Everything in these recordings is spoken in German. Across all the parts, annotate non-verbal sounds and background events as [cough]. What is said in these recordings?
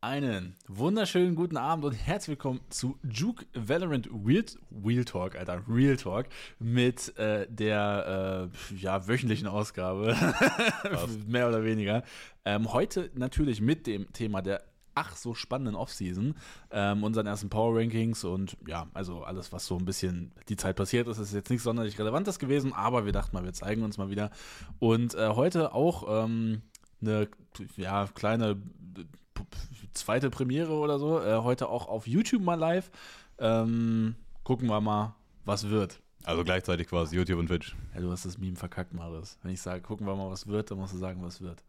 Einen wunderschönen guten Abend und herzlich willkommen zu Juke Valorant Real, Real Talk, Alter, Real Talk mit äh, der äh, ja, wöchentlichen Ausgabe, [laughs] mehr oder weniger. Ähm, heute natürlich mit dem Thema der ach so spannenden Offseason, ähm, unseren ersten Power Rankings und ja, also alles, was so ein bisschen die Zeit passiert ist, ist jetzt nicht sonderlich relevantes gewesen, aber wir dachten mal, wir zeigen uns mal wieder. Und äh, heute auch ähm, eine ja, kleine zweite Premiere oder so. Äh, heute auch auf YouTube mal live. Ähm, gucken wir mal, was wird. Also gleichzeitig quasi YouTube und Twitch. Ja, du hast das Meme verkackt, Marius. Wenn ich sage, gucken wir mal, was wird, dann musst du sagen, was wird.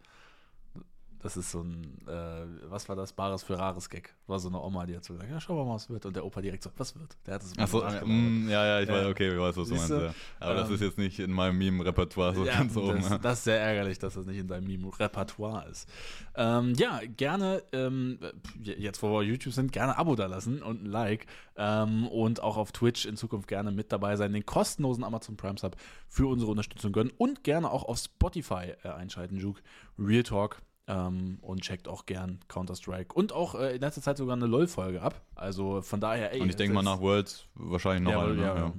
Das ist so ein, äh, was war das? Bares für Rares Gag. War so eine Oma, die hat so gesagt, ja, schauen wir mal, was wird. Und der Opa direkt so, was wird? Der hat es so, mm, ja, ja, ich weiß, okay, ich weiß, was du meinst. Ja. Aber ähm, das ist jetzt nicht in meinem Meme-Repertoire so ja, ganz oben. Das, das, ist sehr ärgerlich, dass das nicht in deinem Meme-Repertoire ist. Ähm, ja, gerne, ähm, jetzt wo wir YouTube sind, gerne Abo da lassen und ein Like. Ähm, und auch auf Twitch in Zukunft gerne mit dabei sein, den kostenlosen Amazon Prime Sub für unsere Unterstützung gönnen und gerne auch auf Spotify äh, einschalten, Juke. Real Talk ähm, und checkt auch gern Counter-Strike. Und auch äh, in letzter Zeit sogar eine LOL-Folge ab. Also von daher, ey. Und ich denke mal nach Worlds wahrscheinlich noch ja, eine. Ja, ja.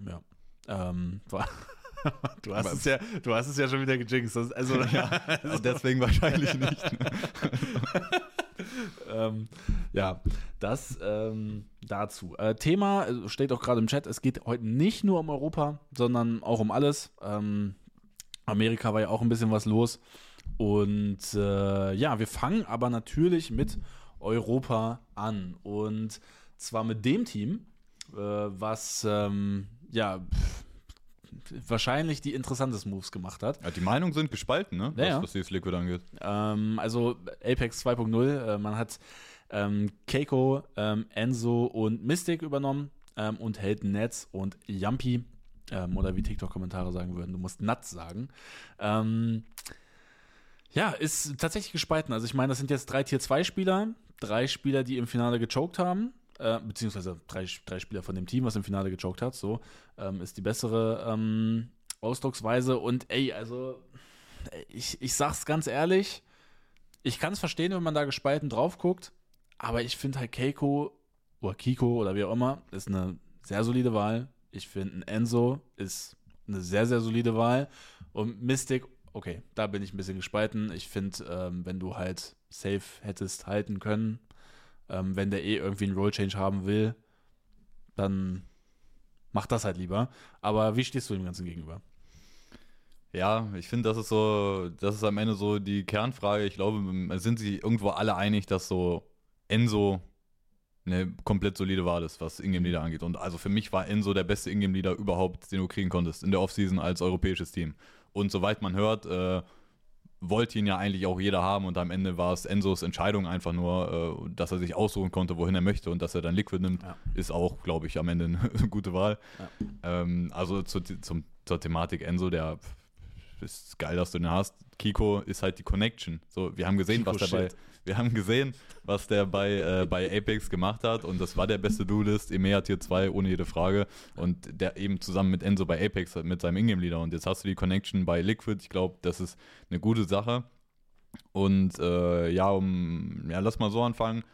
ja. Ähm, [laughs] du, hast es ja, du hast es ja schon wieder gejinxt. Also, [laughs] ja, [laughs] also deswegen wahrscheinlich nicht. ähm, ja, das ähm, dazu. Äh, Thema äh, steht auch gerade im Chat. Es geht heute nicht nur um Europa, sondern auch um alles. Ähm, Amerika war ja auch ein bisschen was los. Und äh, ja, wir fangen aber natürlich mit Europa an. Und zwar mit dem Team, äh, was ähm, ja wahrscheinlich die interessantesten Moves gemacht hat. Ja, die Meinungen sind gespalten, ne? Ja, was, was dieses Liquid angeht. Ähm, also Apex 2.0, äh, man hat ähm, Keiko, ähm, Enzo und Mystic übernommen ähm, und hält Netz und Yampi. Ähm, oder wie TikTok-Kommentare sagen würden, du musst Nuts sagen. Ähm, ja, ist tatsächlich gespalten. Also ich meine, das sind jetzt drei Tier-2-Spieler, drei Spieler, die im Finale gechoked haben, äh, beziehungsweise drei, drei Spieler von dem Team, was im Finale gechoked hat, so ähm, ist die bessere ähm, Ausdrucksweise. Und ey, also ich, ich sag's ganz ehrlich, ich kann es verstehen, wenn man da gespalten drauf guckt, aber ich finde halt Keiko oder Kiko oder wie auch immer, ist eine sehr solide Wahl. Ich finde Enzo ist eine sehr, sehr solide Wahl. Und Mystic okay, da bin ich ein bisschen gespalten. Ich finde, ähm, wenn du halt safe hättest halten können, ähm, wenn der eh irgendwie einen Roll Change haben will, dann mach das halt lieber. Aber wie stehst du dem Ganzen gegenüber? Ja, ich finde, das ist so, das ist am Ende so die Kernfrage. Ich glaube, sind sich irgendwo alle einig, dass so Enzo eine komplett solide Wahl ist, was Ingame-Leader angeht. Und also für mich war Enzo der beste Ingame-Leader überhaupt, den du kriegen konntest in der Offseason als europäisches Team. Und soweit man hört, äh, wollte ihn ja eigentlich auch jeder haben und am Ende war es Enzos Entscheidung einfach nur, äh, dass er sich aussuchen konnte, wohin er möchte und dass er dann Liquid nimmt, ja. ist auch, glaube ich, am Ende eine [laughs] gute Wahl. Ja. Ähm, also zu, zum, zur Thematik Enzo, der ist geil, dass du den hast. Kiko ist halt die Connection. So, wir haben gesehen, Kiko was der bei, wir haben gesehen, was der bei, äh, bei Apex gemacht hat und das war der beste Duelist, EMEA Tier 2, ohne jede Frage. Und der eben zusammen mit Enzo bei Apex mit seinem Ingame-Leader. Und jetzt hast du die Connection bei Liquid. Ich glaube, das ist eine gute Sache. Und äh, ja, um, ja, lass mal so anfangen.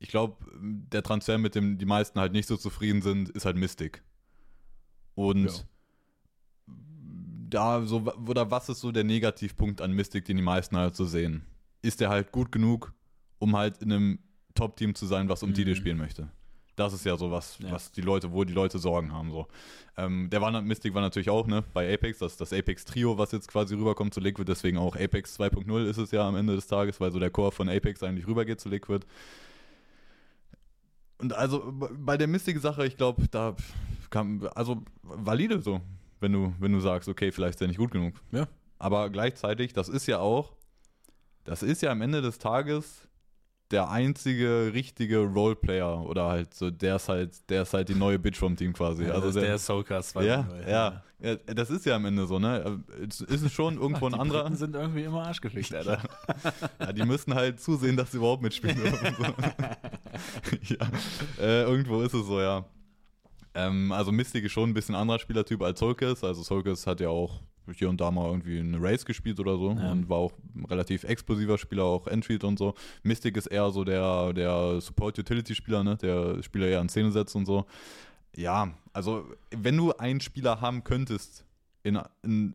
Ich glaube, der Transfer, mit dem die meisten halt nicht so zufrieden sind, ist halt Mystic. Und ja da so, oder was ist so der Negativpunkt an Mystic, den die meisten halt so sehen? Ist der halt gut genug, um halt in einem Top-Team zu sein, was um mhm. Titel spielen möchte? Das ist ja so was, ja. was die Leute, wo die Leute Sorgen haben. So. Ähm, der war, Mystic war natürlich auch ne, bei Apex, das, das Apex-Trio, was jetzt quasi rüberkommt zu Liquid, deswegen auch Apex 2.0 ist es ja am Ende des Tages, weil so der Core von Apex eigentlich rübergeht zu Liquid. Und also bei der Mystic-Sache, ich glaube, da kam, also valide so wenn du, wenn du sagst, okay, vielleicht ist er nicht gut genug. Ja. Aber gleichzeitig, das ist ja auch, das ist ja am Ende des Tages der einzige richtige Roleplayer oder halt so, der ist halt, der ist halt die neue Bitch vom Team quasi. Ja, also der, der Soulcast ja, ja, ja, das ist ja am Ende so, ne? Ist es schon irgendwo ein anderer. Die sind irgendwie immer Arschgeficht, Alter. ja, die müssen halt zusehen, dass sie überhaupt mitspielen [laughs] dürfen. [laughs] Ja, äh, irgendwo ist es so, ja. Ähm, also Mystic ist schon ein bisschen anderer Spielertyp als Solkes. Also Solkes hat ja auch hier und da mal irgendwie eine Race gespielt oder so Ja. und war auch ein relativ explosiver Spieler, auch Entry und so. Mystic ist eher so der, der Support-Utility-Spieler, ne? der Spieler eher in Szene setzt und so. Ja, also wenn du einen Spieler haben könntest, in, in,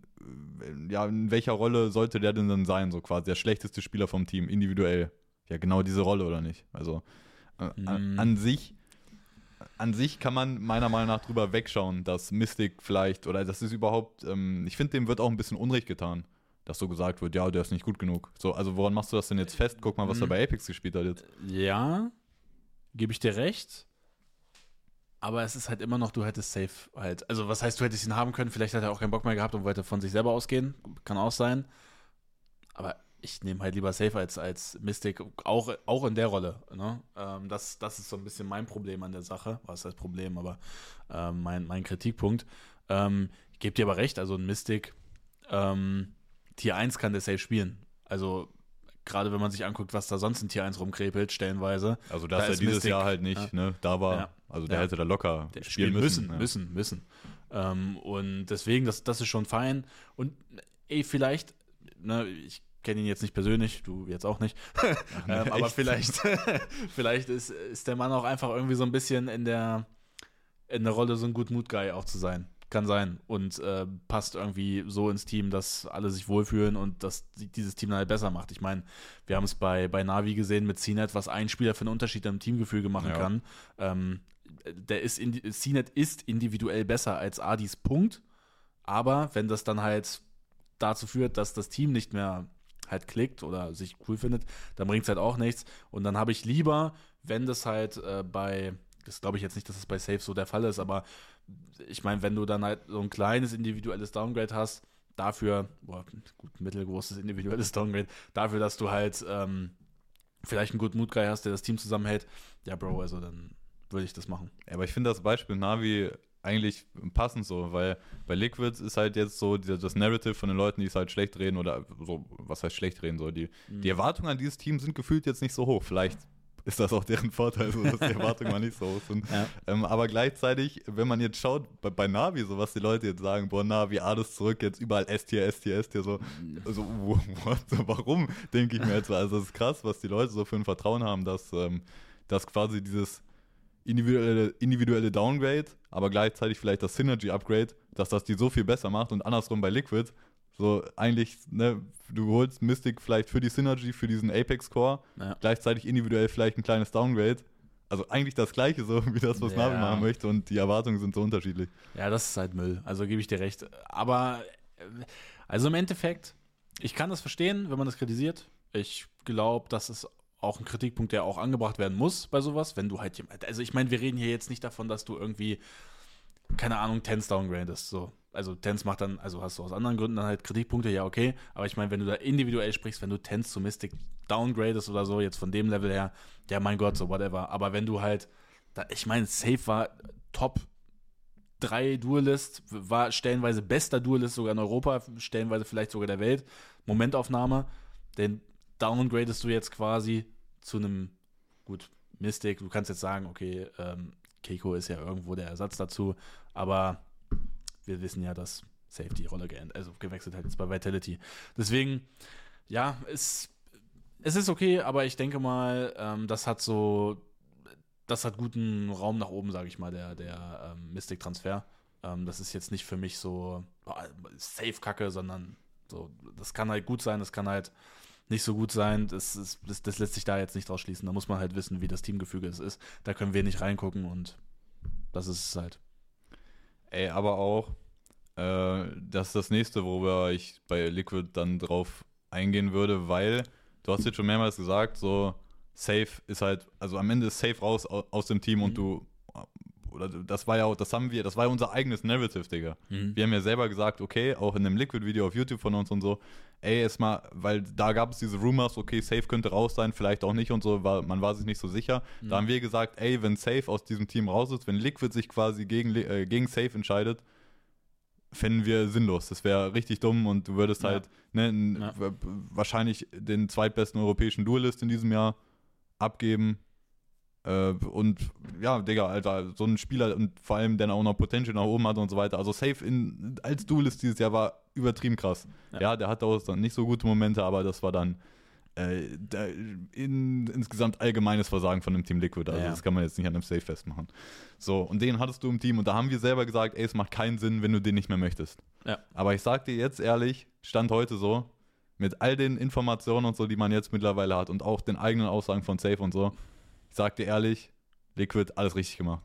ja, in welcher Rolle sollte der denn dann sein, so quasi der schlechteste Spieler vom Team, individuell? Ja, genau diese Rolle oder nicht? Also äh, an, Mm. an sich an sich kann man meiner Meinung nach drüber wegschauen, dass Mystic vielleicht, oder das ist überhaupt, ähm, ich finde, dem wird auch ein bisschen Unrecht getan, dass so gesagt wird, ja, der ist nicht gut genug. So, also woran machst du das denn jetzt fest? Guck mal, was er Mhm. bei Apex gespielt hat jetzt. Ja, gebe ich dir recht. Aber es ist halt immer noch, du hättest safe halt. Also, was heißt, du hättest ihn haben können? Vielleicht hat er auch keinen Bock mehr gehabt und wollte von sich selber ausgehen. Kann auch sein. Aber ich nehme halt lieber safe als, als Mystic, auch, auch in der Rolle. Ne? Ähm, das, das ist so ein bisschen mein Problem an der Sache. Was heißt Problem, aber ähm, mein, mein Kritikpunkt. Ähm, ich gebe dir aber recht, also ein Mystic ähm, Tier 1 kann der safe spielen. Also, gerade wenn man sich anguckt, was da sonst in Tier 1 rumkrepelt, stellenweise. Also, Da dass er ist dieses Mystic, Jahr halt nicht ne, da war, Ja. also der Ja. hätte da locker Der spielen spielen müssen, müssen. müssen, müssen. Ähm, und deswegen, das, das ist schon fein. Und ey, vielleicht, ne, ich kenne ihn jetzt nicht persönlich, du jetzt auch nicht, ne, [laughs] ähm, aber vielleicht, [laughs] vielleicht ist, ist der Mann auch einfach irgendwie so ein bisschen in der, in der Rolle, so ein Good Mood Guy auch zu sein. Kann sein. Und äh, passt irgendwie so ins Team, dass alle sich wohlfühlen und dass die- dieses Team dann halt besser macht. Ich meine, wir haben es bei, bei Navi gesehen mit CNET, was ein Spieler für einen Unterschied im Teamgefüge machen Ja. kann. Ähm, der ist indi- CNET ist individuell besser als Adis Punkt. Aber wenn das dann halt dazu führt, dass das Team nicht mehr halt klickt oder sich cool findet, dann bringt es halt auch nichts. Und dann habe ich lieber, wenn das halt äh, bei, das glaube ich jetzt nicht, dass es bei Safe so der Fall ist, aber ich meine, wenn du dann halt so ein kleines individuelles Downgrade hast, dafür, boah, gut, mittelgroßes individuelles Downgrade, dafür, dass du halt ähm, vielleicht einen Good Mood Guy hast, der das Team zusammenhält, ja, Bro, also dann würde ich das machen. Ja, aber ich finde das Beispiel Navi eigentlich passend so, weil bei Liquids ist halt jetzt so das Narrative von den Leuten, die es halt schlecht reden oder so, was heißt schlecht reden, so die, Mhm. die Erwartungen an dieses Team sind gefühlt jetzt nicht so hoch. Vielleicht ist das auch deren Vorteil, so, dass die Erwartungen mal nicht so hoch sind. [laughs] Ja. Ähm, aber gleichzeitig, wenn man jetzt schaut, bei, bei Navi, so was die Leute jetzt sagen, boah, Navi, alles zurück, jetzt überall S-Tier, S-Tier, S-Tier, so, so wo, what, so, warum, denke ich mir jetzt so. Also, das ist krass, was die Leute so für ein Vertrauen haben, dass, ähm, dass quasi dieses individuelle, individuelle Downgrade, aber gleichzeitig vielleicht das Synergy-Upgrade, dass das die so viel besser macht und andersrum bei Liquid, so eigentlich, ne, du holst Mystic vielleicht für die Synergy, für diesen Apex-Core, Ja. gleichzeitig individuell vielleicht ein kleines Downgrade. Also eigentlich das gleiche so [laughs] wie das, was Ja. Navi machen möchte und die Erwartungen sind so unterschiedlich. Ja, das ist halt Müll. Also gebe ich dir recht. Aber, äh, also im Endeffekt, ich kann das verstehen, wenn man das kritisiert. Ich glaube, das ist auch ein Kritikpunkt, der auch angebracht werden muss bei sowas, wenn du halt jemand, also ich meine, wir reden hier jetzt nicht davon, dass du irgendwie, keine Ahnung, Tens downgradest, so. Also Tens macht dann, also hast du aus anderen Gründen dann halt Kritikpunkte, ja, okay, aber ich meine, wenn du da individuell sprichst, wenn du Tens zu Mystic downgradest oder so, jetzt von dem Level her, ja, mein Gott, so whatever. Aber wenn du halt, da, ich meine, Safe war top drei Duelist, war stellenweise bester Duelist sogar in Europa, stellenweise vielleicht sogar der Welt. Momentaufnahme, den downgradest du jetzt quasi zu einem, gut, Mystic, du kannst jetzt sagen, okay, ähm, Keiko ist ja irgendwo der Ersatz dazu, aber wir wissen ja, dass Safe die Rolle geändert, also gewechselt hat jetzt bei Vitality. Deswegen, ja, es, es ist okay, aber ich denke mal, ähm, das hat so das hat guten Raum nach oben, sage ich mal, der, der ähm, Mystic-Transfer. Ähm, das ist jetzt nicht für mich so boah, Safe-Kacke, sondern so, das kann halt gut sein, das kann halt nicht so gut sein. Das, ist, das, das lässt sich da jetzt nicht draus schließen. Da muss man halt wissen, wie das Teamgefüge es ist. Da können wir nicht reingucken und das ist es halt. Ey, aber auch, äh, das ist das nächste, worüber ich bei Liquid dann drauf eingehen würde, weil du hast jetzt schon mehrmals gesagt, so Safe ist halt, also am Ende ist Safe raus au- aus dem Team und Mhm. du, oder das war ja auch, das haben wir, das war ja unser eigenes Narrative, Digga. Wir haben ja selber gesagt, okay, auch in einem Liquid-Video auf YouTube von uns und so, ey, ist mal, weil da gab es diese Rumors, okay, Safe könnte raus sein, vielleicht auch nicht und so, war, man war sich nicht so sicher. Da haben wir gesagt, ey, wenn Safe aus diesem Team raus ist, wenn Liquid sich quasi gegen, äh, gegen Safe entscheidet, fänden wir sinnlos. Das wäre richtig dumm und du würdest Ja. halt ne, Ja. wahrscheinlich den zweitbesten europäischen Duelist in diesem Jahr abgeben Äh, und ja, Digga, Alter, so ein Spieler und vor allem, der auch noch Potential nach oben hat und so weiter. Also Safe in, als Duelist dieses Jahr war übertrieben krass. Ja, Ja. der hatte auch dann nicht so gute Momente, aber das war dann äh, in, insgesamt allgemeines Versagen von dem Team Liquid. Also Ja. das kann man jetzt nicht an einem Safe festmachen. So, und den hattest du im Team und da haben wir selber gesagt, ey, es macht keinen Sinn, wenn du den nicht mehr möchtest. Ja. Aber ich sag dir jetzt ehrlich, Stand heute so, mit all den Informationen und so, die man jetzt mittlerweile hat und auch den eigenen Aussagen von Safe und so, ich sag dir ehrlich, Liquid alles richtig gemacht,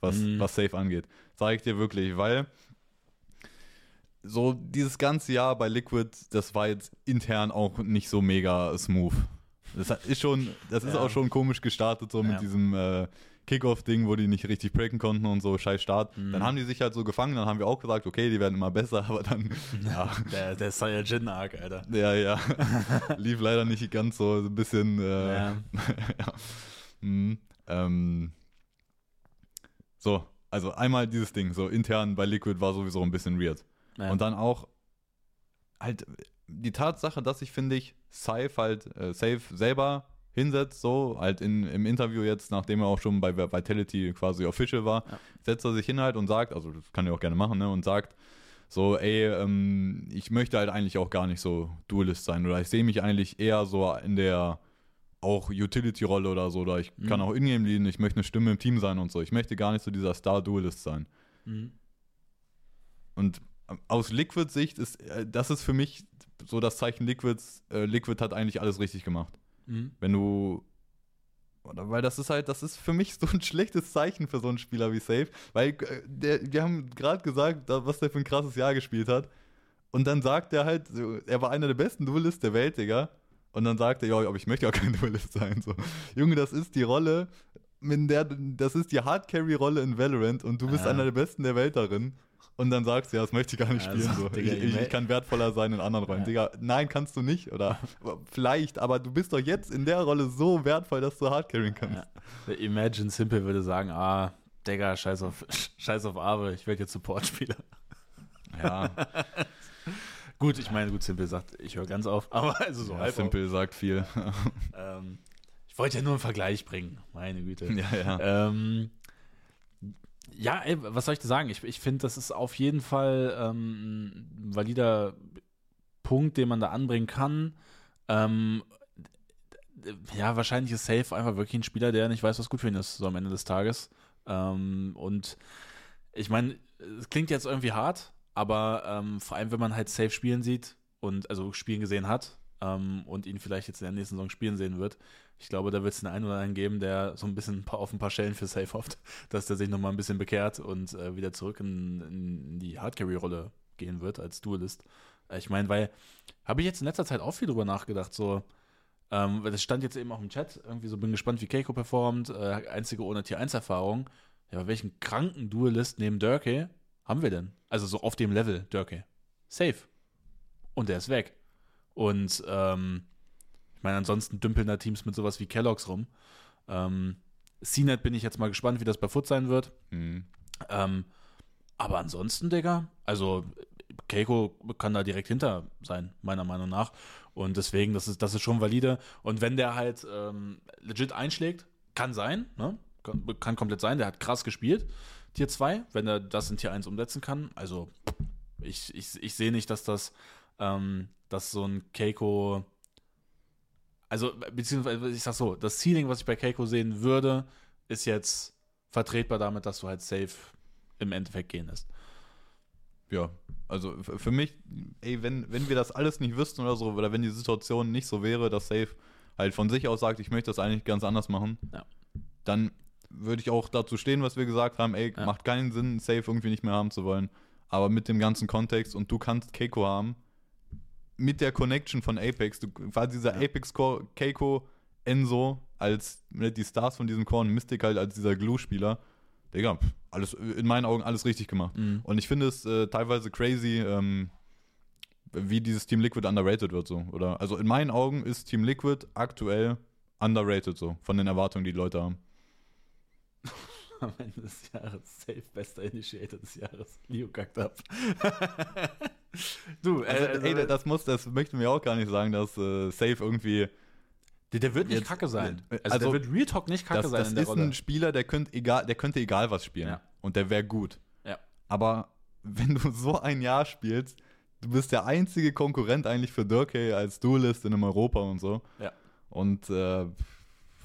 was, Mhm. was Safe angeht. Sag ich dir wirklich, weil so dieses ganze Jahr bei Liquid, das war jetzt intern auch nicht so mega smooth. Das ist schon, das ist Ja. auch schon komisch gestartet, so mit Ja. diesem äh, Kickoff-Ding, wo die nicht richtig breaken konnten und so, scheiß Start. Mhm. Dann haben die sich halt so gefangen, dann haben wir auch gesagt, okay, die werden immer besser, [laughs] aber dann, [laughs] ja, Der, der Saiyajin-Arc, Alter. ja, ja, [laughs] lief leider nicht ganz so, so ein bisschen, äh, Ja. Mhm. Ähm, so, also einmal dieses Ding, so intern bei Liquid war sowieso ein bisschen weird. Ja. Und dann auch halt die Tatsache, dass ich finde ich Safe halt äh, Safe selber hinsetzt, so halt in, im Interview jetzt, nachdem er auch schon bei Vitality quasi official war, Ja. setzt er sich hin halt und sagt, also das kann er auch gerne machen, ne, und sagt so, ey, ähm, ich möchte halt eigentlich auch gar nicht so Duelist sein oder ich sehe mich eigentlich eher so in der auch Utility-Rolle oder so, oder ich Mhm. kann auch Ingame leaden, ich möchte eine Stimme im Team sein und so. Ich möchte gar nicht so dieser Star-Duelist sein. Mhm. Und aus Liquid-Sicht ist, äh, das ist für mich so das Zeichen Liquids, äh, Liquid hat eigentlich alles richtig gemacht. Mhm. Wenn du, oder, weil das ist halt, das ist für mich [laughs] so ein schlechtes Zeichen für so einen Spieler wie Safe, weil äh, der, wir haben gerade gesagt, was der für ein krasses Jahr gespielt hat. Und dann sagt er halt, er war einer der besten Duelist der Welt, Digga. Und dann sagt er, ja, aber ich möchte auch [laughs] kein Duelist sein. So. Junge, das ist die Rolle, in der, das ist die Hard-Carry-Rolle in Valorant und du bist Ja. einer der Besten der Welt darin. Und dann sagst du, ja, das möchte ich gar nicht Ja, spielen. so, So. Digga, ich, ich, kann wertvoller sein in anderen Rollen. Ja. Digga, nein, kannst du nicht. Oder [laughs] vielleicht, aber du bist doch jetzt in der Rolle so wertvoll, dass du Hardcarrying kannst. Ja. Imagine Simple würde sagen, ah, Digga, scheiß auf, [laughs] scheiß auf Arbe, ich werde jetzt Support-Spieler. Ja, Gut, ich meine, gut, Simple sagt, ich höre ganz auf, [laughs] aber also so ja halb Simple sagt viel. Auf. Ähm, ich wollte ja nur einen Vergleich bringen, meine Güte. ja, ja. Ähm, ja, ey, was soll ich dir sagen? Ich, ich finde, das ist auf jeden Fall ähm, ein valider Punkt, den man da anbringen kann. Ähm, ja, wahrscheinlich ist Safe einfach wirklich ein Spieler, der nicht weiß, was gut für ihn ist, so am Ende des Tages. Ähm, und ich meine, es klingt jetzt irgendwie hart, aber ähm, vor allem, wenn man halt Safe spielen sieht und also spielen gesehen hat ähm, und ihn vielleicht jetzt in der nächsten Saison spielen sehen wird, ich glaube, da wird es den einen oder anderen geben, der so ein bisschen auf ein paar Stellen für Safe hofft, [laughs] dass der sich nochmal ein bisschen bekehrt und äh, wieder zurück in, in die Hardcarry-Rolle gehen wird als Duelist. Äh, Ich meine, weil habe ich jetzt in letzter Zeit auch viel drüber nachgedacht, so ähm, weil das stand jetzt eben auch im Chat, irgendwie so bin gespannt, wie Keiko performt, äh, einzige ohne Tier 1 Erfahrung. Ja, aber welchen kranken Duelist neben Durkee haben wir denn? Also so auf dem Level Durkee. Safe. Und der ist weg. Und ähm, ich meine, ansonsten dümpeln da Teams mit sowas wie Kellogg's rum. Ähm, CNET bin ich jetzt mal gespannt, wie das bei Foot sein wird. Mhm. Ähm, aber ansonsten, Digga, also Keiko kann da direkt hinter sein, meiner Meinung nach. Und deswegen, das ist, das ist schon valide. Und wenn der halt ähm, legit einschlägt, kann sein, ne? Kann, kann komplett sein, der hat krass gespielt, Tier 2, wenn er das in Tier 1 umsetzen kann. Also, ich, ich, ich sehe nicht, dass das, ähm, dass so ein Keiko. Also, beziehungsweise, ich sag so, das Ceiling, was ich bei Keiko sehen würde, ist jetzt vertretbar damit, dass du halt safe im Endeffekt gehen lässt. Ja, also für mich, ey, wenn, wenn wir das alles nicht wüssten oder so, oder wenn die Situation nicht so wäre, dass Safe halt von sich aus sagt, ich möchte das eigentlich ganz anders machen, Ja. dann würde ich auch dazu stehen, was wir gesagt haben, ey, Ja. macht keinen Sinn, Safe irgendwie nicht mehr haben zu wollen. Aber mit dem ganzen Kontext und du kannst Keiko haben, mit der Connection von Apex, du, quasi dieser Ja. Apex-Core, Keiko, Enzo als ne, die Stars von diesem Core und Mystic halt als dieser Glue-Spieler. Digga, pff, alles, in meinen Augen alles richtig gemacht. Mhm. Und ich finde es äh, teilweise crazy, ähm, wie dieses Team Liquid underrated wird so. Oder also in meinen Augen ist Team Liquid aktuell underrated so, von den Erwartungen, die die Leute haben. [laughs] Am Ende des Jahres safe bester Initiator des Jahres. Leo kackt ab. du, äh, Also, also, ey, das muss, das möchten wir auch gar nicht sagen, dass äh, Safe irgendwie Der, der wird nicht Jetzt- kacke sein. äh, Also, also, der wird Real Talk nicht kacke Das, sein das in der ist Rolle. ein Spieler, der könnte egal, der könnte egal was spielen. Ja. Und der wäre gut. Ja. Aber wenn du so ein Jahr spielst, du bist der einzige Konkurrent eigentlich für Dirkey als Duelist in einem Europa und so. Ja. Und äh,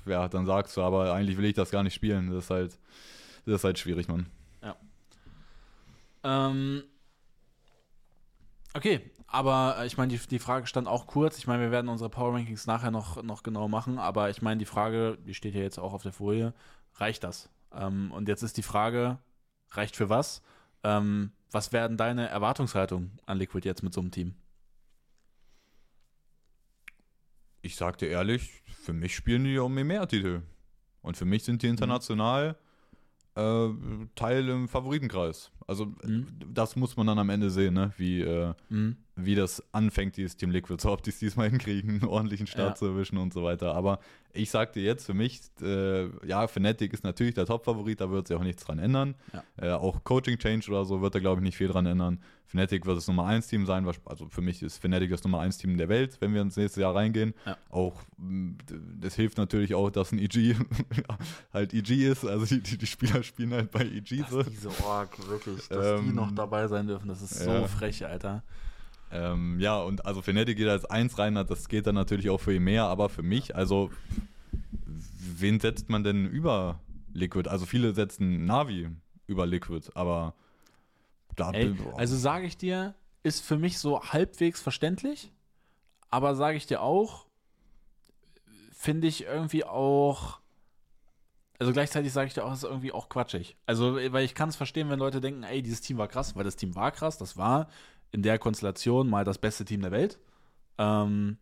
ja, dann sagst du, aber eigentlich will ich das gar nicht spielen. Das ist halt, das ist halt schwierig, Mann. Ähm, okay, aber äh, ich meine, die, die Frage stand auch kurz. Ich meine, wir werden unsere Power Rankings nachher noch, noch genau machen, aber ich meine, die Frage, die steht ja jetzt auch auf der Folie, reicht das? Ähm, und jetzt ist die Frage, reicht für was? Ähm, was werden deine Erwartungshaltungen an Liquid jetzt mit so einem Team? Ich sag dir ehrlich, für mich spielen die um mehr Titel. Und für mich sind die international äh, Teil im Favoritenkreis. Also Mhm. das muss man dann am Ende sehen, ne? wie, äh, Mhm. wie das anfängt, dieses Team Liquid, so ob die es diesmal hinkriegen, einen [laughs] ordentlichen Start Ja. zu erwischen und so weiter. Aber ich sag dir jetzt, für mich, äh, ja, Fnatic ist natürlich der Top-Favorit, da wird sich auch nichts dran ändern. Ja. Äh, auch Coaching-Change oder so wird da, glaube ich, nicht viel dran ändern. Fnatic wird das Nummer 1-Team sein, was- also für mich ist Fnatic das Nummer 1-Team der Welt, wenn wir ins nächste Jahr reingehen. Ja. Auch, d- das hilft natürlich auch, dass ein EG [laughs] halt EG ist, also die, die, Spieler spielen halt bei EG so. Diese Org, wirklich, dass die noch dabei sein dürfen, das ist ja. frech, Alter. Ähm, ja, und also Fnatic geht als eins rein, das geht dann natürlich auch für ihn mehr, aber für mich, also wen setzt man denn über Liquid? Also viele setzen Navi über Liquid, aber da Ey, also sage ich dir, ist für mich so halbwegs verständlich, aber sage ich dir auch, finde ich irgendwie auch, also gleichzeitig sage ich dir auch, ist irgendwie auch quatschig. Also, weil ich kann es verstehen, wenn Leute denken, ey, dieses Team war krass, weil das Team war krass, das war in der Konstellation mal das beste Team der Welt. Ähm,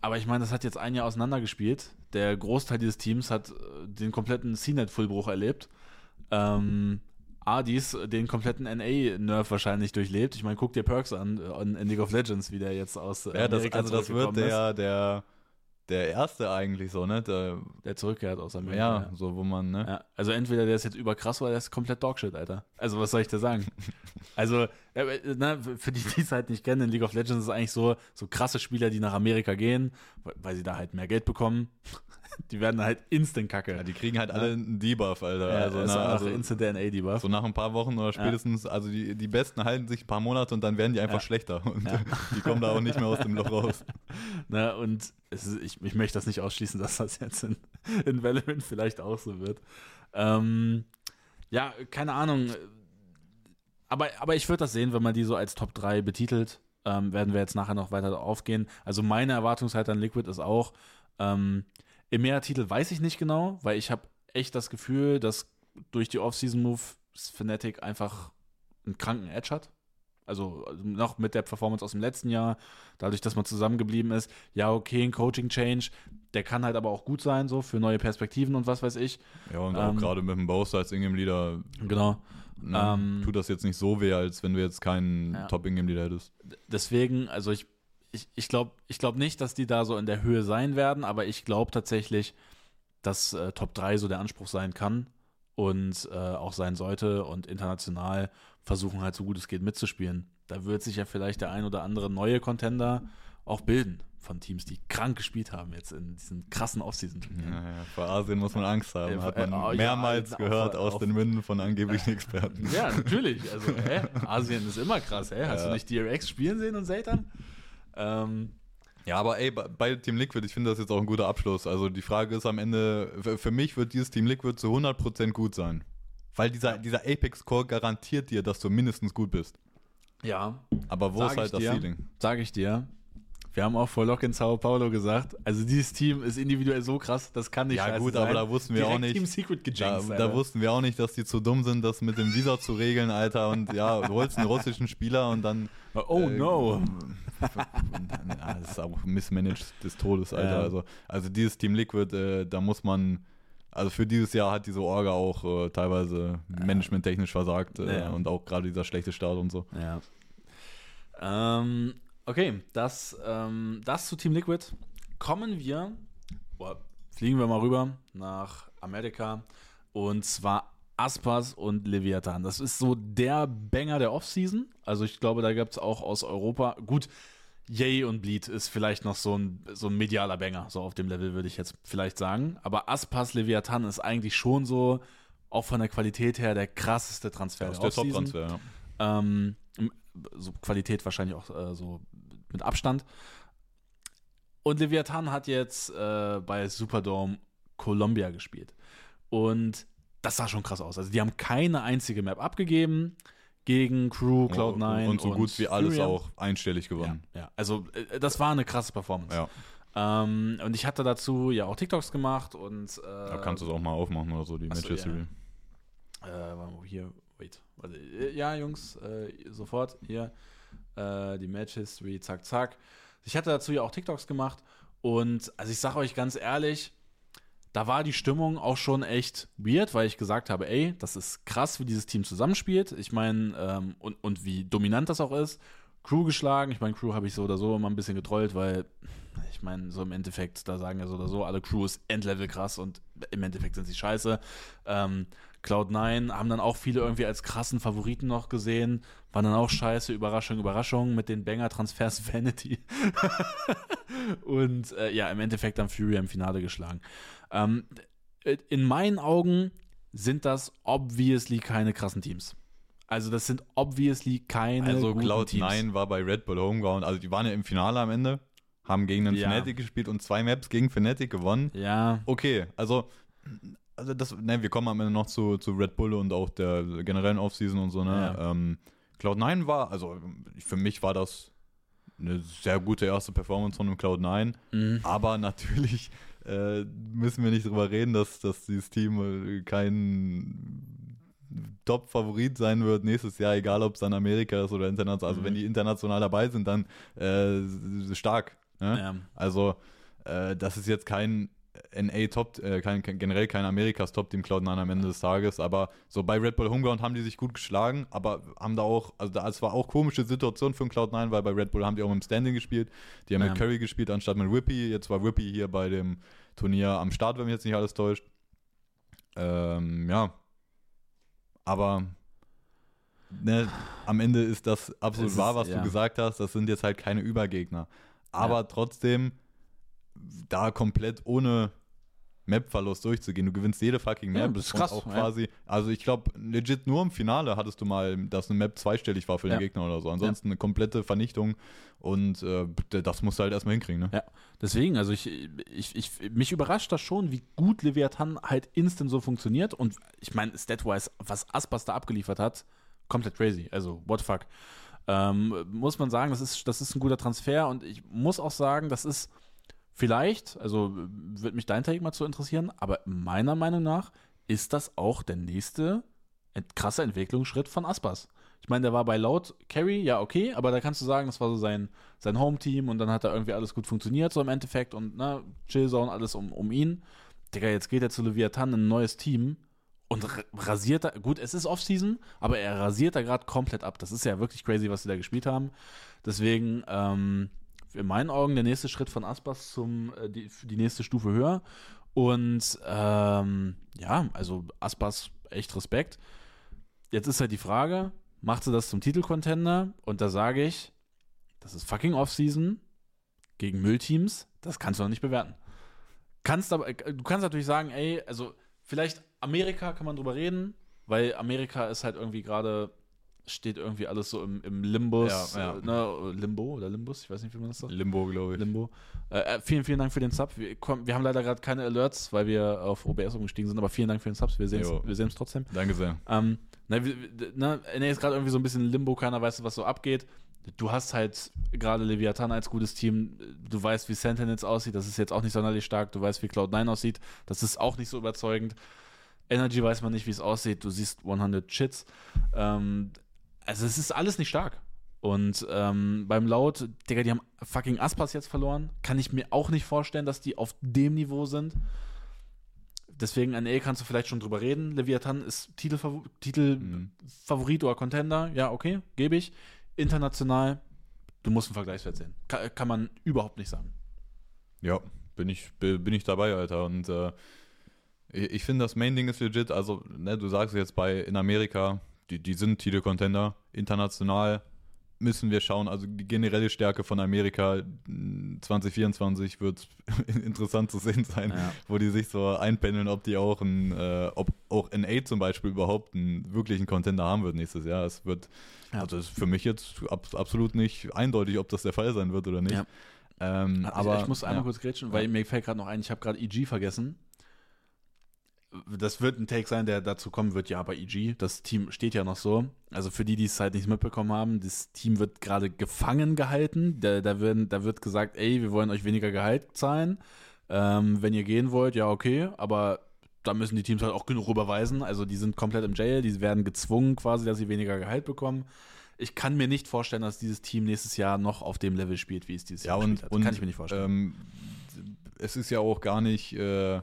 aber ich meine, das hat jetzt ein Jahr auseinandergespielt. Der Großteil dieses Teams hat äh, den kompletten CNET-Fullbruch erlebt. Ähm, Adis den kompletten NA-Nerf wahrscheinlich durchlebt. Ich meine, guck dir Perks an äh, in League of Legends, wie der jetzt aus äh, ja, das, also das wird der, der, der erste eigentlich so, ne? Der. Der zurückkehrt aus ja, Amerika. so wo man, ne? Ja, also entweder der ist jetzt überkrass oder der ist komplett Dogshit, Alter. Also was soll ich da sagen? [laughs] also, äh, na, für die, die es halt nicht kennen, in League of Legends ist es eigentlich so, so krasse Spieler, die nach Amerika gehen, weil- sie da halt mehr Geld bekommen. [laughs] die werden halt instant kacke. Ja, die kriegen halt alle einen Debuff, Alter. Ja, also, na, auch also instant DNA-Debuff. so nach ein paar Wochen oder spätestens, also die, die Besten halten sich ein paar Monate und dann werden die einfach Ja. schlechter und [laughs] die kommen da auch nicht mehr aus dem Loch raus. Ne, und ist, ich, ich möchte das nicht ausschließen, [laughs] dass das jetzt in, in Valorant vielleicht auch so wird. Ähm, ja, keine Ahnung. Aber, aber ich würde das sehen, wenn man die so als Top 3 betitelt. Ähm, werden wir jetzt nachher noch weiter aufgehen. Also meine Erwartungshaltung an Liquid ist auch, ähm, im Mehrtitel weiß ich nicht genau, weil ich habe echt das Gefühl, dass durch die Off-Season-Move Fnatic einfach einen kranken Edge hat. Also noch mit der Performance aus dem letzten Jahr, dadurch, dass man zusammengeblieben ist. Ja, okay, ein Coaching-Change, der kann halt aber auch gut sein, so für neue Perspektiven und was weiß ich. Ja, und auch Ähm, gerade mit dem Bowser als Ingame-Leader Genau. ne, Ähm, tut das jetzt nicht so weh, als wenn du jetzt keinen Ja. Top-Ingame-Leader hättest. Deswegen, also ich, ich, ich glaube ich glaub nicht, dass die da so in der Höhe sein werden, aber ich glaube tatsächlich, dass äh, Top 3 so der Anspruch sein kann und äh, auch sein sollte und international versuchen halt so gut es geht mitzuspielen. Da wird sich ja vielleicht der ein oder andere neue Contender auch bilden von Teams, die krank gespielt haben jetzt in diesen krassen Offseason-Turnieren. Ja, ja, vor Asien muss man Angst haben, Ja, hat äh, man oh, ja, mehrmals auf- gehört aus auf- den Münden von angeblichen Experten. Ja, natürlich. Also, hä? Asien ist immer krass, hä? Hast Ja. du nicht DRX spielen sehen und Satan? Ähm, Ja, aber ey, bei- Team Liquid, ich finde das jetzt auch ein guter Abschluss. Also die Frage ist am Ende, für- mich wird dieses Team Liquid zu 100% gut sein. Weil dieser, dieser Apex-Core garantiert dir, dass du mindestens gut bist. ja, Aber wo Sag ist halt das dir. Ceiling? sage ich dir. Wir haben auch vor Lock in Sao Paulo gesagt, also dieses Team ist individuell so krass, das kann nicht Ja, gut, sein. aber da wussten wir auch Direkt nicht- Team Secret Da, gejinxt, da wussten wir auch nicht, dass die zu dumm sind, das mit dem Visa zu regeln, Alter. Und ja, du holst einen russischen Spieler und dann. Oh äh, no. [laughs] Ja, das ist auch mismanaged des Todes, Alter. Ja. Also, also dieses Team Liquid, äh, da muss man. Also für dieses Jahr hat diese Orga auch äh, teilweise managementtechnisch versagt äh, Ja. und auch gerade dieser schlechte Start und so. Ja. Ähm, okay, das, ähm, das zu Team Liquid. Kommen wir, boah, fliegen wir mal rüber nach Amerika und zwar Aspas und Leviathan. Das ist so der Banger der Offseason. Also ich glaube, da gibt es auch aus Europa, gut, Yay und Bleed ist vielleicht noch so ein, so ein medialer Banger, so auf dem Level würde ich jetzt vielleicht sagen. Aber Aspas Leviathan ist eigentlich schon so, auch von der Qualität her, der krasseste Transfer. Das ist der der. Top-Transfer, ja. Ähm, so Qualität wahrscheinlich auch äh, so mit Abstand. Und Leviathan hat jetzt äh, bei Superdome Columbia gespielt. Und das sah schon krass aus. Also die haben keine einzige Map abgegeben gegen Crew, Cloud9 und so gut wie alles Furia. auch einstellig gewonnen. Ja, also äh, das war eine krasse Performance. Ja, Ähm, und ich hatte dazu ja auch TikToks gemacht und äh, da kannst du es auch mal aufmachen oder so, die Achso, Match ja. Äh, hier, wait. Warte, äh, ja, Jungs, äh, sofort hier. Äh, die Match History, zack, zack. Ich hatte dazu ja auch TikToks gemacht und also ich sage euch ganz ehrlich, da war die Stimmung auch schon echt weird, weil ich gesagt habe, ey, das ist krass, wie dieses Team zusammenspielt. Ich meine, ähm, und, und wie dominant das auch ist. Crew geschlagen. Ich meine, Crew habe ich so oder so immer ein bisschen getrollt, weil ich meine, so im Endeffekt, da sagen ja so oder so, alle Crew ist Endlevel krass und im Endeffekt sind sie scheiße. Ähm, Cloud9 haben dann auch viele irgendwie als krassen Favoriten noch gesehen, waren dann auch scheiße, Überraschung, Überraschung mit den Banger-Transfers [laughs] Vanity. und äh, ja, im Endeffekt dann Fury im Finale geschlagen. Ähm, in meinen Augen sind das obviously keine krassen Teams. Also das sind obviously keine Also guten Cloud9 Teams. war bei Red Bull Homeground, also die waren ja im Finale am Ende, haben gegen den Ja. Fnatic gespielt und zwei Maps gegen Fnatic gewonnen. Ja, Okay, also, also das, ne, wir kommen am Ende noch zu, zu Red Bull und auch der generellen Offseason und so, ne? Ja. Ähm, Cloud9 war, also für mich war das eine sehr gute erste Performance von dem Cloud9, mhm. aber natürlich äh, müssen wir nicht drüber reden, dass, dass dieses Team äh, kein Top-Favorit sein wird nächstes Jahr, egal ob es dann Amerika ist oder international. Also Mhm. wenn die international dabei sind, dann äh, stark. Ne? ja. Also, äh, das ist jetzt kein NA Top, äh, kein, generell kein Amerikas Top Team Cloud9 am Ende des Tages, aber so bei Red Bull Homeground haben die sich gut geschlagen, aber haben da auch, also es war auch komische Situation für den Cloud9, weil bei Red Bull haben die auch mit dem Standing gespielt, die haben Ja. mit Curry gespielt anstatt mit Whippy, jetzt war Whippy hier bei dem Turnier am Start, wenn mich jetzt nicht alles täuscht. Ähm, ja, aber ne, am Ende ist das absolut ist- wahr, was ja. du gesagt hast, das sind jetzt halt keine Übergegner. Aber Ja. trotzdem, da komplett ohne Map-Verlust durchzugehen. Du gewinnst jede fucking Ja, Map. das ist krass, Auch ja. quasi, also ich glaube, legit nur im Finale hattest du mal, dass eine Map zweistellig war für den Ja. Gegner oder so. Ansonsten eine komplette Vernichtung und äh, das musst du halt erstmal hinkriegen, ne? Ja. Deswegen, also ich, ich, ich, mich überrascht das schon, wie gut Leviathan halt instant so funktioniert. Und ich meine, statwise, was Aspas da abgeliefert hat, komplett crazy. Also, what the fuck. Ähm, muss man sagen, das ist, das ist ein guter Transfer und ich muss auch sagen, das ist vielleicht, also würde mich dein Take mal zu interessieren, aber meiner Meinung nach ist das auch der nächste krasse Entwicklungsschritt von Aspas. Ich meine, der war bei Loud Carry, ja, okay, aber da kannst du sagen, das war so sein, sein Home-Team und dann hat da irgendwie alles gut funktioniert, so im Endeffekt und ne, Chillzone, alles um, um ihn. Digga, jetzt geht er zu Leviathan in ein neues Team und ra- rasiert da, gut, es ist Offseason, aber er rasiert da gerade komplett ab. Das ist ja wirklich crazy, was sie da gespielt haben. Deswegen, ähm, in meinen Augen der nächste Schritt von Aspas zum, äh, die, die nächste Stufe höher. Und ähm, ja, also Aspas, echt Respekt. Jetzt ist halt die Frage, macht sie das zum Titelcontender? Und da sage ich, das ist fucking Offseason gegen Müllteams, das kannst du noch nicht bewerten. Kannst aber, äh, du kannst natürlich sagen, ey, also vielleicht Amerika kann man drüber reden, weil Amerika ist halt irgendwie gerade, steht irgendwie alles so im, im Limbus, Ja, ja. Äh, ne, Limbo oder Limbus, ich weiß nicht, wie man das sagt. Limbo, glaube ich. Limbo. Äh, äh, vielen, vielen Dank für den Sub. Wir, kommen, wir haben leider gerade keine Alerts, weil wir auf OBS umgestiegen sind, aber vielen Dank für den Subs. Wir sehen es trotzdem. Danke sehr. Ähm, na, wir- na, NA ist gerade irgendwie so ein bisschen Limbo, keiner weiß, was so abgeht. Du hast halt gerade Leviathan als gutes Team. Du weißt, wie Sentinels aussieht. Das ist jetzt auch nicht sonderlich stark. Du weißt, wie Cloud9 aussieht. Das ist auch nicht so überzeugend. Energy weiß man nicht, wie es aussieht. Du siehst 100 Chits. Ähm, also, es ist alles nicht stark. Und ähm, beim Laut, Digga, die haben fucking Aspas jetzt verloren. Kann ich mir auch nicht vorstellen, dass die auf dem Niveau sind. Deswegen, NA kannst du vielleicht schon drüber reden. Leviathan ist Titelfavo- Titelfavorit Mhm. oder Contender. Ja, okay, gebe ich. International, du musst einen Vergleichswert sehen. Kann, kann man überhaupt nicht sagen. Ja, bin ich, bi- bin ich dabei, Alter. Und äh, ich, ich finde, das Main-Ding ist legit. Also, ne, du sagst jetzt bei in Amerika, die, die sind Titelcontender, international müssen wir schauen. Also die generelle Stärke von Amerika 2024 wird [laughs] interessant zu sehen sein, Ja. wo die sich so einpendeln, ob die auch ein, äh, ob auch NA zum Beispiel überhaupt einen wirklichen Contender haben wird nächstes Jahr. Es wird, Ja. also ist für mich jetzt ab, absolut nicht eindeutig, ob das der Fall sein wird oder nicht. Ja. Ähm, Aber aber ich, muss einmal kurz grätschen, weil mir fällt gerade noch ein, ich habe gerade EG vergessen. Das wird ein Take sein, der dazu kommen wird, ja, bei EG. Das Team steht ja noch so. Also für die, die es halt nicht mitbekommen haben, das Team wird gerade gefangen gehalten. Da, da, werden, da wird gesagt, ey, wir wollen euch weniger Gehalt zahlen. Ähm, wenn ihr gehen wollt, ja, okay, aber da müssen die Teams halt auch genug überweisen. Also die sind komplett im Jail, die werden gezwungen quasi, dass sie weniger Gehalt bekommen. Ich kann mir nicht vorstellen, dass dieses Team nächstes Jahr noch auf dem Level spielt, wie es dieses Ja, Jahr und, gespielt hat. und kann ich mir nicht vorstellen. Ähm, es ist ja auch gar nicht, äh,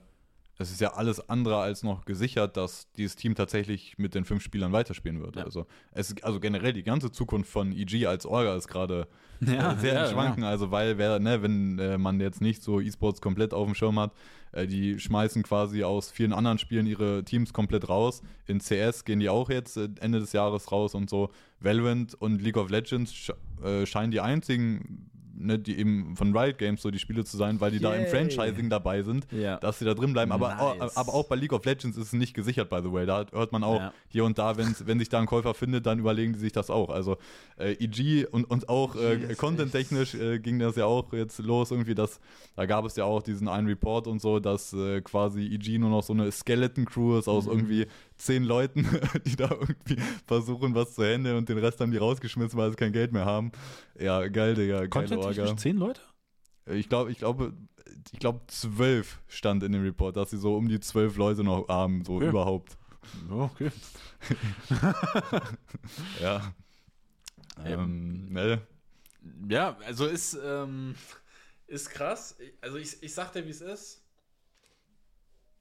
es ist ja alles andere als noch gesichert, dass dieses Team tatsächlich mit den fünf Spielern weiterspielen wird. Ja. Also, es, ist- also generell die ganze Zukunft von EG als Orga ist gerade Ja, äh, sehr ja, im Schwanken. Also, weil, wer, ne, wenn äh, man jetzt nicht so E-Sports komplett auf dem Schirm hat, äh, die schmeißen quasi aus vielen anderen Spielen ihre Teams komplett raus. In CS gehen die auch jetzt äh, Ende des Jahres raus und so. Valorant und League of Legends sch äh, scheinen die einzigen, ne, die eben von Riot Games so die Spiele zu sein, weil die da im Yay. Franchising dabei sind Ja. dass sie da drin bleiben. Aber, Nice. aber auch bei League of Legends ist es nicht gesichert, by the way. Da hört man auch Ja. hier und da, wenn's, wenn sich da ein Käufer findet, dann überlegen die sich das auch. Also äh, EG und, und auch äh, content-technisch äh, ging das ja auch jetzt los irgendwie, dass da gab es ja auch diesen einen Report und so, dass äh, quasi EG nur noch so eine Skeleton-Crew ist aus Mhm. irgendwie zehn Leuten, [laughs] die da irgendwie versuchen, was zu handeln und den Rest haben die rausgeschmissen, weil sie kein Geld mehr haben. Ja, geil, Digga, Content-technisch Orga. zehn Leute? Ich glaube, ich glaube, ich glaube, zwölf stand in dem Report, dass sie so um die zwölf Leute noch haben, so Okay. überhaupt. okay. [laughs] Ja. Ähm, ne? Ja, also ist, ähm, ist krass. Also ich, ich sag dir, wie es ist.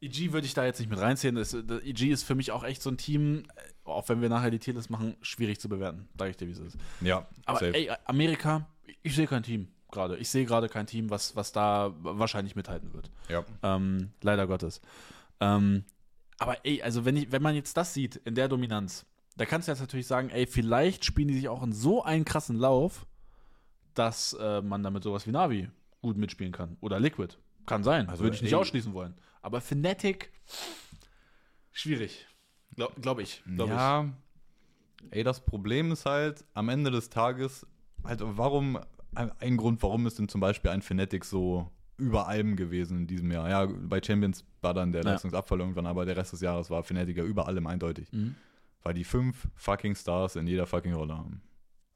EG würde ich da jetzt nicht mit reinziehen. Das, das EG ist für mich auch echt so ein Team, äh, auch wenn wir nachher die Tierlist machen, schwierig zu bewerten. Sag ich dir, wie es ist. Ja, Aber safe. ey, Amerika, ich sehe kein Team gerade. Ich sehe gerade kein Team, was, was da wahrscheinlich mithalten wird. ja. Ähm, leider Gottes. Ähm, aber ey, also wenn, ich, wenn man jetzt das sieht, in der Dominanz, da kannst du jetzt natürlich sagen, ey, vielleicht spielen die sich auch in so einen krassen Lauf, dass äh, man damit sowas wie Navi gut mitspielen kann. Oder Liquid. Kann sein. Also, Würde ich nicht ey- ausschließen wollen. Aber Fnatic, schwierig. Glaube glaub ich. Glaub ja. Ey, das Problem ist halt, am Ende des Tages, halt, warum, ein Grund, warum ist denn zum Beispiel ein Fnatic so über allem gewesen in diesem Jahr? Ja, bei Champions war dann der Ja. Leistungsabfall irgendwann, aber der Rest des Jahres war Fnatic ja über allem eindeutig. ich. Mhm. Weil die fünf fucking Stars in jeder fucking Rolle haben.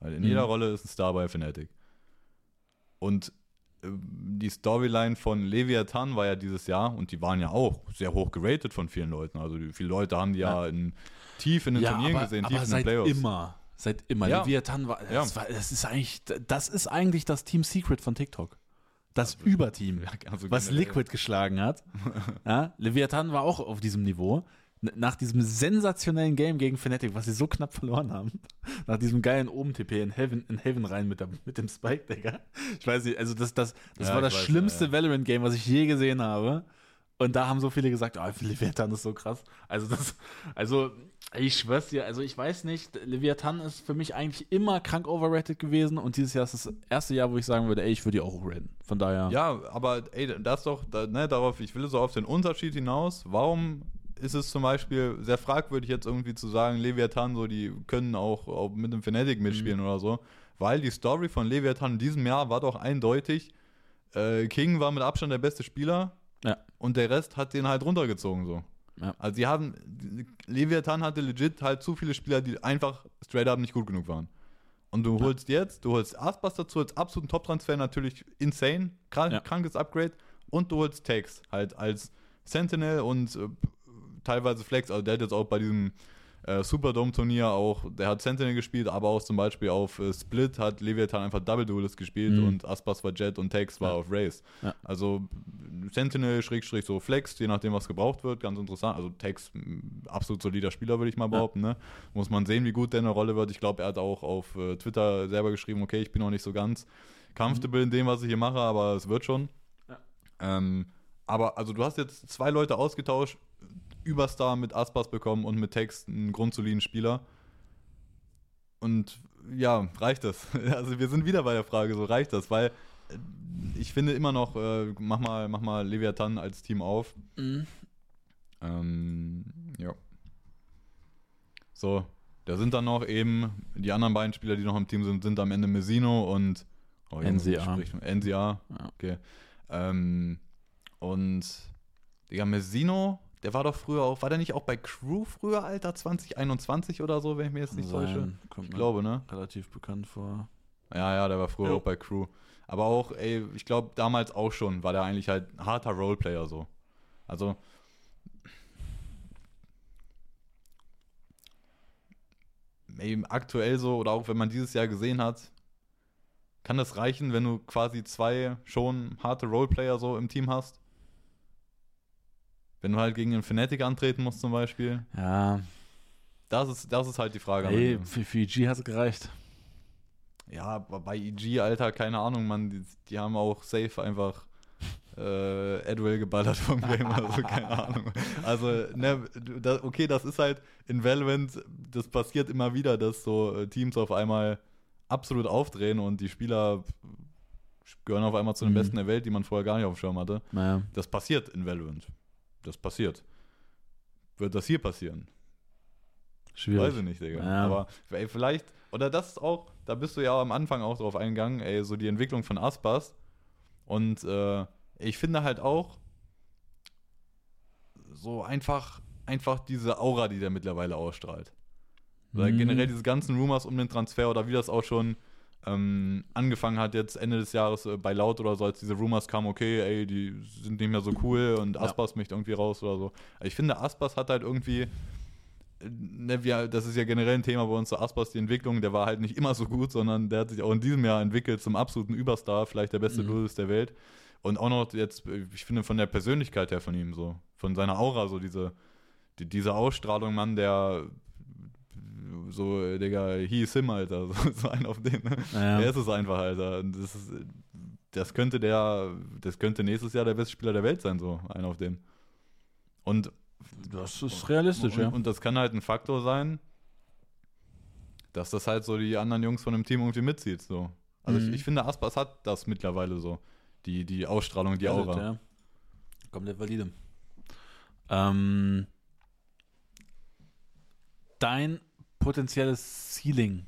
Weil in Mhm. jeder Rolle ist ein Star bei Fnatic. Und die Storyline von Leviathan war ja dieses Jahr und die waren ja auch sehr hoch geratet von vielen Leuten. Also die, viele Leute haben die ja, in, tief in den Ja, Turnieren aber, gesehen, aber tief in den seit Playoffs. immer. Seit immer. Ja. Leviathan war das, Ja. war, das ist eigentlich, das ist eigentlich das Team Secret von TikTok. Das Überteam. Ja, also was. Liquid geschlagen hat. [laughs] ja, Leviathan war auch auf diesem Niveau. Nach diesem sensationellen Game gegen Fnatic, was sie so knapp verloren haben, [laughs] nach diesem geilen Oben-TP in Heaven, in Heaven rein mit, der, mit dem Spike, Digga. Ich weiß nicht, also das, das, das Ja, war das weiß, schlimmste ja, Valorant-Game, was ich je gesehen habe. Und da haben so viele gesagt, oh, Leviathan ist so krass. Also das, also ich schwör's dir, also ich weiß nicht, Leviathan ist für mich eigentlich immer krank overrated gewesen und dieses Jahr ist das erste Jahr, wo ich sagen würde, ey, ich würde die auch hochraten. Von daher. Ja, aber ey, das doch, ne, darauf, ich will so auf den Unterschied hinaus. Warum ist es zum Beispiel sehr fragwürdig, jetzt irgendwie zu sagen, Leviathan, so, die können auch, auch mit dem Fnatic mitspielen Mhm. oder so? Weil die Story von Leviathan in diesem Jahr war doch eindeutig, äh, King war mit Abstand der beste Spieler Ja. und der Rest hat den halt runtergezogen, so. Ja. Also, sie haben, Leviathan hatte legit halt zu viele Spieler, die einfach straight up nicht gut genug waren. Und du holst jetzt, du holst Aspas dazu als absoluten Top-Transfer, natürlich insane, krank, krankes Upgrade. Und du holst Takes halt als Sentinel und äh, teilweise Flex. Also der hat jetzt auch bei diesem äh, Superdome-Turnier auch, der hat Sentinel gespielt, aber auch zum Beispiel auf äh, Split hat Leviathan einfach Double Duelist gespielt Mhm. und Aspas war Jet und Takes war Ja. auf Race. Ja. Also Sentinel, Schrägstrich so Flex, je nachdem, was gebraucht wird, ganz interessant. Also Takes, mh, absolut solider Spieler, würde ich mal behaupten. Ne? Muss man sehen, wie gut der in der Rolle wird. Ich glaube, er hat auch auf äh, Twitter selber geschrieben, okay, ich bin noch nicht so ganz comfortable in dem, was ich hier mache, aber es wird schon. Ja. Ähm, aber also du hast jetzt zwei Leute ausgetauscht, Überstar mit Aspas bekommen und mit Text einen grundsoliden Spieler. Und ja, reicht das? [laughs] Also wir sind wieder bei der Frage, so reicht das? Weil äh, ich finde immer noch, äh, mach, mal, mach mal Leviathan als Team auf. Mhm. Ähm, ja. So, da sind dann noch eben die anderen beiden Spieler, die noch im Team sind, sind am Ende Messino und oh, NCA. NCA. Ja. Okay. Ähm, und Digga, Messino, der war doch früher auch, war der nicht auch bei Crew früher, Alter, 2021 oder so, wenn ich mir jetzt nicht täusche? Sein, kommt Ich glaube, ne? relativ bekannt vor. Ja, ja, der war früher Jo. auch bei Crew. Aber auch, ey, ich glaube, damals auch schon war der eigentlich halt harter Roleplayer so. Also. Ey, aktuell so, oder auch wenn man dieses Jahr gesehen hat, kann das reichen, wenn du quasi zwei schon harte Roleplayer so im Team hast? Wenn du halt gegen einen Fnatic antreten musst zum Beispiel. Ja, Das ist, das ist halt die Frage. ey, für, für EG hat es gereicht. Ja, bei EG, Alter, keine Ahnung, Mann, die, die haben auch safe einfach äh, Adwell geballert vom Game oder so, keine Ahnung. Also, ne, du- da, okay, das ist halt in Valorant, das passiert immer wieder, dass so äh, Teams auf einmal absolut aufdrehen und die Spieler gehören auf einmal zu den Mhm. Besten der Welt, die man vorher gar nicht auf dem Schirm hatte. Naja. Das passiert in Valorant. Das passiert. Wird das hier passieren? Schwierig. Weiß ich nicht, Digga. Ja. Aber ey, vielleicht, oder das ist auch, da bist du ja am Anfang auch drauf eingegangen, ey, so die Entwicklung von Aspas. Und äh, ich finde halt auch so einfach, einfach diese Aura, die der mittlerweile ausstrahlt. Oder Mhm. generell diese ganzen Rumors um den Transfer oder wie das auch schon ähm, angefangen hat, jetzt Ende des Jahres äh, bei Laut oder so, als diese Rumors kamen, okay, ey, die sind nicht mehr so cool und Ja. Aspas möchte irgendwie raus oder so. Ich finde, Aspas hat halt irgendwie, äh, ne, wir, das ist ja generell ein Thema bei uns, so Aspas, die Entwicklung, der war halt nicht immer so gut, sondern der hat sich auch in diesem Jahr entwickelt zum absoluten Überstar, vielleicht der beste Mhm. Duelist der Welt. Und auch noch jetzt, äh, ich finde, von der Persönlichkeit her von ihm so, von seiner Aura, so diese, die, diese Ausstrahlung, Mann, der so, äh, Digga, he is him, Alter. [laughs] So, so ein auf den. Ne? Ja. Der ist es einfach, Alter. Das, ist, das könnte der, das könnte nächstes Jahr der beste Spieler der Welt sein, so ein auf den. Und, Das ist realistisch, und, ja. und das kann halt ein Faktor sein, dass das halt so die anderen Jungs von dem Team irgendwie mitzieht. So. Also Mhm. ich, ich finde, Aspas hat das mittlerweile so. Die, die Ausstrahlung, die Aura. Ja. Komplett valide. Ähm, dein potenzielles Ceiling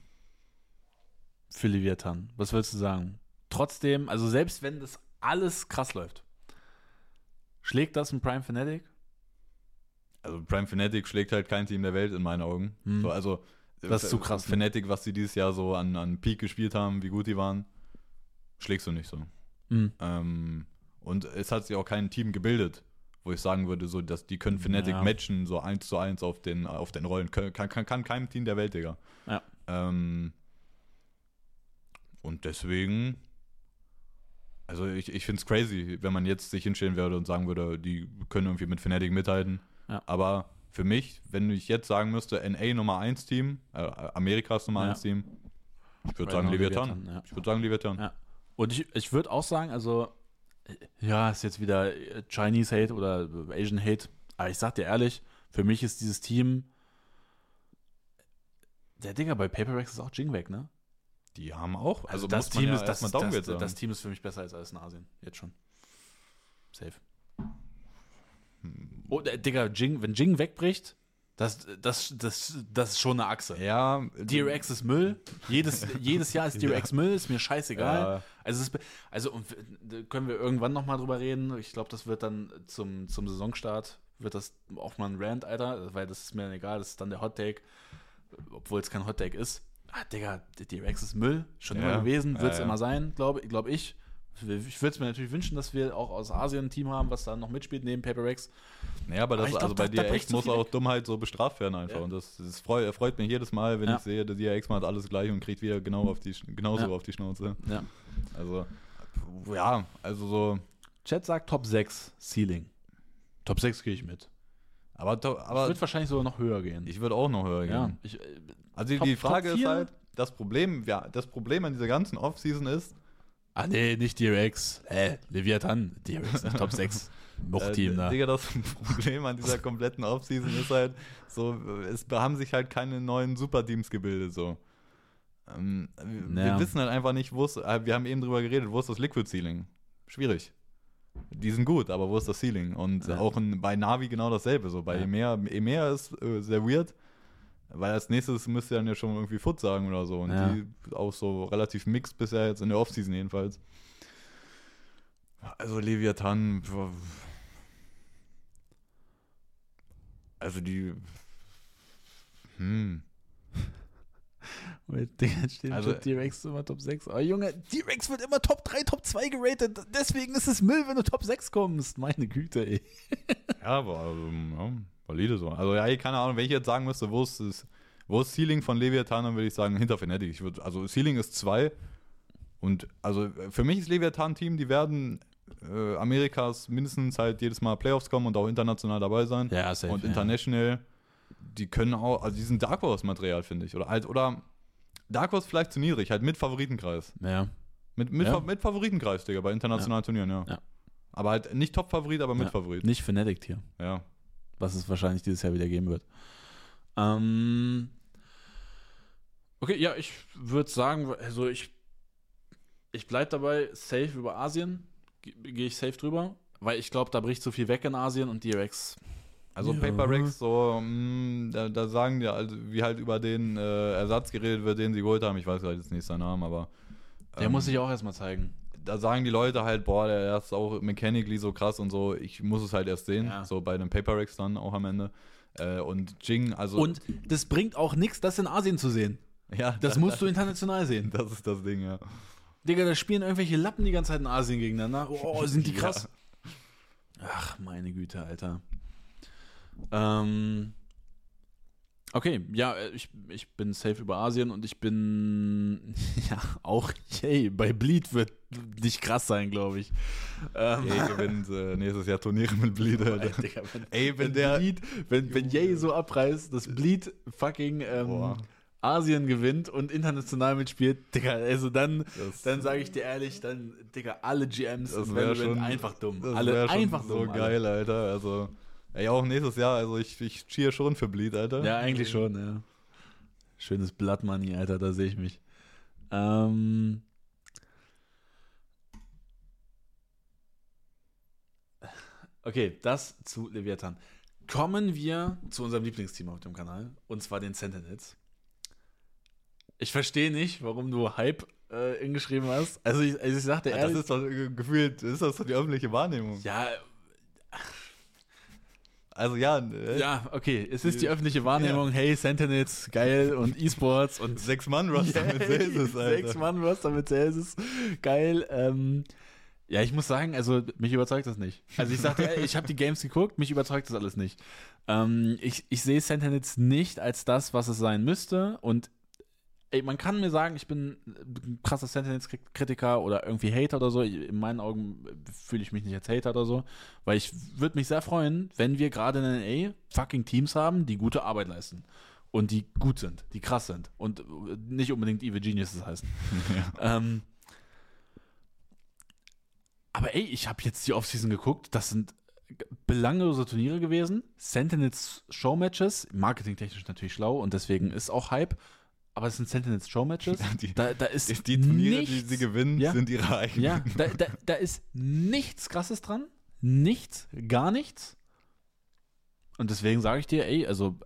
für Leviathan, was würdest du sagen? Trotzdem, also selbst wenn das alles krass läuft, schlägt das ein Prime Fanatic? Also Prime Fnatic schlägt halt kein Team der Welt in meinen Augen. Hm. So, also Das ist zu krass, ne? Fnatic, was sie dieses Jahr so an, an Peak gespielt haben, wie gut die waren, schlägst du nicht so. Mhm. Ähm, und es hat sich auch kein Team gebildet, wo ich sagen würde, so, dass die können Fnatic Ja. matchen, so eins zu eins auf den, auf den Rollen. Kann, kann, kann, keinem Team der Welt, Digga. Ja. Ähm, und deswegen, also ich, ich finde es crazy, wenn man jetzt sich hinstellen würde und sagen würde, die können irgendwie mit Fnatic mithalten. Ja. Aber für mich, wenn ich jetzt sagen müsste, NA Nummer 1 Team, äh, Amerikas Nummer Ja. 1 Team, ich würde sagen Leviathan. Leviathan, ja. Ich würde sagen Leviathan. Und ich, ich würde auch sagen, also, ja, ist jetzt wieder äh, Chinese Hate oder äh, Asian Hate. Aber ich sag dir ehrlich, für mich ist dieses Team. Der Digga bei Paper Rex ist auch Jing weg, ne? Die haben auch, Also, also, das Team ja ist das, das, sagen. das Team ist für mich besser als alles in Asien. Jetzt schon. Safe. Oh, äh, Digga, Jing, wenn Jing wegbricht, das, das, das, das ist schon eine Achse. ja, DRX ist Müll. Jedes, [laughs] jedes Jahr ist DRX Müll, ist mir scheißegal. Ja. Also, ist- also und können wir irgendwann nochmal drüber reden. Ich glaube, das wird dann zum, zum Saisonstart, wird das auch mal ein Rant, Alter, weil das ist mir dann egal, das ist dann der Hot Take, obwohl es kein Hot Take ist. Ah, Digga, DRX ist Müll, schon Ja. immer gewesen, wird es Ja, ja. immer sein, glaube glaub ich. Ich würde es mir natürlich wünschen, dass wir auch aus Asien ein Team haben, was da noch mitspielt neben Paper Rex. Naja, aber das, Aber glaub, also bei da- DRX muss auch weg. Dummheit so bestraft werden einfach. Ja. Und das, das freut, freut mich jedes Mal, wenn Ja. ich sehe, der DRX macht alles gleich und kriegt wieder genau auf die, genauso Ja. auf die Schnauze. Ja. Also, ja, also so. Chat sagt Top 6 Ceiling. Top 6 gehe ich mit. Aber, to- Ich aber würde wahrscheinlich sogar noch höher gehen. ich würde auch noch höher ja, gehen. ich, äh, Also Top- die Frage ist halt, das Problem, ja, das Problem an dieser ganzen Offseason ist, Ah, nee, nicht DRX. Äh, Leviathan. DRX, Top 6. Moch-Team [laughs] äh, da. Digga, das Problem an dieser kompletten Offseason ist halt, so, es haben sich halt keine neuen Superteams gebildet, so. Ähm, wir, Ja. wir wissen halt einfach nicht, wo es, äh, wir haben eben drüber geredet, wo ist das Liquid Ceiling? Schwierig. Die sind gut, aber wo ist das Ceiling? Und Ja. auch in, bei Navi genau dasselbe. So bei Ja. Emea, Emea ist äh, sehr weird, weil als nächstes müsste dann ja schon irgendwie Foot sagen oder so. Und Ja. die auch so relativ mixed bisher jetzt in der Offseason jedenfalls. Also Leviathan, also die, hm, [laughs] Digga, steht Also- T-Rex immer Top 6. Oh Junge, T-Rex wird immer Top 3, Top 2 geratet. Deswegen ist es Müll, wenn du Top 6 kommst. Meine Güte, ey. Ja, aber also, ja, valide so. Also ja, keine Ahnung, wenn ich jetzt sagen müsste, wo ist das, wo ist Ceiling von Leviathan, dann würde ich sagen, hinter Fnatic. Ich würd, also Ceiling ist zwei und also für mich ist Leviathan ein Team, die werden äh, Amerikas mindestens halt jedes Mal Playoffs kommen und auch international dabei sein. Ja, safe. und international, die können auch, also die sind Dark Horse Material, finde ich. Oder halt, oder Dark Horse vielleicht zu niedrig, halt mit Favoritenkreis. Ja. Mit, mit, Ja. Mit Favoritenkreis, Digga, bei internationalen Turnieren, ja. Ja. Aber halt nicht Top-Favorit, aber mit Ja. Favorit. Nicht Fnatic Tier, Ja. Was es wahrscheinlich dieses Jahr wieder geben wird. Ähm. Okay, ja, ich würde sagen, also ich, ich bleibe dabei, safe über Asien. Ge- Gehe ich safe drüber. Weil ich glaube, da bricht so viel weg in Asien und DRX. Also Ja. Paper Rex, so, mh, da, da sagen die, also, wie halt über den äh, Ersatz geredet wird, den sie geholt haben. Ich weiß gerade jetzt nicht seinen Namen, aber. Der ähm, muss sich auch erstmal zeigen. Da sagen die Leute halt, boah, der, ist auch mechanically so krass und so. Ich muss es halt erst sehen. Ja. So bei dem Paper Rex dann auch am Ende. Äh, und Jing, also. Und das bringt auch nichts, das in Asien zu sehen. [laughs] ja, Das musst du international sehen. [laughs] Das ist das Ding, ja. Digga, da spielen irgendwelche Lappen die ganze Zeit in Asien gegeneinander. Oh, sind die [laughs] krass. Ach, meine Güte, Alter. Ähm. Okay, ja, äh, ich, ich bin safe über Asien und ich bin [laughs] ja auch, yay, bei Bleed wird nicht krass sein, glaube ich. Ähm, Jay [laughs] gewinnt äh, nächstes Jahr Turniere mit Bleed, Ey, Alter. Digga, wenn, [laughs] Ey, wenn wenn der. Bleed, wenn, wenn Yay so abreißt, dass Bleed fucking ähm. Asien gewinnt und international mitspielt, Digga, also dann, Das- dann sage ich dir ehrlich, dann, Digga, alle GMs Das schon- einfach dumm. Das alle schon einfach so dumm. alle. geil, Alter. Also, ey, auch nächstes Jahr, also ich, ich cheer schon für Bleed, Alter. Ja, eigentlich schon, ja. Schönes Blood Money, Alter, da sehe ich mich. Ähm. Okay, das zu Leviathan. Kommen wir zu unserem Lieblingsteam auf dem Kanal, und zwar den Sentinels. Ich verstehe nicht, warum du Hype äh, hingeschrieben hast. Also ich, also ich sagte ehrlich, das ist doch äh, gefühlt, ist das doch die öffentliche Wahrnehmung. ja, Also ja, äh, ja, okay, es ist die öffentliche Wahrnehmung, hey, Sentinels, geil, und [laughs] E-Sports und sechs Mann Roster mit Celsius, [laughs] Alter. Sechs Mann Roster mit Celsius. Geil. Ähm, ja, ich muss sagen, also mich überzeugt das nicht. Also ich sagte, ich habe die Games geguckt, mich überzeugt das alles nicht. Ähm, ich, ich sehe Sentinels nicht als das, was es sein müsste. Und ey, man kann mir sagen, ich bin ein krasser Sentinels-Kritiker oder irgendwie Hater oder so. In meinen Augen fühle ich mich nicht als Hater oder so. Weil ich würde mich sehr freuen, wenn wir gerade in NA fucking Teams haben, die gute Arbeit leisten. Und die gut sind, die krass sind. Und nicht unbedingt Evil Geniuses heißen. [laughs] Ähm, aber ey, ich habe jetzt die Offseason geguckt. Das sind belanglose Turniere gewesen. Sentinels Showmatches. Marketingtechnisch natürlich schlau und deswegen ist auch Hype. Aber es sind Sentinels Showmatches. [laughs] Die, Da, da ist die Turniere, nichts, die sie gewinnen, Ja. sind ihre eigenen. Ja, da, da, da ist nichts Krasses dran. Nichts, gar nichts. Und deswegen sage ich dir, ey, also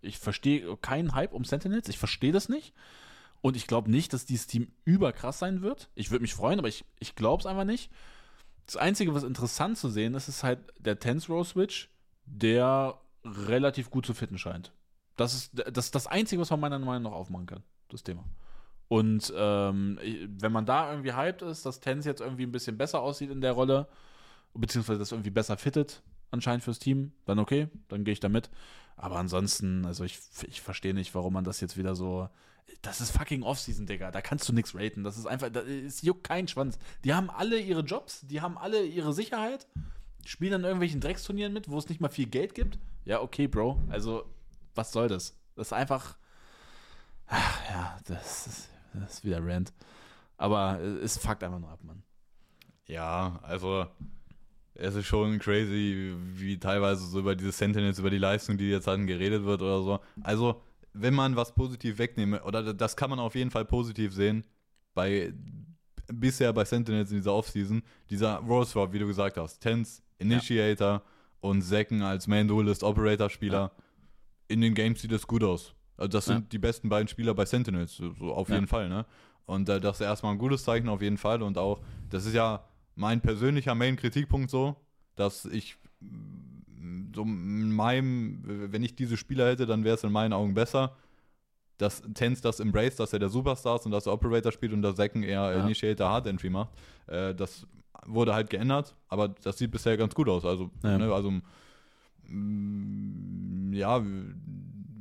ich verstehe keinen Hype um Sentinels. Ich verstehe das nicht. Und ich glaube nicht, dass dieses Team überkrass sein wird. Ich würde mich freuen, aber ich, ich glaube es einfach nicht. Das Einzige, was interessant zu sehen ist, ist halt der Tense Row Switch, der relativ gut zu fitten scheint. Das ist das, das Einzige, was man meiner Meinung nach aufmachen kann, das Thema. Und ähm, wenn man da irgendwie hyped ist, dass Tense jetzt irgendwie ein bisschen besser aussieht in der Rolle, beziehungsweise das irgendwie besser fittet, anscheinend fürs Team, dann okay, dann gehe ich da mit. Aber ansonsten, also ich, ich verstehe nicht, warum man das jetzt wieder so. Das ist fucking Offseason, Digga. Da kannst du nichts raten. Das ist einfach, es juckt keinen Schwanz. Die haben alle ihre Jobs, die haben alle ihre Sicherheit, spielen an irgendwelchen Drecksturnieren mit, wo es nicht mal viel Geld gibt. Ja, okay, Bro. Also, was soll das? Das ist einfach. Ach, ja, das ist, das ist wieder Rant. Aber es fuckt einfach nur ab, Mann. Ja, also es ist schon crazy, wie teilweise so über diese Sentinels, über die Leistung, die jetzt hatten, geredet wird oder so. Also wenn man was positiv wegnehme, oder das kann man auf jeden Fall positiv sehen, bei bisher bei Sentinels in dieser Offseason, dieser Role Swap, wie du gesagt hast, Tense, Initiator ja. und Second als Main Duelist Operator Spieler. Ja. In den Games sieht das gut aus. Also das sind die besten beiden Spieler bei Sentinels, so auf jeden Fall, ne? Und äh, das ist erstmal ein gutes Zeichen auf jeden Fall und auch, das ist ja mein persönlicher Main-Kritikpunkt so, dass ich so in meinem, wenn ich diese Spieler hätte, dann wäre es in meinen Augen besser, dass Tense das embrace, dass er der Superstar ist und dass er Operator spielt und der Second eher ja. Initiator Hard Entry macht. Äh, das wurde halt geändert, aber das sieht bisher ganz gut aus. Also, ja. ne, also mm, ja,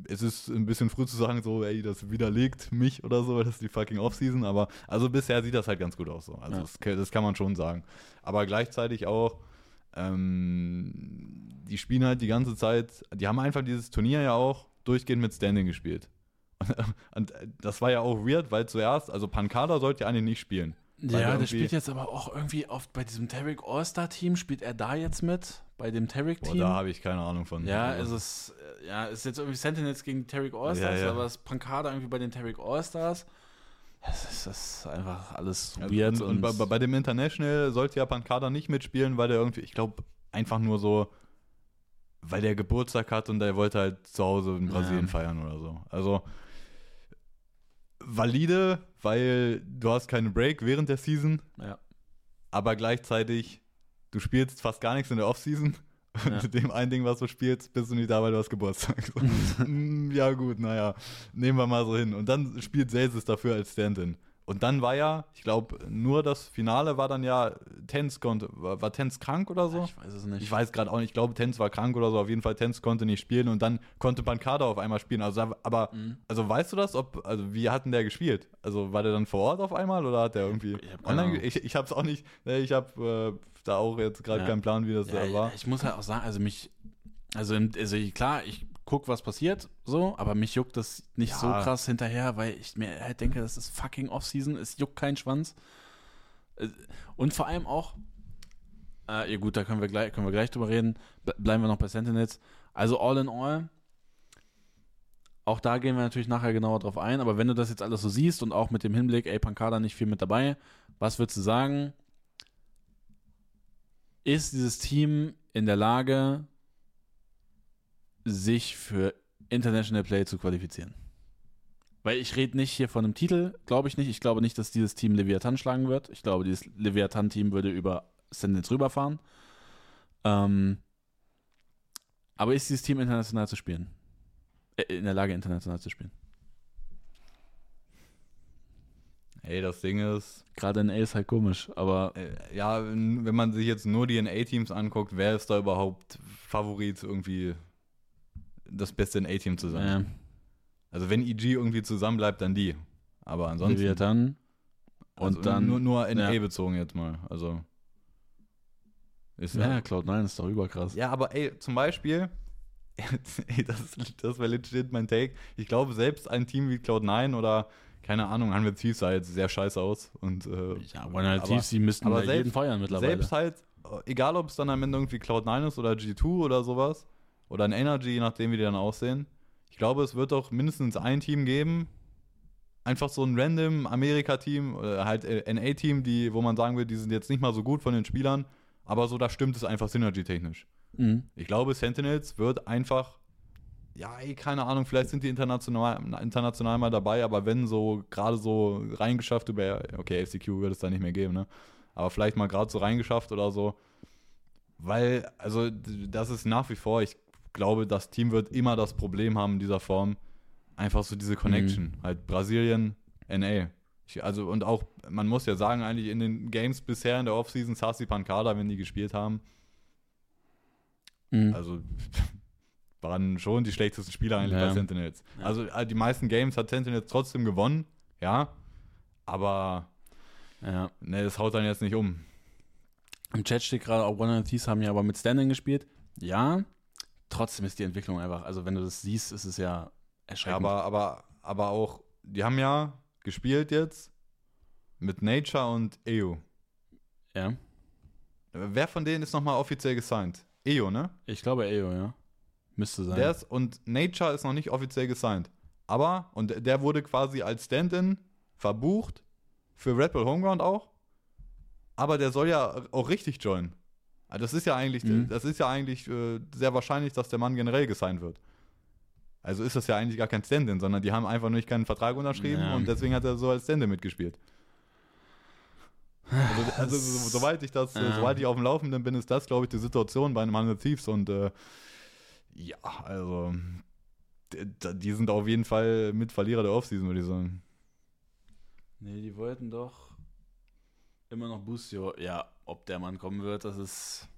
es ist ein bisschen früh zu sagen, so, ey, das widerlegt mich oder so, das ist die fucking Offseason, aber also bisher sieht das halt ganz gut aus. So. Also ja. das, das, kann man schon sagen. Aber gleichzeitig auch, ähm, die spielen halt die ganze Zeit, die haben einfach dieses Turnier ja auch durchgehend mit Standing gespielt. [laughs] Und das war ja auch weird, weil zuerst, also Pankada sollte ja eigentlich nicht spielen. Ja, der spielt jetzt aber auch irgendwie oft bei diesem Tarek All-Star-Team, spielt er da jetzt mit? Bei dem Tarek-Team? Da habe ich keine Ahnung von. Ja, also. ist es ja, ist jetzt irgendwie Sentinels gegen Tarek All-Stars, ja, ja. aber es ist Pankada irgendwie bei den Tarek All-Stars. Das ist, das ist einfach alles weird. Und, und, und bei, bei, dem International sollte ja Pankada nicht mitspielen, weil der irgendwie, ich glaube, einfach nur so, weil der Geburtstag hat und der wollte halt zu Hause in Brasilien ja. feiern oder so. Also valide, weil du hast keinen Break während der Season. Ja. Aber gleichzeitig, du spielst fast gar nichts in der Offseason. Und ja. mit dem einen Ding, was du spielst, bist du nicht da, weil du hast Geburtstag. Mm, [laughs] ja, gut, naja, nehmen wir mal so hin. Und dann spielt Selsis dafür als Stand-in. Und dann war ja, ich glaube, nur das Finale war dann ja, Tens konnte, war, war Tens krank oder so? Ich weiß es nicht. Ich weiß gerade auch nicht, ich glaube, Tens war krank oder so, auf jeden Fall Tens konnte nicht spielen und dann konnte Pankada auf einmal spielen. Also, aber, mhm. also weißt du das, ob, also wie hat denn der gespielt? Also war der dann vor Ort auf einmal oder hat der irgendwie ich online, ich, ich hab's auch nicht, ne, ich habe äh, da auch jetzt gerade ja. keinen Plan, wie das ja, da war. Ich muss halt auch sagen, also mich, also, also klar, ich guck, was passiert, so, aber mich juckt das nicht ja. so krass hinterher, weil ich mir halt denke, das ist fucking Off-Season, es juckt keinen Schwanz. Äh, und vor allem auch, äh, ja gut, da können wir gleich, können wir gleich drüber reden. Bleiben wir noch bei Sentinels. Also all in all, auch da gehen wir natürlich nachher genauer drauf ein, aber wenn du das jetzt alles so siehst und auch mit dem Hinblick, ey, Pankada nicht viel mit dabei, was würdest du sagen? Ist dieses Team in der Lage, sich für International Play zu qualifizieren. Weil ich rede nicht hier von einem Titel, glaube ich nicht. Ich glaube nicht, dass dieses Team Leviathan schlagen wird. Ich glaube, dieses Leviathan-Team würde über Sentinels rüberfahren. Ähm, aber ist dieses Team international zu spielen? Äh, in der Lage, international zu spielen? Ey, das Ding ist. Gerade NA ist halt komisch, aber. Äh, ja, wenn man sich jetzt nur die NA-Teams anguckt, wer ist da überhaupt Favorit irgendwie das beste in A-Team zu sein. Ja. Also wenn EG irgendwie zusammenbleibt, dann die. Aber ansonsten. Leviathan. Und also dann. Nur, nur NA ja. bezogen jetzt mal. Also. Ist ja, ja Cloud9 ist doch überkrass. Ja, aber ey, zum Beispiel, [laughs] ey, das, das wäre legit mein Take. Ich glaube, selbst ein Team wie Cloud9 oder, keine Ahnung, haben wir Thieves sah jetzt sehr scheiße aus. Und, äh, ja, One Thieves, die müssten aber selbst, jeden feiern mittlerweile. Selbst halt, egal ob es dann am Ende irgendwie Cloud9 ist oder G2 oder sowas, oder ein Energy, je nachdem, wie die dann aussehen. Ich glaube, es wird doch mindestens ein Team geben, einfach so ein random Amerika-Team oder halt NA-Team, die, wo man sagen will, die sind jetzt nicht mal so gut von den Spielern, aber so, da stimmt es einfach synergy-technisch. Mhm. Ich glaube, Sentinels wird einfach, ja, ey, keine Ahnung, vielleicht sind die international, international mal dabei, aber wenn so gerade so reingeschafft über, okay, FCQ wird es da nicht mehr geben, ne? Aber vielleicht mal gerade so reingeschafft oder so. Weil, also, das ist nach wie vor, ich glaube, das Team wird immer das Problem haben in dieser Form. Einfach so diese Connection. Mhm. Halt Brasilien, NA. Ich, also, und auch, man muss ja sagen, eigentlich in den Games bisher in der Offseason, Sassi Pankada, wenn die gespielt haben, mhm. also waren schon die schlechtesten Spieler eigentlich ja. bei Sentinels. Ja. Also äh, die meisten Games hat Sentinels trotzdem gewonnen, ja, aber ja. ne, das haut dann jetzt nicht um. Im Chat steht gerade auch One of Thieves haben ja aber mit Standing gespielt. Ja, trotzdem ist die Entwicklung einfach, also wenn du das siehst, ist es ja erschreckend. Ja, aber, aber, aber auch, die haben ja gespielt jetzt mit Nature und EO. Ja. Wer von denen ist nochmal offiziell gesigned? EO, ne? Ich glaube EO, ja. Müsste sein. Der ist, und Nature ist noch nicht offiziell gesigned. Aber, und der wurde quasi als Stand-in verbucht, für Red Bull Homeground auch. Aber der soll ja auch richtig joinen. Also das ist ja eigentlich, Mhm. das ist ja eigentlich äh, sehr wahrscheinlich, dass der Mann generell gesigned wird. Also ist das ja eigentlich gar kein Stand-in, sondern die haben einfach nur nicht keinen Vertrag unterschrieben Ja. und deswegen hat er so als Stand-in mitgespielt. Also, also so, [laughs] soweit ich das, Ja. soweit ich auf dem Laufenden bin, ist das, glaube ich, die Situation bei einem Hundred Thieves und äh, ja, also die sind auf jeden Fall Mitverlierer der Offseason, würde ich sagen. Nee, die wollten doch immer noch Busio. Ja, ob der Mann kommen wird, das ist.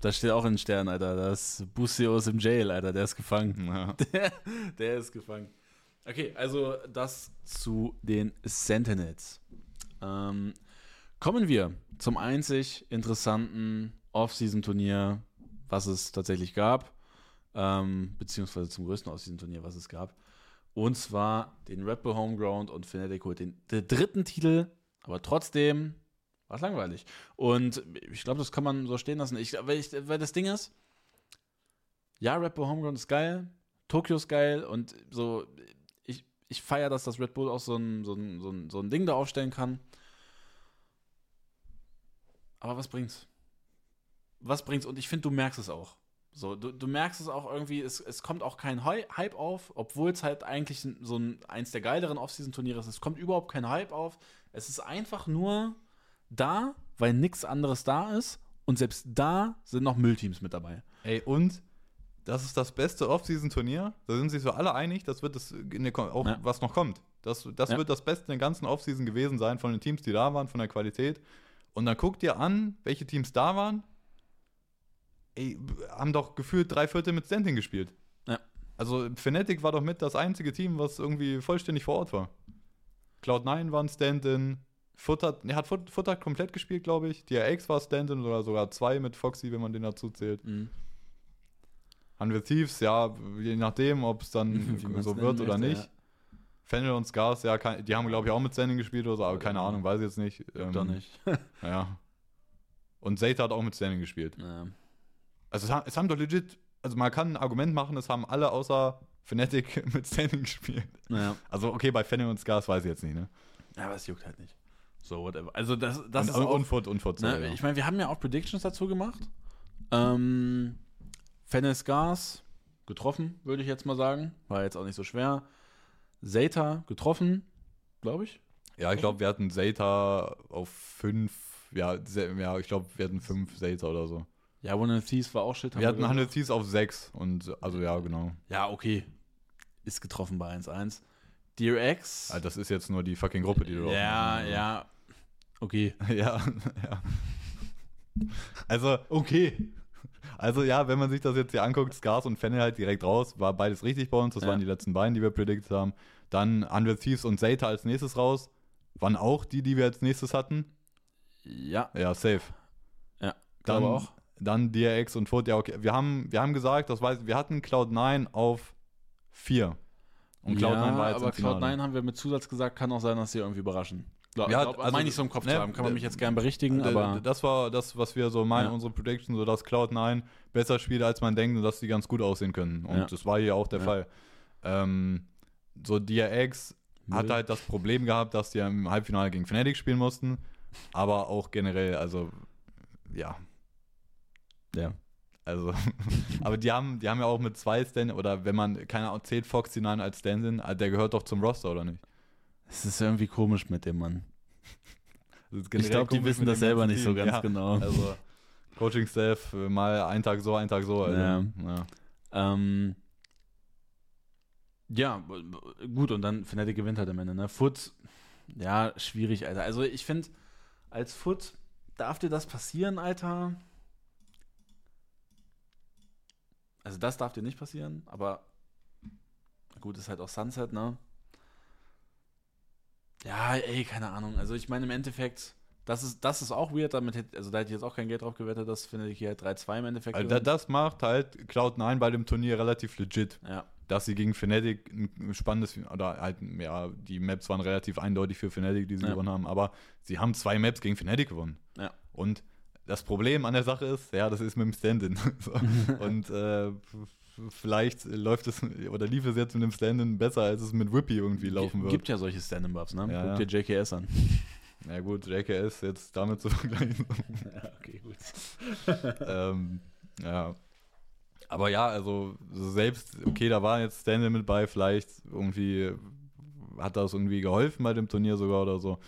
Das steht auch in den Sternen, Alter. Das Busio ist im Jail, Alter. Der ist gefangen. Ja. [laughs] Der, der ist gefangen. Okay, also das zu den Sentinels. Ähm, kommen wir zum einzig interessanten Off-Season-Turnier, was es tatsächlich gab. Ähm, beziehungsweise zum größten Off-Season-Turnier, was es gab. Und zwar den Red Bull Homeground und Fnatic holt den, den dritten Titel, aber trotzdem war es langweilig. Und ich glaube, das kann man so stehen lassen. Ich, weil, ich, weil das Ding ist, ja, Red Bull Homeground ist geil, Tokio ist geil und so, ich, ich feiere, dass das Red Bull auch so ein, so, ein, so, ein, so ein Ding da aufstellen kann. Aber was bringt's? Was bringt's? Und ich finde, du merkst es auch. So, du, du merkst es auch irgendwie, es, es kommt auch kein Hy- Hype auf, obwohl es halt eigentlich so ein, eins der geileren Off-Season-Turniere ist. Es kommt überhaupt kein Hype auf. Es ist einfach nur da, weil nichts anderes da ist. Und selbst da sind noch Müllteams mit dabei. Ey, und das ist das beste Off-Season-Turnier. Da sind sich so alle einig, das wird das, in der, auch Ja. was noch kommt. Das, das Ja. wird das Beste in der ganzen Off-Season gewesen sein von den Teams, die da waren, von der Qualität. Und dann guck dir an, welche Teams da waren. Ey, haben doch gefühlt drei Viertel mit Standing gespielt. Ja. Also Fnatic war doch mit das einzige Team, was irgendwie vollständig vor Ort war. Cloud9 war ein Stand-in. Hat, nee, hat hat komplett gespielt, glaube ich. DRX war Stand-in oder sogar zwei mit Foxy, wenn man den dazu zählt. Mhm. Haben wir Thieves, ja, je nachdem, ob es dann [laughs] so wird oder nicht. Fennel und Scars, ja, kein, die haben, glaube ich, auch mit Standing gespielt oder so, aber keine Ja. Ahnung, weiß ich jetzt nicht. Ja. Doch nicht. [laughs] Ja. Und Zeta hat auch mit Standing gespielt. ja. Also es haben, es haben doch legit, also man kann ein Argument machen, es haben alle außer Fnatic [laughs] mit Standing gespielt. Naja. Also okay, bei Fennel und Scars weiß ich jetzt nicht, ne? Ja, aber es juckt halt nicht. So, whatever. Also, das, das und, ist auch, und Foot. ne, ja. Ich meine, wir haben ja auch Predictions dazu gemacht. Ähm, Fennel Scars getroffen, würde ich jetzt mal sagen. War jetzt auch nicht so schwer. Zeta getroffen, glaube ich. Ja, ich glaube, wir hatten Zeta auf fünf, ja, se- ja ich glaube, wir hatten fünf Zeta oder so. Ja, One of Thieves war auch shit. Wir hatten gesagt. 100 Thieves auf sechs und also ja, genau. Ja, okay. Ist getroffen bei 1-1. Dear X. Also das ist jetzt nur die fucking Gruppe, die du ja, aufmachst. ja. Okay. [laughs] ja, ja. Also, Okay. also ja, wenn man sich das jetzt hier anguckt, Scars und Fennel halt direkt raus, war beides richtig bei uns. Das Ja. waren die letzten beiden, die wir predicted haben. Dann 100 Thieves und Zeta als nächstes raus. Waren auch die, die wir als nächstes hatten. Ja, Ja, safe. Ja, dann glaube auch. Dann DRX und Foot. Ja, okay. Wir haben, wir haben gesagt, das weiß, wir hatten Cloud9 auf 4. Und Cloud9 ja, war jetzt aber im Finale. Cloud9 haben wir mit Zusatz gesagt, kann auch sein, dass sie irgendwie überraschen. Glaub, Ja, glaub, also, meine ich so im Kopf ne, zu haben, kann man mich jetzt gern berichtigen, aber Das war das, was wir so meinen, Ja. unsere Prediction, so dass Cloud9 besser spielt, als man denkt und dass sie ganz gut aussehen können. Und Ja. das war hier auch der Ja. Fall. Ähm, so DRX hat Müll. halt das Problem gehabt, dass die im Halbfinale gegen Fnatic spielen mussten, aber auch generell, also ja, ja. also, [laughs] aber die haben, die haben ja auch mit zwei Stand oder wenn man, keine Ahnung, zählt Fox hinein als Stand-in, äh, der gehört doch zum Roster, oder nicht? Es ist irgendwie komisch mit dem Mann. Ich glaube, die wissen das selber nicht so ganz ja. genau. Also, Coaching-Staff, äh, mal einen Tag so, einen Tag so. Also, Ja. ja. Ähm, ja, gut, und dann Fnatic gewinnt halt am Ende, ne? Foot, ja, schwierig, Alter. Also ich finde, als Foot darf dir das passieren, Alter. Also das darf dir nicht passieren, aber gut, ist halt auch Sunset, ne? Ja, ey, keine Ahnung. Also ich meine im Endeffekt, das ist, das ist auch weird, damit hätte, also da hätte ich jetzt auch kein Geld drauf gewettet, dass Fnatic hier halt 3-2 im Endeffekt Also, gewinnt. das macht halt Cloud9 bei dem Turnier relativ legit, Ja, dass sie gegen Fnatic ein spannendes, oder halt, ja, die Maps waren relativ eindeutig für Fnatic, die sie Ja. gewonnen haben, aber sie haben zwei Maps gegen Fnatic gewonnen. ja. Und das Problem an der Sache ist, ja, das ist mit dem Stand-in. [laughs] so. [laughs] Und äh, vielleicht läuft es oder lief es jetzt mit dem Stand-in besser, als es mit Whippy irgendwie laufen wird. Gibt ja solche Stand-in-Buffs, ne? Ja, Guck dir JKS an. [laughs] Ja gut, JKS jetzt damit zu vergleichen. ja, okay, gut. ähm, ja. Aber ja, also selbst, okay, da war jetzt Stanley mit bei, vielleicht irgendwie hat das irgendwie geholfen bei dem Turnier sogar oder so.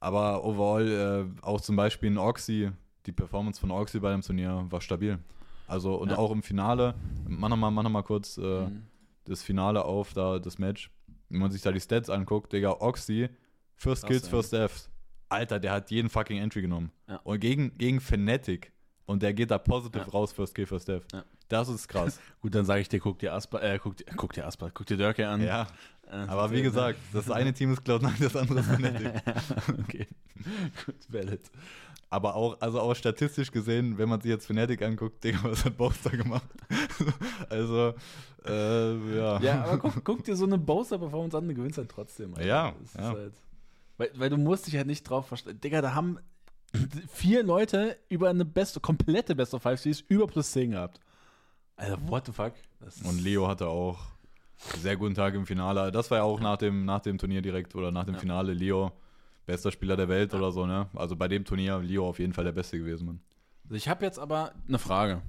Aber overall, äh, auch zum Beispiel in Oxy, die Performance von Oxy bei dem Turnier war stabil. Also und Ja. auch im Finale, mach nochmal mach noch mal kurz äh, Mhm. das Finale auf, da das Match. Wenn man sich da die Stats anguckt, Digga, Oxy, First Kills, ja. First Deaths. Alter, der hat jeden fucking Entry genommen. Ja. Und gegen, gegen Fnatic. Und der geht da positive Ja. raus, First Kill, First Death. Das ist krass. [laughs] Gut, dann sage ich dir, guck dir Aspa, äh, guck, dir- guck dir Aspa, guck dir Dörke an. ja, Äh, aber wie [laughs] gesagt, das eine Team ist Cloud9, [laughs] das andere ist Fnatic. okay. Gut, valid. Aber auch, also auch statistisch gesehen, wenn man sich jetzt Fnatic anguckt, Digga, was hat Boaster gemacht? [laughs] also, äh, ja. Ja, aber guck, guck dir so eine Bowser-Performance an, du gewinnst halt trotzdem. Alter. Ja, ja. Halt, weil, weil du musst dich halt nicht drauf verstehen. Digga, da haben vier Leute über eine beste, komplette Best of Five Series über plus 10 gehabt. Alter, what the fuck? Und Leo hatte auch einen sehr guten Tag im Finale. Das war ja auch nach dem, nach dem Turnier direkt oder nach dem Ja. Finale Leo, bester Spieler der Welt oder so, ne? Also bei dem Turnier Leo auf jeden Fall der Beste gewesen, Mann. Also Ich habe jetzt aber eine Frage.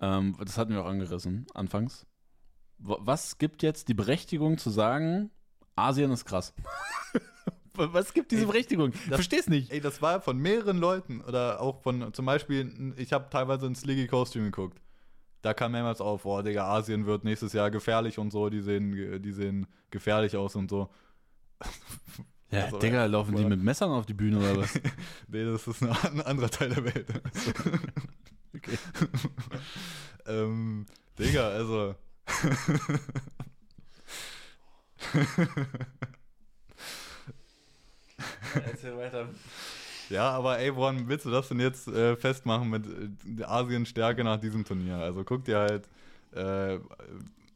Ähm, das hatten wir auch angerissen, anfangs. Was gibt jetzt die Berechtigung zu sagen, Asien ist krass? [laughs] Was gibt diese Ey, Berechtigung? Ich versteh's nicht. Ey, das war von mehreren Leuten oder auch von, zum Beispiel, ich habe teilweise ins League Costume geguckt. Da kam mehrmals auf, boah, Digga, Asien wird nächstes Jahr gefährlich und so, die sehen, die sehen gefährlich aus und so. [laughs] Ja, Also, Digga, laufen die mit Messern auf die Bühne oder was? [laughs] Nee, das ist ein, ein anderer Teil der Welt. [laughs] Okay. [laughs] ähm, Digga, also. Erzähl weiter. Ja, aber ey, woran willst du das denn jetzt äh, festmachen mit äh, der Asien-Stärke nach diesem Turnier? Also guck dir halt, äh,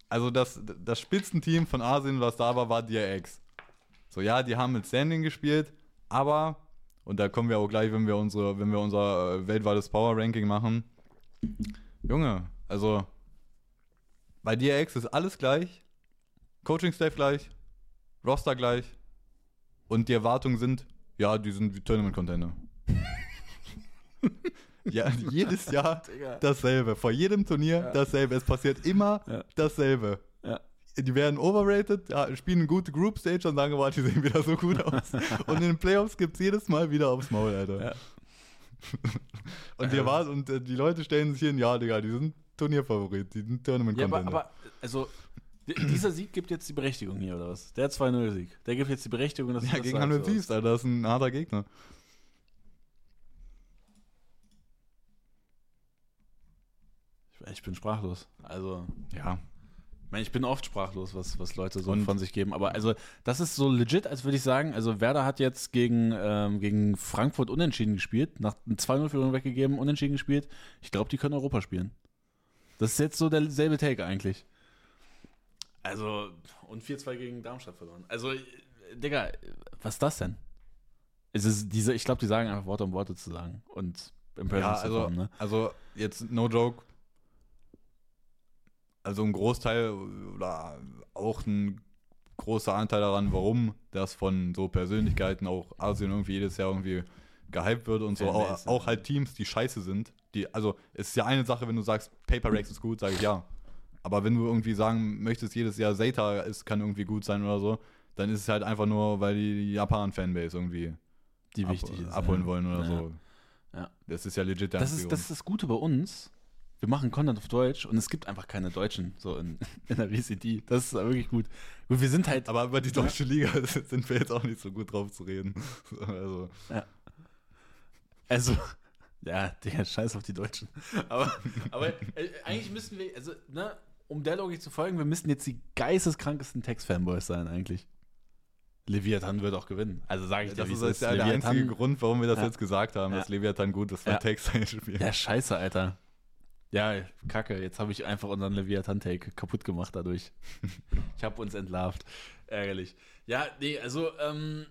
also das, das Spitzenteam von Asien, was da war, war DRX. So, ja, die haben mit Standing gespielt, aber, und da kommen wir auch gleich, wenn wir unsere, wenn wir unser äh, weltweites Power-Ranking machen. Junge, also bei DRX ist alles gleich, Coaching-Staff gleich, Roster gleich und die Erwartungen sind, ja, die sind wie Tournament-Contender. [laughs] ja, jedes Jahr [laughs] dasselbe. Vor jedem Turnier Ja. dasselbe. Es passiert immer Ja. dasselbe. Ja. Die werden overrated, ja, spielen gute Group Stage und sagen, boah, die sehen wieder so gut aus. [laughs] und in den Playoffs gibt es jedes Mal wieder aufs Maul, Alter. Ja. [laughs] und, die Ja. erwarten- und äh, die Leute stellen sich hin, ja, Digga, die sind Turnierfavorit, die sind Ja, Tournament-Contender. aber, aber also, di- dieser Sieg gibt jetzt die Berechtigung hier, oder was? Der 2-0-Sieg. Der gibt jetzt die Berechtigung, dass du ja, das gegen sagst, Hanno oder was? Thieves, Alter, das ist ein harter Gegner. Ich, bin sprachlos. Also, Ja, meine, ich bin oft sprachlos, was, was Leute so Und- von sich geben. Aber also, das ist so legit, als würde ich sagen, also Werder hat jetzt gegen, ähm, gegen Frankfurt unentschieden gespielt, nach einem 2-0-Führung weggegeben, unentschieden gespielt. Ich glaube, die können Europa spielen. Das ist jetzt so derselbe Take eigentlich. Also, und 4-2 gegen Darmstadt verloren. Also, Digga, was ist das denn? Es ist diese, ich glaube, die sagen einfach Worte um Worte zu sagen. Und im Ja, Presence zu also, kommen, ne? also jetzt no joke. Also ein Großteil oder auch ein großer Anteil daran, warum das von so Persönlichkeiten auch Asien irgendwie jedes Jahr irgendwie gehypt wird und so. Auch, auch halt Teams, die scheiße sind. Die, also es ist ja eine Sache, wenn du sagst, Paper Rex ist gut, sage ich ja. Aber wenn du irgendwie sagen möchtest, jedes Jahr Zeta ist, kann irgendwie gut sein oder so, dann ist es halt einfach nur, weil die Japan-Fanbase irgendwie Die ab, wichtig ist. abholen ja. wollen oder Ja. so. Ja. Das ist ja legit der Das ist, das ist das Gute bei uns. Wir machen Content auf Deutsch und es gibt einfach keine Deutschen so in, [laughs] in der VCD. Das ist wirklich gut. Gut, wir sind halt. Aber über die deutsche Liga [laughs] sind wir jetzt auch nicht so gut drauf zu reden. [laughs] Also, Also, ja, Digga, scheiß auf die Deutschen. Aber, aber äh, eigentlich müssen wir, also, ne, um der Logik zu folgen, wir müssen jetzt die geisteskrankesten Text-Fanboys sein, eigentlich. Leviathan wird auch gewinnen. Also sage ich dir, das ist, ja der einzige Grund, warum wir das Ja. jetzt gesagt haben, Ja. dass Leviathan gut ist, weil Ja. Text ein Spiel. Ja, scheiße, Alter. Ja, kacke. Jetzt habe ich einfach unseren Leviathan-Take kaputt gemacht dadurch. [laughs] ich habe uns entlarvt. Ärgerlich. Ja, nee, also, ähm,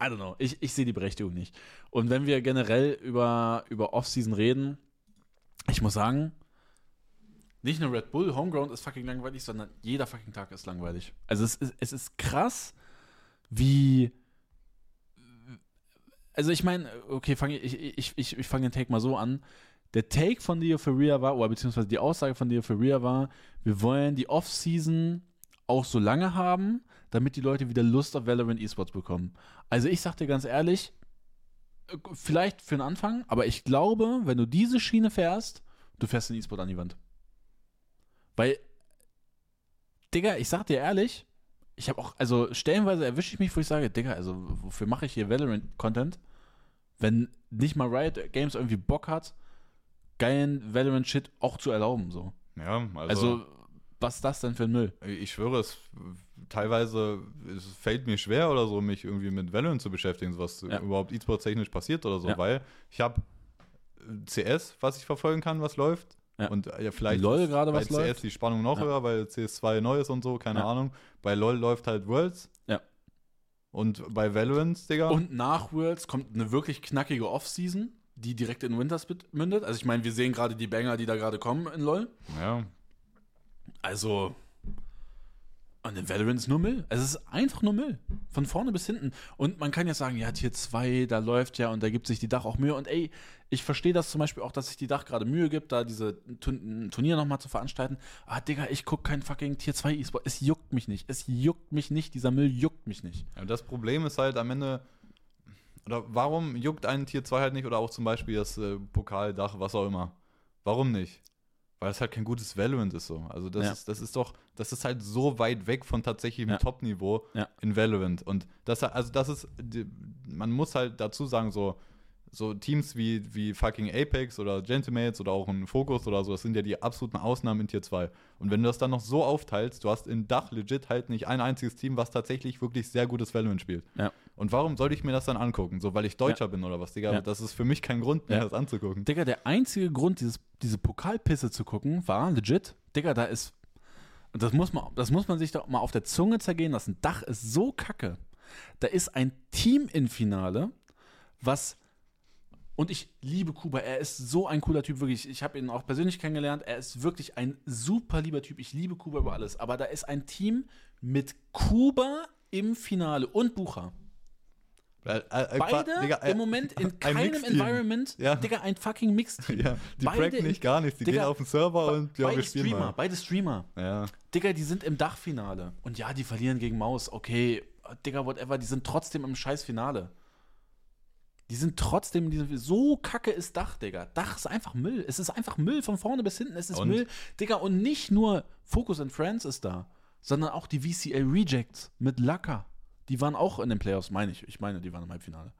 I don't know. Ich, ich sehe die Berechtigung nicht. Und wenn wir generell über, über Offseason reden, ich muss sagen, nicht nur Red Bull, Homeground ist fucking langweilig, sondern jeder fucking Tag ist langweilig. Also es ist, es ist krass, wie. Also ich meine, okay, fang, ich, ich, ich, ich fange den Take mal so an. Der Take von Dio Ferreira war, oder beziehungsweise die Aussage von Dio Ferreira war, wir wollen die Offseason auch so lange haben, damit die Leute wieder Lust auf Valorant Esports bekommen. Also ich sag dir ganz ehrlich, vielleicht für den Anfang, aber ich glaube, wenn du diese Schiene fährst, du fährst den E-Sport an die Wand. Weil, Digga, ich sag dir ehrlich, ich habe auch, also stellenweise erwische ich mich, wo ich sage, Digga, also wofür mache ich hier Valorant-Content, wenn nicht mal Riot Games irgendwie Bock hat, geilen Valorant-Shit auch zu erlauben, so. Ja, also, Also, was ist das denn für ein Müll? ich schwöre, es teilweise es fällt mir schwer oder so, mich irgendwie mit Valorant zu beschäftigen, was Ja. überhaupt E-Sport-technisch passiert oder so, Ja. weil ich habe CS, was ich verfolgen kann, was läuft. Ja. Und äh, ja, vielleicht LOL gerade bei was CS läuft. die Spannung noch höher, weil CS2 neu ist und so, keine. Ahnung. Bei LOL läuft halt Worlds. Ja. Und bei Valorant, Digga. Und nach Worlds kommt eine wirklich knackige Off-Season, die direkt in Winters mündet. Also ich meine, wir sehen gerade die Banger, die da gerade kommen in LoL. ja. Also. Und in Valorant ist nur Müll. Also es ist einfach nur Müll. Von vorne bis hinten. Und man kann ja sagen, ja, Tier 2, da läuft ja und da gibt sich die Dach auch Mühe. Und ey, ich verstehe das zum Beispiel auch, dass sich die Dach gerade Mühe gibt, da diese Tun Turnier nochmal zu veranstalten. Ah, Digga, ich gucke kein fucking Tier 2 E-Sport. Es juckt mich nicht. Es juckt mich nicht. Dieser Müll juckt mich nicht. Ja, das Problem ist halt am Ende, oder warum juckt einen Tier 2 halt nicht oder auch zum Beispiel das äh, Pokaldach, was auch immer? Warum nicht? Weil es halt kein gutes Valorant ist so. Also das, Ja. ist, das ist doch, das ist halt so weit weg von tatsächlichem Ja. Top-Niveau Ja. in Valorant. Und das, also das ist, man muss halt dazu sagen, so, so Teams wie, wie fucking Apex oder Gentlemates oder auch ein Focus oder so, das sind ja die absoluten Ausnahmen in Tier 2. Und wenn du das dann noch so aufteilst, du hast in Dach legit halt nicht ein einziges Team, was tatsächlich wirklich sehr gutes Valorant spielt. Ja. Und warum sollte ich mir das dann angucken? So, weil ich Deutscher bin oder was, Digga? Ja. Das ist für mich kein Grund mehr, Ja. das anzugucken. Digga, der einzige Grund, dieses, diese Pokalpisse zu gucken, war legit. Digga, da ist. Das muss man, das muss man sich doch mal auf der Zunge zergehen lassen. Dach ist so kacke. Da ist ein Team im Finale, was. Und ich liebe Kuba. Er ist so ein cooler Typ, wirklich. Ich habe ihn auch persönlich kennengelernt. Er ist wirklich ein super lieber Typ. Ich liebe Kuba über alles. Aber da ist ein Team mit Kuba im Finale und Bucher. Äh, äh, Beide Digga, äh, im Moment in [laughs] ein keinem. Environment. Ja. Digga, ein fucking Mixteam. Ja, die Beide nicht gar nichts. Die Digga, gehen auf den Server und ja, beide wir spielen Streamer, mal. beide Streamer. Ja. Digga, die sind im Dachfinale. Und ja, die verlieren gegen Maus. Okay, Digga, whatever, die sind trotzdem im Scheißfinale. Die sind trotzdem in diesem. So kacke ist Dach, Digga. Dach ist einfach Müll. Es ist einfach Müll von vorne bis hinten. Es ist Und? Müll. Digga, und nicht nur Focus and Friends ist da, sondern auch die VCA Rejects mit Lacker. Die waren auch in den Playoffs, meine ich. Ich meine, die waren im Halbfinale.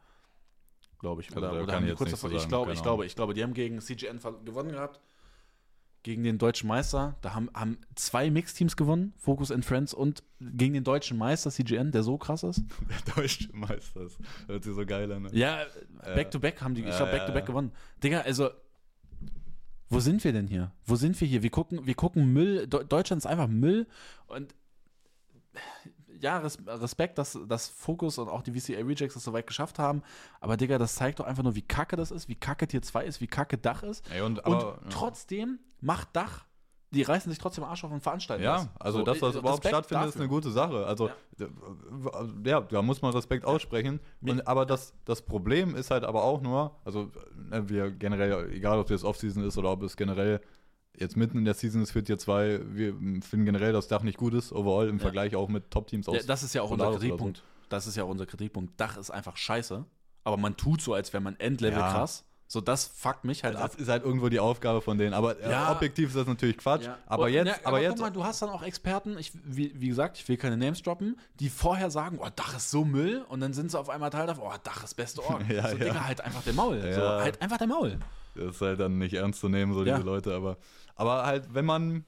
Glaube ich. Oder, oder haben ich die kurz davor. Ich glaube, keine ich glaube, ich glaube, die haben gegen CGN gewonnen gehabt gegen den deutschen Meister. Da haben, haben zwei Mixteams gewonnen, Focus and Friends und gegen den deutschen Meister CGN, der so krass ist. [laughs] Der deutsche Meister ist. Hört sich so geil an. Ne? Ja, Ja. back to back haben die, ich Ja, glaube, back ja, to back gewonnen. Digga, also wo sind wir denn hier? Wo sind wir hier? Wir gucken, wir gucken Müll. Deu- Deutschland ist einfach Müll und ja, Res Respekt, dass, dass Focus und auch die VCA Rejects das so weit geschafft haben. Aber Digga, das zeigt doch einfach nur, wie kacke das ist, wie kacke Tier 2 ist, wie kacke Dach ist. Ey, und, Und aber, ja. trotzdem macht Dach, die reißen sich trotzdem Arsch auf und veranstalten Ja, das. also So, dass das äh, überhaupt Respekt stattfindet, ist dafür. eine gute Sache. Also, ja, ja da muss man Respekt aussprechen. Und, aber das, das Problem ist halt aber auch nur, also ne, wir generell, egal ob das Offseason ist oder ob es generell jetzt mitten in der Season ist für Tier 2, wir finden generell, dass Dach nicht gut ist, overall im Ja. Vergleich auch mit Top-Teams aus. Ja, das ist ja auch unser oder so. Kritikpunkt. Das ist ja auch unser Kritikpunkt. Dach ist einfach scheiße. Aber man tut so, als wäre man Endlevel Ja. krass. So, das fuckt mich halt Das ab. ist halt irgendwo die Aufgabe von denen. Aber äh, Ja. objektiv ist das natürlich Quatsch. Ja. Aber Und- jetzt, ja, aber, jetzt, guck mal, du hast dann auch Experten, ich, wie, wie gesagt, ich will keine Names droppen, die vorher sagen, oh, Dach ist so Müll und dann sind sie auf einmal Teil davon, oh, Dach ist beste Ort. [laughs] Ja, so. Digga, halt einfach der Maul. So, halt einfach der Maul. Das ist halt dann nicht ernst zu nehmen, so diese Leute. Aber, aber halt, wenn man.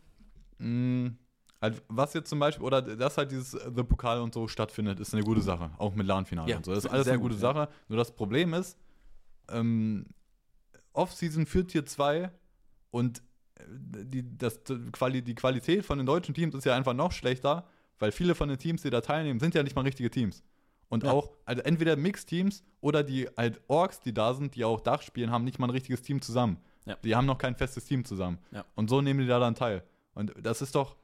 Mh, halt, was jetzt zum Beispiel, oder dass halt dieses äh, The Pokal und so stattfindet, ist eine gute Sache. Auch mit LAN-Finale Ja, und so. Das ist alles eine gute gut, ja. Sache. Nur das Problem ist, ähm, Off-Season führt Tier 2 und äh, die, das, die Qualität von den deutschen Teams ist ja einfach noch schlechter, weil viele von den Teams, die da teilnehmen, sind ja nicht mal richtige Teams. Und Ja. auch, also entweder Mixteams oder die halt Orks, die da sind, die auch Dach spielen, haben nicht mal ein richtiges Team zusammen. Ja. Die haben noch kein festes Team zusammen. Ja. Und so nehmen die da dann teil. Und das ist doch,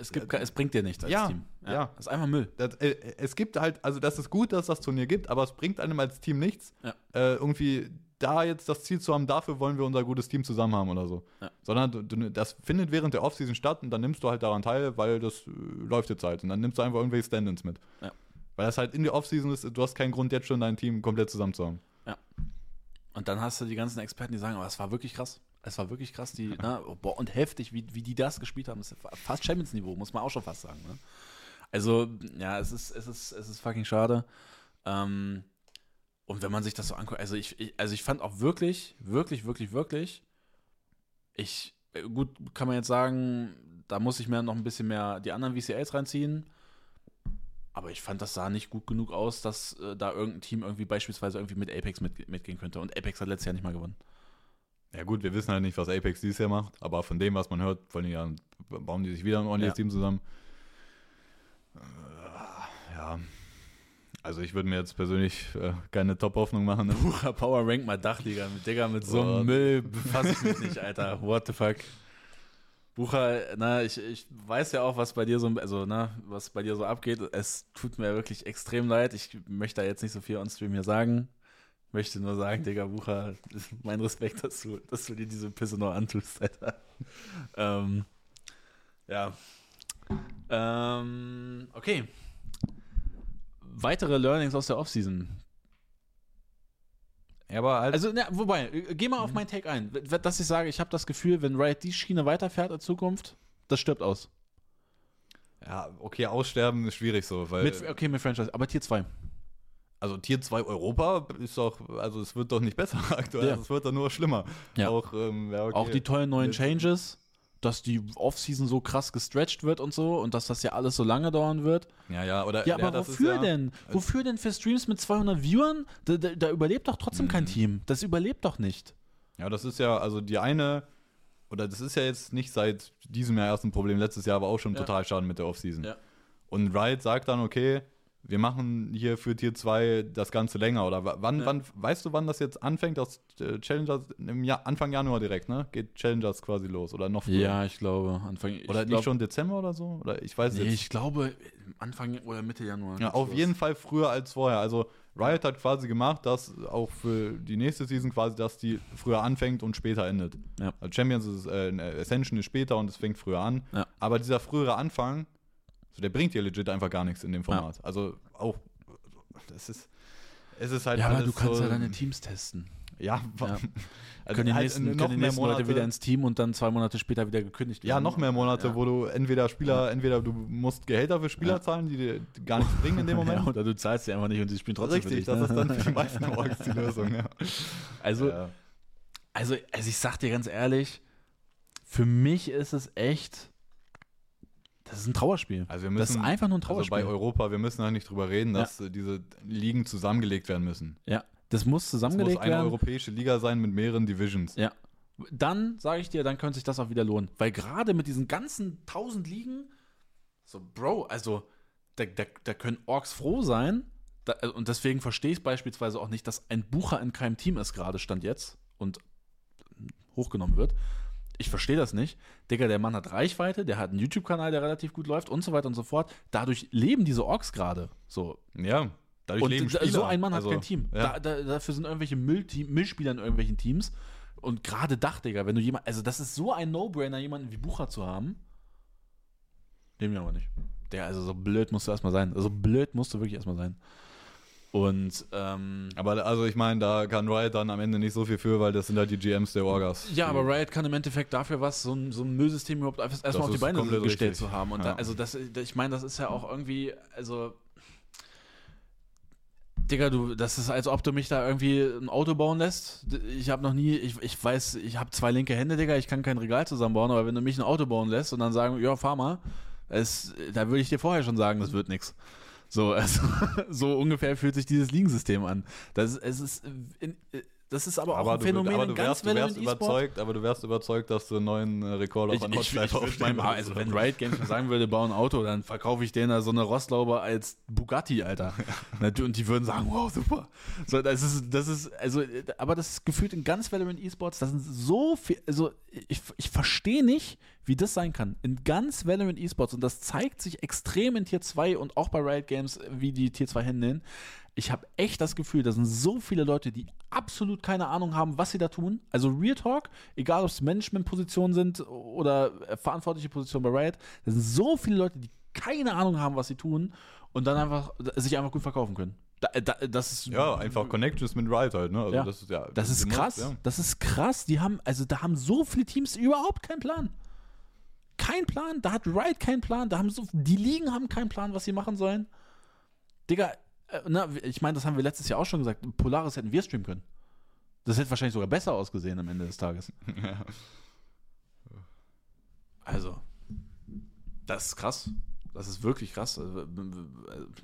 Es, gibt, ke- es bringt dir nichts als Ja, Team. ja. Das ist einfach Müll. das, äh, es gibt halt, also das ist gut, dass es das Turnier gibt, aber es bringt einem als Team nichts, Ja. äh, irgendwie da jetzt das Ziel zu haben, dafür wollen wir unser gutes Team zusammen haben oder so. Ja. Sondern das findet während der Offseason statt und dann nimmst du halt daran teil, weil das äh, läuft jetzt halt. Und dann nimmst du einfach irgendwelche Stand-ins mit. Ja. Weil das halt in der Offseason ist, du hast keinen Grund, jetzt schon dein Team komplett zusammen zu haben. Und dann hast du die ganzen Experten, die sagen, aber es war wirklich krass. Es war wirklich krass, die, [laughs] ne, boah, und heftig, wie, wie die das gespielt haben. Das ist fast Champions-Niveau, muss man auch schon fast sagen. Ne? Also, ja, es ist, es ist, es ist fucking schade. Ähm, und wenn man sich das so anguckt, also ich, ich, also ich fand auch wirklich, wirklich, wirklich, wirklich, ich, äh, gut, kann man jetzt sagen, da muss ich mir noch ein bisschen mehr die anderen VCLs reinziehen. Aber ich fand, das sah nicht gut genug aus, dass äh, da irgendein Team irgendwie beispielsweise irgendwie mit Apex mit, mitgehen könnte. Und Apex hat letztes Jahr nicht mal gewonnen. Ja gut, wir wissen halt nicht, was Apex dieses Jahr macht, aber von dem, was man hört, vor allem ja, bauen die sich wieder ein ordentliches Ja. Team zusammen. Äh, ja, also ich würde mir jetzt persönlich äh, keine Top-Hoffnung machen. Ne? Power Rank mal Dachliga mit Digga, mit so einem. Müll befasse ich mich nicht, Alter. What the fuck? Bucher, na, ich, ich weiß ja auch, was bei dir so, also, na, was bei dir so abgeht. Es tut mir wirklich extrem leid. Ich möchte da jetzt nicht so viel on Stream hier sagen. Möchte nur sagen, Digga, Bucher, [laughs] mein Respekt, dass du, dass du dir diese Pisse noch antust, Alter. ähm, ja. Ähm, okay. Weitere Learnings aus der Offseason. Ja, aber halt, Also, na, wobei, äh, geh mal auf mein Take ein. Dass ich sage, ich habe das Gefühl, wenn Riot die Schiene weiterfährt in Zukunft, das stirbt aus. ja, okay, aussterben ist schwierig so, weil Mit, okay, mit Franchise, aber Tier 2. also Tier 2 Europa ist doch, also es wird doch nicht besser [laughs] aktuell, Ja. es wird doch nur schlimmer. Ja. Auch, ähm, ja, okay. Auch die tollen neuen Changes, dass die Offseason so krass gestretched wird und so und dass das ja alles so lange dauern wird. Ja, ja, oder Ja, aber ist wofür ja, denn? Wofür denn für Streams mit 200 Viewern? Da, da, da überlebt doch trotzdem Mhm. kein Team. Das überlebt doch nicht. Ja, das ist ja, also die eine, oder das ist ja jetzt nicht seit diesem Jahr erst ein Problem, letztes Jahr war auch schon Ja. total schaden mit der Offseason. Ja. Und Riot sagt dann, okay, wir machen hier für Tier 2 das Ganze länger. Oder wa- wann, Ja. wann, weißt du, wann das jetzt anfängt? Das äh, Challengers im Jahr, Anfang Januar direkt, ne? Geht Challengers quasi los oder noch früher? Ja, ich glaube, Anfang. Ich Oder glaub, nicht schon Dezember oder so? Oder ich weiß Nee, jetzt. ich glaube Anfang oder Mitte Januar. Ja, auf jeden Fall früher als vorher. Also Riot hat quasi gemacht, dass auch für die nächste Season quasi, dass die früher anfängt und später endet. Ja. Also Champions ist, äh, Ascension ist später und es fängt früher an. Ja. Aber dieser frühere Anfang, so, der bringt dir legit einfach gar nichts in dem Format. Also auch, das ist, es ist halt Ja, aber du kannst so, ja deine Teams testen. Ja, Ja. [laughs] Also können die halt nächsten, noch können die mehr nächsten Leute Monate- wieder ins Team und dann zwei Monate später wieder gekündigt Ja, noch mehr Monate, Ja. wo du entweder Spieler, entweder du musst Gehälter für Spieler Ja. zahlen, die dir gar nichts bringen in dem [laughs] Moment. Ja, oder du zahlst sie einfach nicht und sie spielen trotzdem Richtig, dich. das ne? ist dann für die meisten [laughs] Orks die Lösung, ja. Also, ja. also, also ich sag dir ganz ehrlich, für mich ist es echt, das ist ein Trauerspiel. Also wir das müssen, ist einfach nur ein also Trauerspiel. bei Europa, wir müssen halt nicht drüber reden, dass äh, diese Ligen zusammengelegt werden müssen. ja, das muss Es muss zusammengelegt eine werden. europäische Liga sein mit mehreren Divisions. Ja. Dann sage ich dir, dann könnte sich das auch wieder lohnen. Weil gerade mit diesen ganzen tausend Ligen, so, Bro, also, da, da, da können Orks froh sein. Da, äh, und deswegen verstehe ich beispielsweise auch nicht, dass ein Bucher in keinem Team ist, gerade Stand jetzt und hochgenommen wird. Ich verstehe das nicht. Digga, der Mann hat Reichweite, der hat einen YouTube-Kanal, der relativ gut läuft und so weiter und so fort. Dadurch leben diese Orks gerade. So, Ja, dadurch und leben Spieler. so ein Mann hat Also, kein Team. Ja. Da, da, dafür sind irgendwelche Müllteam, Müllspieler in irgendwelchen Teams. Und gerade Dach, Digga, wenn du jemand, also das ist so ein No-Brainer, jemanden wie Bucher zu haben. Nehmen wir aber nicht. Der, also so blöd musst du erstmal sein. Also blöd musst du wirklich erstmal sein. Und, ähm, Aber also ich meine, da kann Riot dann am Ende nicht so viel für, weil das sind halt die GMs der Orgas. ja, aber Riot kann im Endeffekt dafür was, so ein, so ein Müllsystem überhaupt erst- erstmal auf die Beine gestellt richtig. zu haben. Und Ja. da, also das, ich meine, das ist ja auch irgendwie, also Digga, du, das ist, als ob du mich da irgendwie ein Auto bauen lässt. Ich habe noch nie, ich, ich weiß, ich habe zwei linke Hände, Digga, ich kann kein Regal zusammenbauen, aber wenn du mich ein Auto bauen lässt und dann sagen, ja, fahr mal, es, da würde ich dir vorher schon sagen, das wird nix. So, also, [laughs] so ungefähr fühlt sich dieses Ligensystem an. Das ist, es ist, in, das ist aber auch Aber ein du, Phänomen aber in du ganz wärst, du wärst überzeugt, aber du wärst überzeugt, dass du einen neuen äh, Rekord auf einer Hotline mein, also wenn Riot Games mir sagen würde, bau ein Auto, dann verkaufe ich denen da so eine Rostlaube als Bugatti, Alter. [laughs] Und die würden sagen, wow, super. So, das ist, das ist, also, aber das ist gefühlt in ganz Valorant E-Sports, das sind so viel, also ich, ich verstehe nicht, wie das sein kann. In ganz Valorant E-Sports, und das zeigt sich extrem in Tier 2 und auch bei Riot Games, wie die Tier 2 handeln. Ich habe echt das Gefühl, da sind so viele Leute, die absolut keine Ahnung haben, was sie da tun. Also Real Talk, egal ob es Management-Positionen sind oder äh, verantwortliche Positionen bei Riot, da sind so viele Leute, die keine Ahnung haben, was sie tun und dann einfach sich einfach gut verkaufen können. Da, da, das ist Ja, einfach Connections mit Riot halt, ne? Also Ja. das ist ja. das ist du musst, krass. ja. Das ist krass. Die haben, also da haben so viele Teams überhaupt keinen Plan. Kein Plan. Da hat Riot keinen Plan. Da haben so, die Ligen haben keinen Plan, was sie machen sollen. Digga, äh, na, ich meine, das haben wir letztes Jahr auch schon gesagt. Polaris hätten wir streamen können. Das hätte wahrscheinlich sogar besser ausgesehen am Ende des Tages. [laughs] Also, das ist krass. Das ist wirklich krass. Äh,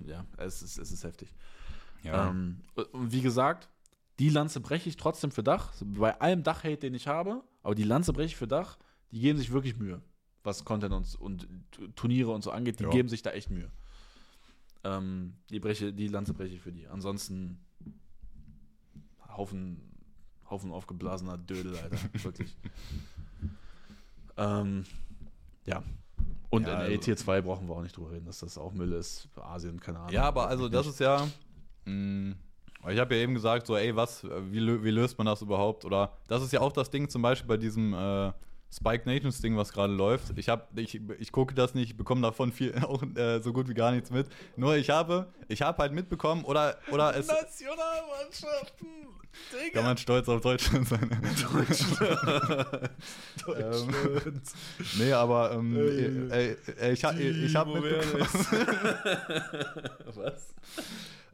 Ja, es ist, es ist heftig. Ja. Ähm, und wie gesagt, die Lanze breche ich trotzdem für Dach. Bei allem Dach-Hate, den ich habe, aber die Lanze breche ich für Dach. Die geben sich wirklich Mühe, was Content und, und Turniere und so angeht. Die Ja. geben sich da echt Mühe. Ähm, die, breche, die Lanze breche ich für die. Ansonsten Haufen, Haufen aufgeblasener Dödel, Alter. [laughs] wirklich. Ähm, ja. Und Ja, in also- Tier 2 brauchen wir auch nicht drüber reden, dass das auch Müll ist. Asien, keine Ahnung. Ja, aber also das ist ja. Mh, ich habe ja eben gesagt, so, ey, was, wie, wie löst man das überhaupt? Oder das ist ja auch das Ding zum Beispiel bei diesem äh, Spike Nations Ding, was gerade läuft. Ich habe, ich, ich gucke das nicht, bekomme davon viel [laughs] auch äh, so gut wie gar nichts mit. Nur ich habe, ich habe halt mitbekommen oder oder es Nationalmannschaften, Digga. kann man stolz auf Deutschland sein. [laughs] Deutschland. [laughs] nee, aber ähm, Ey. äh, äh, ich, ha- ich habe mitbekommen. Was?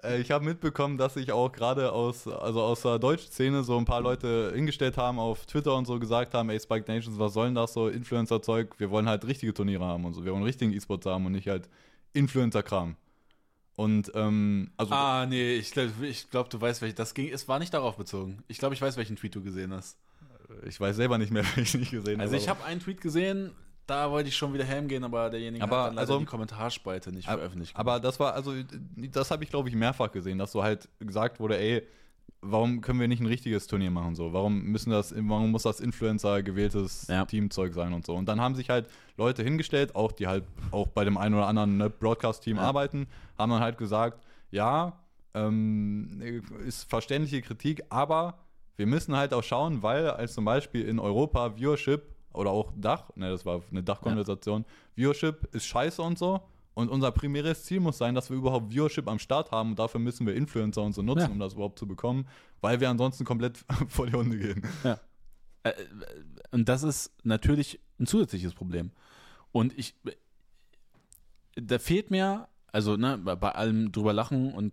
Äh, Ich habe mitbekommen, dass sich auch gerade aus, also aus der deutschen Szene so ein paar Leute hingestellt haben, auf Twitter und so gesagt haben, ey, Spike Nations, was soll denn das so, Influencer-Zeug, wir wollen halt richtige Turniere haben und so, wir wollen richtigen E-Sports haben und nicht halt Influencer-Kram. Und, ähm, also, Ah, nee, ich glaube, ich glaub, du weißt, welches das ging. Es war nicht darauf bezogen. Ich glaube, ich weiß, welchen Tweet du gesehen hast. ich weiß selber nicht mehr, [laughs] weil ich nicht gesehen Also habe. ich habe einen Tweet gesehen, da wollte ich schon wieder heimgehen, aber derjenige Aber, hat dann leider also- die Kommentarspalte nicht Ab- veröffentlicht. Aber das war, also, das habe ich, glaube ich, mehrfach gesehen, dass so halt gesagt wurde, ey, warum können wir nicht ein richtiges Turnier machen so? Warum müssen das, warum muss das Influencer gewähltes Ja. Teamzeug sein und so? Und dann haben sich halt Leute hingestellt, auch die halt auch bei dem einen oder anderen ne, Broadcast-Team Ja. arbeiten, haben dann halt gesagt, ja, ähm, ist verständliche Kritik, aber wir müssen halt auch schauen, weil als zum Beispiel in Europa Viewership oder auch Dach, ne, das war eine Dachkonversation, Viewership ist scheiße und so. Und unser primäres Ziel muss sein, dass wir überhaupt Viewership am Start haben und dafür müssen wir Influencer und so nutzen, Ja. um das überhaupt zu bekommen, weil wir ansonsten komplett [laughs] vor die Hunde gehen. Äh, äh, Und das ist natürlich ein zusätzliches Problem. Und ich, da fehlt mir, also ne, bei allem drüber lachen und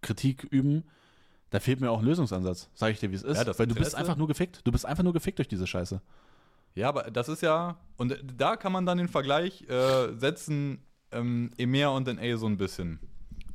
Kritik üben, da fehlt mir auch ein Lösungsansatz, sage ich dir, wie es ist. Ja, Weil du bist einfach nur gefickt. Du bist einfach nur gefickt durch diese Scheiße. Ja, aber das ist ja, und da kann man dann den Vergleich äh, setzen, ähm, EMEA und NA so ein bisschen.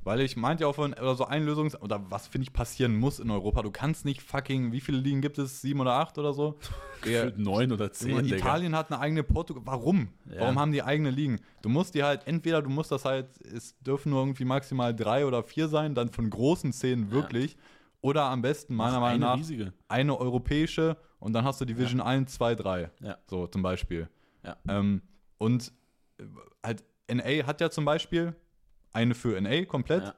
Weil ich meinte ja auch von, oder so ein Lösungs-, oder was finde ich passieren muss in Europa. Du kannst nicht fucking, wie viele Ligen gibt es? Sieben oder acht oder so? Ja, [laughs] Gefühlt neun oder zehn. Italien hat eine eigene Portugal. Warum? Ja. Warum haben die eigene Ligen? Du musst die halt, entweder du musst das halt, es dürfen nur irgendwie maximal drei oder vier sein, dann von großen Szenen wirklich. Oder am besten, meiner Meinung nach, riesige. eine europäische und dann hast du Division 1, 2, 3. Ja. So zum Beispiel. Ja. Ähm, und äh, halt NA hat ja zum Beispiel eine für NA komplett. Ja.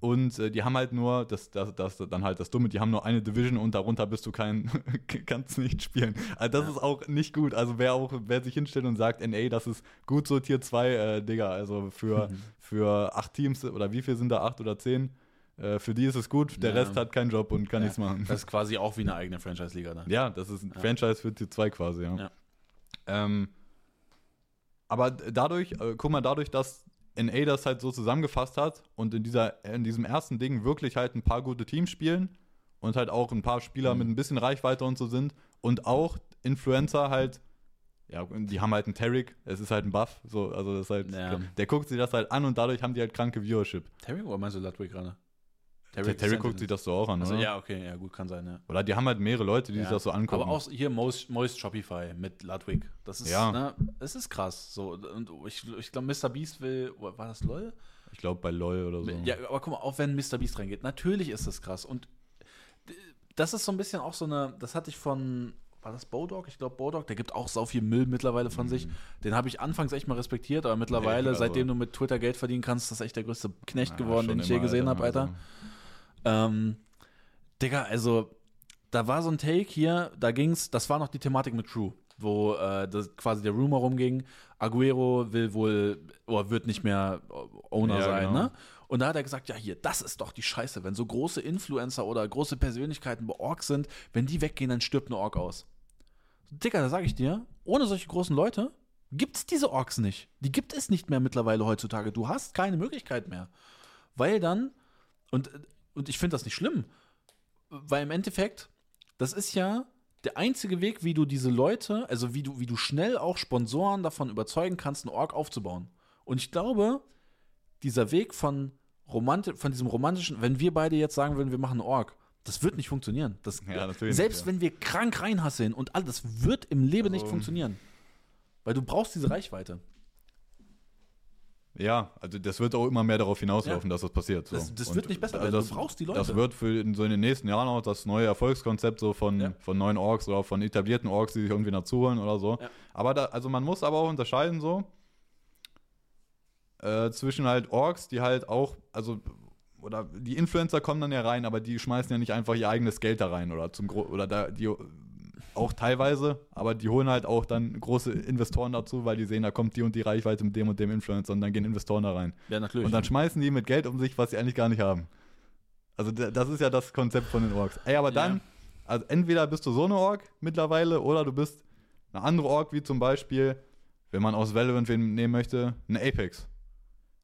Und äh, die haben halt nur, das, das, das dann halt das Dumme, die haben nur eine Division und darunter bist du kein, [laughs] kannst nicht spielen. Also das Ja. ist auch nicht gut. Also wer auch, wer sich hinstellt und sagt, NA, das ist gut so Tier 2, äh, Digga, also für, [laughs] für acht Teams oder wie viel sind da, acht oder zehn? Äh, für die ist es gut, der Ja. Rest hat keinen Job und kann Ja. nichts machen. Das ist quasi auch wie eine eigene Franchise-Liga. Ne? Ja, das ist ein. Franchise für Tier 2 quasi, ja. Ähm, aber dadurch, äh, guck mal, dadurch, dass NA das halt so zusammengefasst hat und in, dieser, in diesem ersten Ding wirklich halt ein paar gute Teams spielen und halt auch ein paar Spieler Mhm. mit ein bisschen Reichweite und so sind und auch Influencer halt, ja, die haben halt einen Tarek, es ist halt ein Buff, so, also das ist halt, Ja. der guckt sich das halt an und dadurch haben die halt kranke Viewership. Terry oder meinst du Ludwig gerade? Der Terry guckt sich das so auch an, also, oder? Ja, okay, ja, gut, kann sein, ja. Oder die haben halt mehrere Leute, die ja. sich das so angucken. Aber auch hier Moist, Moist Shopify mit Ludwig. Das ist, Ja. ne, es ist krass. So, und ich, ich glaube, Mr. Beast will, war das LOL? ich glaube bei LOL oder so. Ja, aber guck mal, auch wenn Mr. Beast reingeht, natürlich ist das krass. Und das ist so ein bisschen auch so eine, das hatte ich von, war das Bodog? Ich glaube Bodog, der gibt auch sau viel Müll mittlerweile von sich. Den habe ich anfangs echt mal respektiert, aber mittlerweile, Mhm. also- seitdem du mit Twitter Geld verdienen kannst, ist das echt der größte Knecht Ja, geworden, den ich je gesehen habe, Alter. also. Ähm, Digga, also, da war so ein Take hier, da ging's, das war noch die Thematik mit True, wo äh, das quasi der Rumor rumging, Aguero will wohl, oder wird nicht mehr Owner Ja, sein, genau. ne? Und da hat er gesagt, ja hier, das ist doch die Scheiße, wenn so große Influencer oder große Persönlichkeiten bei Orks sind, wenn die weggehen, dann stirbt eine Ork aus. Digga, da sage ich dir, ohne solche großen Leute gibt's diese Orks nicht. Die gibt es nicht mehr mittlerweile heutzutage. Du hast keine Möglichkeit mehr. Weil dann, und, und ich finde das nicht schlimm, weil im Endeffekt, das ist ja der einzige Weg, wie du diese Leute, also wie du, wie du schnell auch Sponsoren davon überzeugen kannst, einen Org aufzubauen. Und ich glaube, dieser Weg von, Romanti von diesem romantischen, wenn wir beide jetzt sagen würden, wir machen einen Org, das wird nicht funktionieren. Das, Ja, natürlich selbst nicht, ja. wenn wir krank reinhasseln und all das wird im Leben nicht Also- funktionieren. Weil du brauchst diese Reichweite. Ja, also das wird auch immer mehr darauf hinauslaufen, dass das passiert. So. Das- das wird nicht besser also werden. Das, Du brauchst die Leute. Das wird für in, so in den nächsten Jahren auch das neue Erfolgskonzept so von, Ja. von neuen Orks oder von etablierten Orks, die sich irgendwie dazuholen oder so. Ja. Aber da, also man muss aber auch unterscheiden so äh, zwischen halt Orks, die halt auch, also oder die Influencer kommen dann ja rein, aber die schmeißen ja nicht einfach ihr eigenes Geld da rein oder zum Gro oder da die auch teilweise, aber die holen halt auch dann große Investoren dazu, weil die sehen, da kommt die und die Reichweite mit dem und dem Influencer und dann gehen Investoren da rein. Ja, natürlich. Und dann schmeißen die mit Geld um sich, was sie eigentlich gar nicht haben. Also da- das ist ja das Konzept von den Orks. Ey, aber dann, Ja. also entweder bist du so eine Ork mittlerweile oder du bist eine andere Ork, wie zum Beispiel, wenn man aus Valorant nehmen möchte, eine Apex.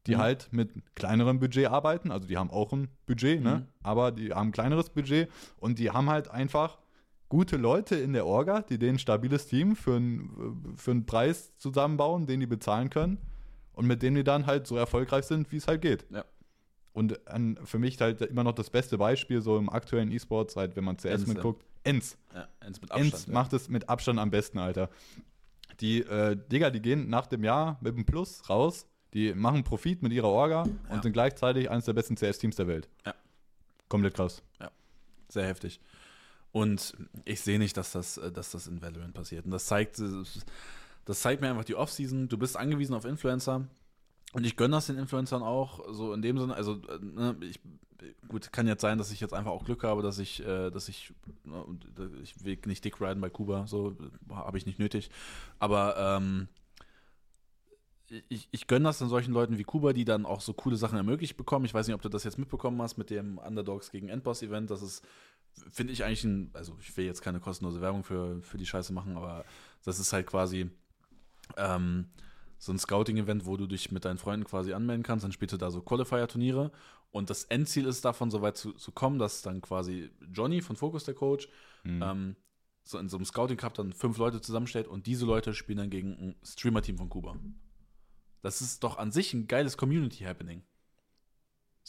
Die Mhm. halt mit kleinerem Budget arbeiten, also die haben auch ein Budget, ne? Mhm. Aber die haben ein kleineres Budget und die haben halt einfach gute Leute in der Orga, die denen ein stabiles Team für, einen- für einen Preis zusammenbauen, den die bezahlen können und mit denen die dann halt so erfolgreich sind, wie es halt geht. Ja. Und an, für mich halt immer noch das beste Beispiel so im aktuellen E-Sports, halt, wenn man CS Enz, ja. mitguckt, Enz. ja, eins mit Abstand. Enz ja. macht es mit Abstand am besten, Alter. Die, äh, Digga, die gehen nach dem Jahr mit einem Plus raus, die machen Profit mit ihrer Orga Ja. und sind gleichzeitig eines der besten CS-Teams der Welt. Ja. Komplett krass. Sehr heftig. Und ich sehe nicht, dass das, äh, dass das in Valorant passiert. Und das zeigt, äh, das zeigt mir einfach die Offseason. Du bist angewiesen auf Influencer. Und ich gönne das den Influencern auch, so in dem Sinne, also äh, ne, ich, gut, kann jetzt sein, dass ich jetzt einfach auch Glück habe, dass ich, äh, dass ich, ne, ich will nicht dick riden bei Kuba, so habe ich nicht nötig. Aber ähm, ich, ich gönne das dann solchen Leuten wie Kuba, die dann auch so coole Sachen ermöglicht bekommen. Ich weiß nicht, ob du das jetzt mitbekommen hast mit dem Underdogs gegen Endboss-Event. Das ist, finde ich eigentlich ein, also ich will jetzt keine kostenlose Werbung für, für die Scheiße machen, aber das ist halt quasi ähm, so ein Scouting-Event, wo du dich mit deinen Freunden quasi anmelden kannst. Dann spielst du da so Qualifier-Turniere. Und das Endziel ist davon, so weit zu, zu kommen, dass dann quasi Johnny von Focus, der Coach, Mhm. ähm, so in so einem Scouting Cup dann fünf Leute zusammenstellt und diese Leute spielen dann gegen ein Streamer-Team von Kuba. Das ist doch an sich ein geiles Community-Happening.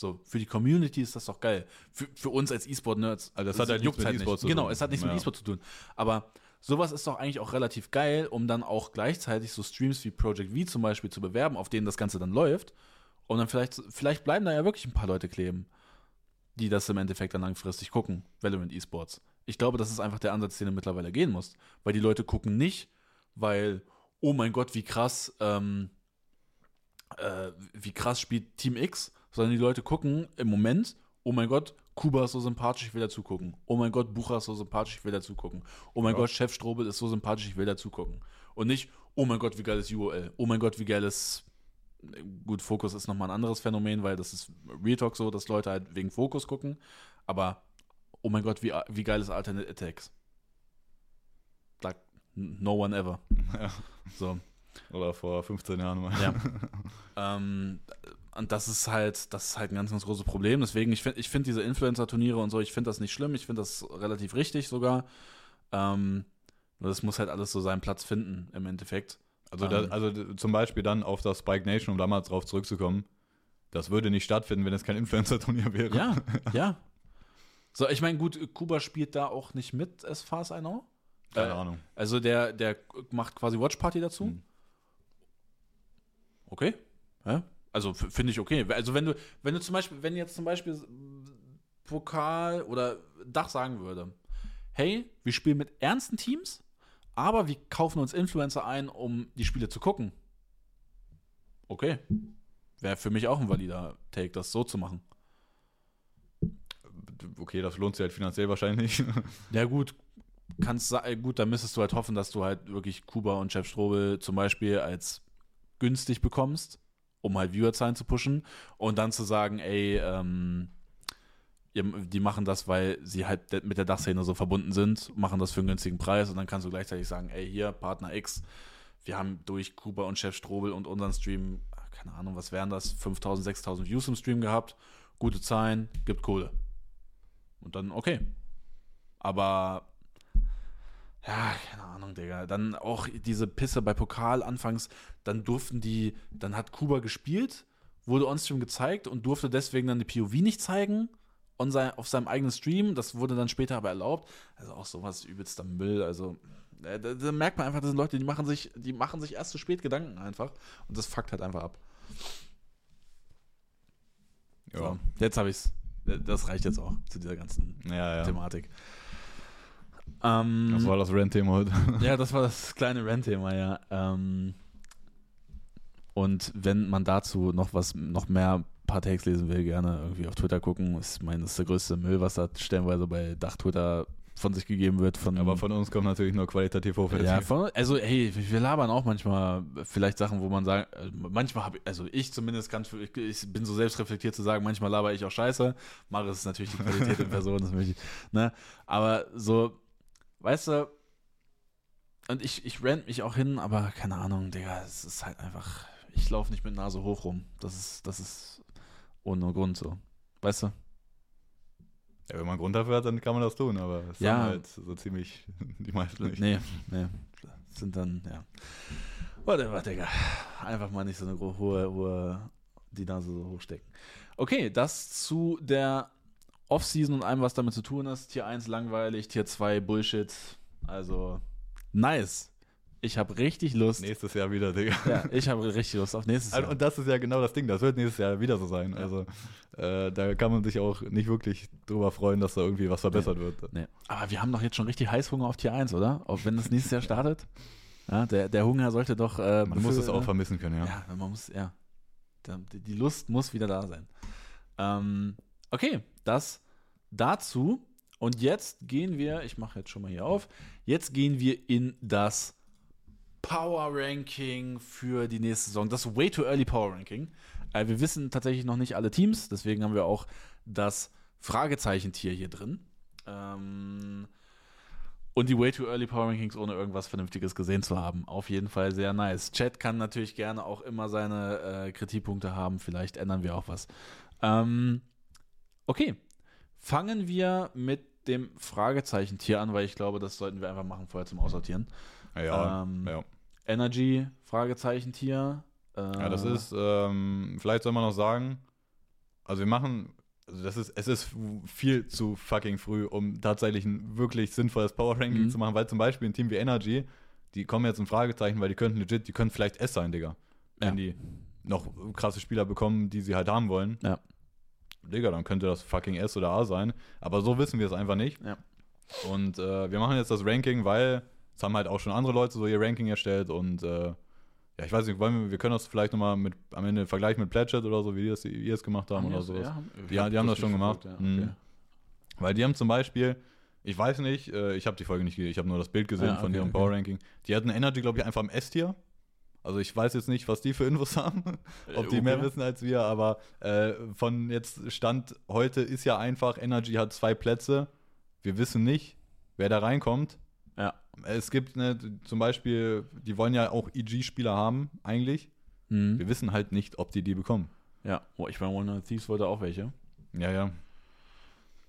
So, für die Community ist das doch geil. Für, für uns als E-Sport-Nerds. Also das hat halt juckt's nichts mit E-Sport zu Genau, es hat nichts mit Ja. E-Sport zu tun. Aber sowas ist doch eigentlich auch relativ geil, um dann auch gleichzeitig so Streams wie Project V zum Beispiel zu bewerben, auf denen das Ganze dann läuft. Und dann vielleicht, vielleicht bleiben da ja wirklich ein paar Leute kleben, die das im Endeffekt dann langfristig gucken. Valorant E-Sports. Ich glaube, das ist einfach der Ansatz, den du mittlerweile gehen musst. Weil die Leute gucken nicht, weil, oh mein Gott, wie krass, ähm, äh, wie krass spielt Team X, sondern die Leute gucken im Moment, oh mein Gott, Kuba ist so sympathisch, ich will dazu gucken. Oh mein Gott, Bucher ist so sympathisch, ich will dazu gucken. Oh mein Ja. Gott, Chef Strobel ist so sympathisch, ich will dazu gucken. Und nicht, oh mein Gott, wie geil ist UOL. Oh mein Gott, wie geil ist. Gut, Fokus ist nochmal ein anderes Phänomen, weil das ist Real Talk so, dass Leute halt wegen Fokus gucken. Aber, oh mein Gott, wie, wie geil ist Alternate Attacks. Like, no one ever. [laughs] Ja. So. Oder vor 15 Jahren mal. Ja. [laughs] ähm, und das ist halt, das ist halt ein ganz, ganz großes Problem. Deswegen, ich finde ich find diese Influencer-Turniere und so, ich finde das nicht schlimm, ich finde das relativ richtig sogar. Ähm, nur das muss halt alles so seinen Platz finden im Endeffekt. Also, da, Ähm. also zum Beispiel dann auf das Spike Nation, um damals drauf zurückzukommen. das würde nicht stattfinden, wenn es kein Influencer-Turnier [laughs] wäre. Ja, ja. So, ich meine, gut, Kuba spielt da auch nicht mit, as far as I know. Keine Äh, Ahnung. Also der, der macht quasi Watch Party dazu. Mhm. Okay. Ja? Also finde ich okay. Also wenn du, wenn du zum Beispiel, wenn jetzt zum Beispiel Pokal oder Dach sagen würde, hey, wir spielen mit ernsten Teams, aber wir kaufen uns Influencer ein, um die Spiele zu gucken. Okay. Wäre für mich auch ein valider Take, das so zu machen. Okay, das lohnt sich halt finanziell wahrscheinlich. [laughs] Ja, gut. Kannst äh, gut, dann müsstest du halt hoffen, dass du halt wirklich Kuba und Chef Strobel zum Beispiel als günstig bekommst, um halt Viewerzahlen zu pushen und dann zu sagen, ey, ähm, die machen das, weil sie halt mit der Dachszene so verbunden sind, machen das für einen günstigen Preis und dann kannst du gleichzeitig sagen, ey, hier, Partner X, wir haben durch Kuba und Chef Strobel und unseren Stream, ah, keine Ahnung, was wären das, 5000, 6000 Views im Stream gehabt, gute Zahlen, gibt Kohle. Und dann, okay. Aber ja, keine Ahnung, Digga. Dann auch diese Pisse bei Pokal anfangs, dann durften die, dann hat Kuba gespielt, wurde on-stream gezeigt und durfte deswegen dann die POV nicht zeigen on sein, auf seinem eigenen Stream. Das wurde dann später aber erlaubt. Also auch sowas übelster Müll. Also äh, da, da merkt man einfach, das sind Leute, die machen sich, die machen sich erst zu spät Gedanken einfach und das fuckt halt einfach ab. Ja, So, jetzt habe ich's. Das reicht jetzt auch zu dieser ganzen ja. ja. Thematik. Ähm, Das war das Rent-Thema heute. [laughs] ja, das war das kleine Rent-Thema, ja. Ähm, und wenn man dazu noch was, noch mehr paar Takes lesen will, gerne irgendwie auf Twitter gucken. Ich meine, das ist der größte Müll, was da stellenweise bei Dach-Twitter von sich gegeben wird. Von, Aber von uns kommt natürlich nur qualitativ hochwertig. ja, von, also hey, wir labern auch manchmal vielleicht Sachen, wo man sagt, äh, manchmal habe ich, also ich zumindest kann, ich, ich bin so selbstreflektiert zu sagen, manchmal laber ich auch Scheiße. Mache ist natürlich die Qualität in [laughs] Person, das möchte ich, ne? Aber so, weißt du, und ich, ich rent mich auch hin, aber keine Ahnung, Digga, es ist halt einfach, ich laufe nicht mit Nase hoch rum. Das ist, das ist ohne Grund so. Weißt du? Ja, wenn man Grund dafür hat, dann kann man das tun, aber es Ja. halt so ziemlich [laughs] die meisten nicht. Nee, nee. Sind dann, ja. Whatever, Digga. Einfach mal nicht so eine hohe, hohe, die Nase so hochstecken. Okay, das zu der Offseason und allem, was damit zu tun ist. Tier 1 langweilig, Tier 2 Bullshit. Also, nice. Ich habe richtig Lust. Nächstes Jahr wieder, Digga. Ja, ich habe richtig Lust auf nächstes Also, Jahr. Und das ist ja genau das Ding, das wird nächstes Jahr wieder so sein. Ja. Also äh, da kann man sich auch nicht wirklich drüber freuen, dass da irgendwie was verbessert wird. Nee. Aber wir haben doch jetzt schon richtig Heißhunger auf Tier 1, oder? Auch wenn das nächstes Jahr startet. Ja, der, der Hunger sollte doch. Äh, Man muss es auch vermissen können, ja. Ja, man muss, ja. Die Lust muss wieder da sein. Ähm, okay, das dazu. Und jetzt gehen wir, ich mache jetzt schon mal hier auf, jetzt gehen wir in das Power Ranking für die nächste Saison. Das Way Too Early Power Ranking. Äh, wir wissen tatsächlich noch nicht alle Teams, deswegen haben wir auch das Fragezeichentier hier drin. Ähm, und die Way Too Early Power Rankings ohne irgendwas Vernünftiges gesehen zu haben. Auf jeden Fall sehr nice. Chat kann natürlich gerne auch immer seine äh, Kritikpunkte haben. Vielleicht ändern wir auch was. Ähm, okay. Fangen wir mit dem Fragezeichen-Tier an, weil ich glaube, das sollten wir einfach machen vorher zum Aussortieren. Ja, Ähm, ja. Energy, Fragezeichen-Tier. Äh, ja das ist, ähm, vielleicht soll man noch sagen, also wir machen, also das ist, es ist viel zu fucking früh, um tatsächlich ein wirklich sinnvolles Power Ranking Mhm. zu machen, weil zum Beispiel ein Team wie Energy, die kommen jetzt in Fragezeichen, weil die könnten legit, die können vielleicht S sein, Digga. Wenn Ja. die noch krasse Spieler bekommen, die sie halt haben wollen. Ja. Digga, dann könnte das fucking S oder A sein. Aber so wissen wir es einfach nicht. Ja. Und äh, wir machen jetzt das Ranking, weil es haben halt auch schon andere Leute so ihr Ranking erstellt und äh, ja, ich weiß nicht, wollen wir, wir können das vielleicht nochmal mit am Ende vergleichen mit Pledget oder so, wie die das, wie ihr es gemacht haben Haben oder die sowas. Ja, haben, Die, die haben das schon gemacht. Ja, Mhm. okay. Weil die haben zum Beispiel, ich weiß nicht, äh, ich habe die Folge nicht gesehen, ich habe nur das Bild gesehen Ja, von okay, ihrem okay. Power Ranking. Die hatten Energy, glaube ich, einfach im S-Tier. Also ich weiß jetzt nicht, was die für Infos [laughs] haben, ob die Äh, mehr okay. wissen als wir, aber äh, von jetzt Stand heute ist ja einfach, Energy hat zwei Plätze. Wir wissen nicht, wer da reinkommt. Ja. Es gibt ne, zum Beispiel, die wollen ja auch EG-Spieler haben, eigentlich. Mhm. Wir wissen halt nicht, ob die die bekommen. Ja, oh, ich meine, One Thieves wollte auch welche. Ja, ja.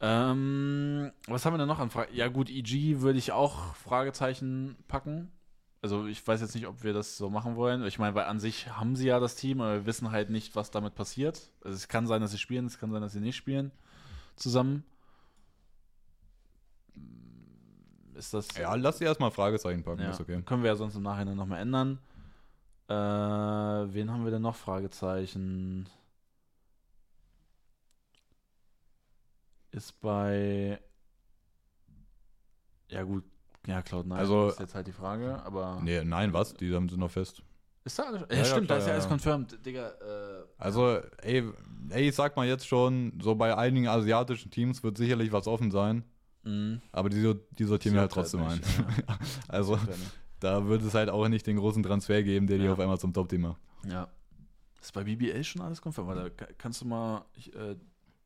Ähm, was haben wir denn noch an Fragen? Ja, gut, EG würde ich auch Fragezeichen packen. Also ich weiß jetzt nicht, ob wir das so machen wollen. Ich meine, weil an sich haben sie ja das Team, aber wir wissen halt nicht, was damit passiert. Also es kann sein, dass sie spielen, es kann sein, dass sie nicht spielen zusammen. Ist das. Ja, lass sie erstmal Fragezeichen packen, Ja. ist okay. Können wir ja sonst im Nachhinein nochmal ändern. Äh, wen haben wir denn noch? Fragezeichen. Ist bei. Ja, gut. Ja, Cloud9 Also- ist jetzt halt die Frage, aber. Nee, nein, was? Die haben sie noch fest. Ist da alles? Ja, Ja, ja, stimmt, da klar, ist ja ja, alles ja. confirmed. Digga, äh, Also, ey, ey, ich sag mal jetzt schon, so bei einigen asiatischen Teams wird sicherlich was offen sein, mh. aber die, die sortieren wir halt halt trotzdem ein. nicht, [laughs] also, da wird es halt auch nicht den großen Transfer geben, der die Ja. auf einmal zum Top-Team macht. Ja. Ist bei BBL schon alles confirmed? Warte, ka- kannst du mal ich, äh,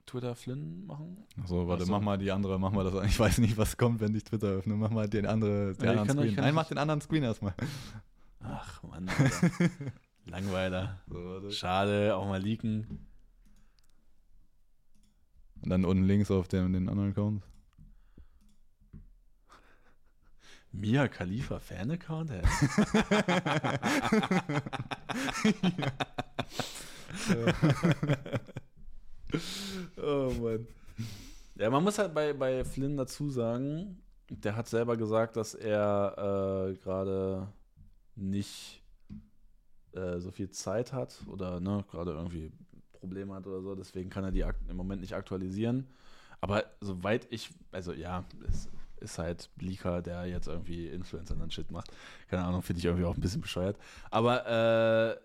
Twitter Flynn machen? So, warte, Ach so. mach mal die andere, mach mal das. [laughs] Ich weiß nicht, was kommt, wenn ich Twitter öffne. Mach mal den, andere, den Ja, anderen doch- Screen. kann Nein, doch- mach den anderen Screen erstmal. Ach, Mann. [laughs] Langweiler. So. Schade, auch mal leaken. Und dann unten links auf dem, den anderen Account. Mia Khalifa Fan-Account? hä? [laughs] oh Mann. Ja, man muss halt bei, bei Flynn dazu sagen, der hat selber gesagt, dass er äh, gerade nicht äh, so viel Zeit hat oder ne, gerade irgendwie Probleme hat oder so, deswegen kann er die im Moment nicht aktualisieren. Aber soweit ich, also ja, es ist halt Leaker, der jetzt irgendwie Influencer und Shit macht. Keine Ahnung, finde ich irgendwie auch ein bisschen bescheuert. Aber äh,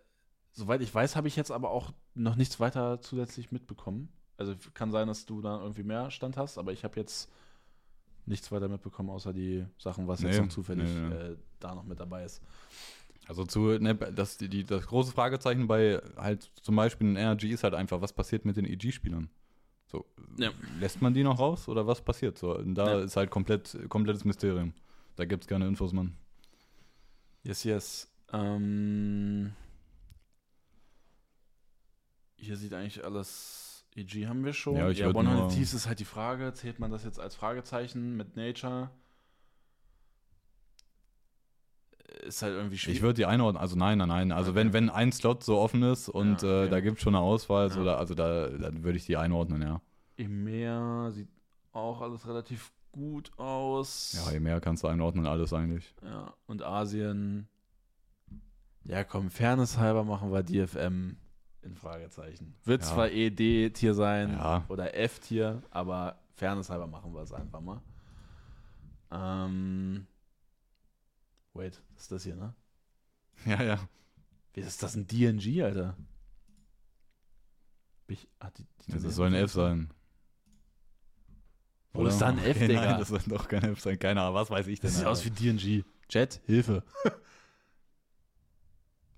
soweit ich weiß, habe ich jetzt aber auch noch nichts weiter zusätzlich mitbekommen. Also kann sein, dass du da irgendwie mehr Stand hast, aber ich habe jetzt nichts weiter mitbekommen, außer die Sachen, was jetzt Nee, noch zufällig nee, nee. Äh, da noch mit dabei ist. Also zu, ne, das, die, die, das große Fragezeichen bei halt zum Beispiel in NRG ist halt einfach, was passiert mit den EG-Spielern? So, Ja. lässt man die noch raus oder was passiert? So, da Ja. ist halt komplett, komplettes Mysterium. Da gibt es keine Infos, Mann. Yes, yes. Ähm, hier sieht eigentlich alles. EG haben wir schon. Ja, ich ja, würd 100 nur- Thieves ist halt die Frage. Zählt man das jetzt als Fragezeichen mit Nature? Ist halt irgendwie schwierig. Ich würde die einordnen, also nein, nein, nein. Also Okay. wenn, wenn ein Slot so offen ist und Ja, äh, okay. da gibt es schon eine Auswahl, Ja. so, da, also da, dann würde ich die einordnen, ja. EMEA sieht auch alles relativ gut aus. Ja, je mehr kannst du einordnen, alles eigentlich. Ja, und Asien. Ja, komm, Fairness halber machen wir DFM in Fragezeichen. Wird Ja. zwar eh D-Tier sein Ja. oder F-Tier, aber Fairness halber machen wir es einfach mal. Ähm. Wait, ist das hier, ne? [laughs] Ja, ja. Wie ist das ein DNG, Alter? Ich, ah, die, die Das soll ein F sein. Wo ist da ein F, Okay, Digga? Nein, das soll doch kein F sein. Keine Ahnung, was weiß ich denn? Das sieht Alter. aus wie DNG. Jet, Hilfe. [laughs]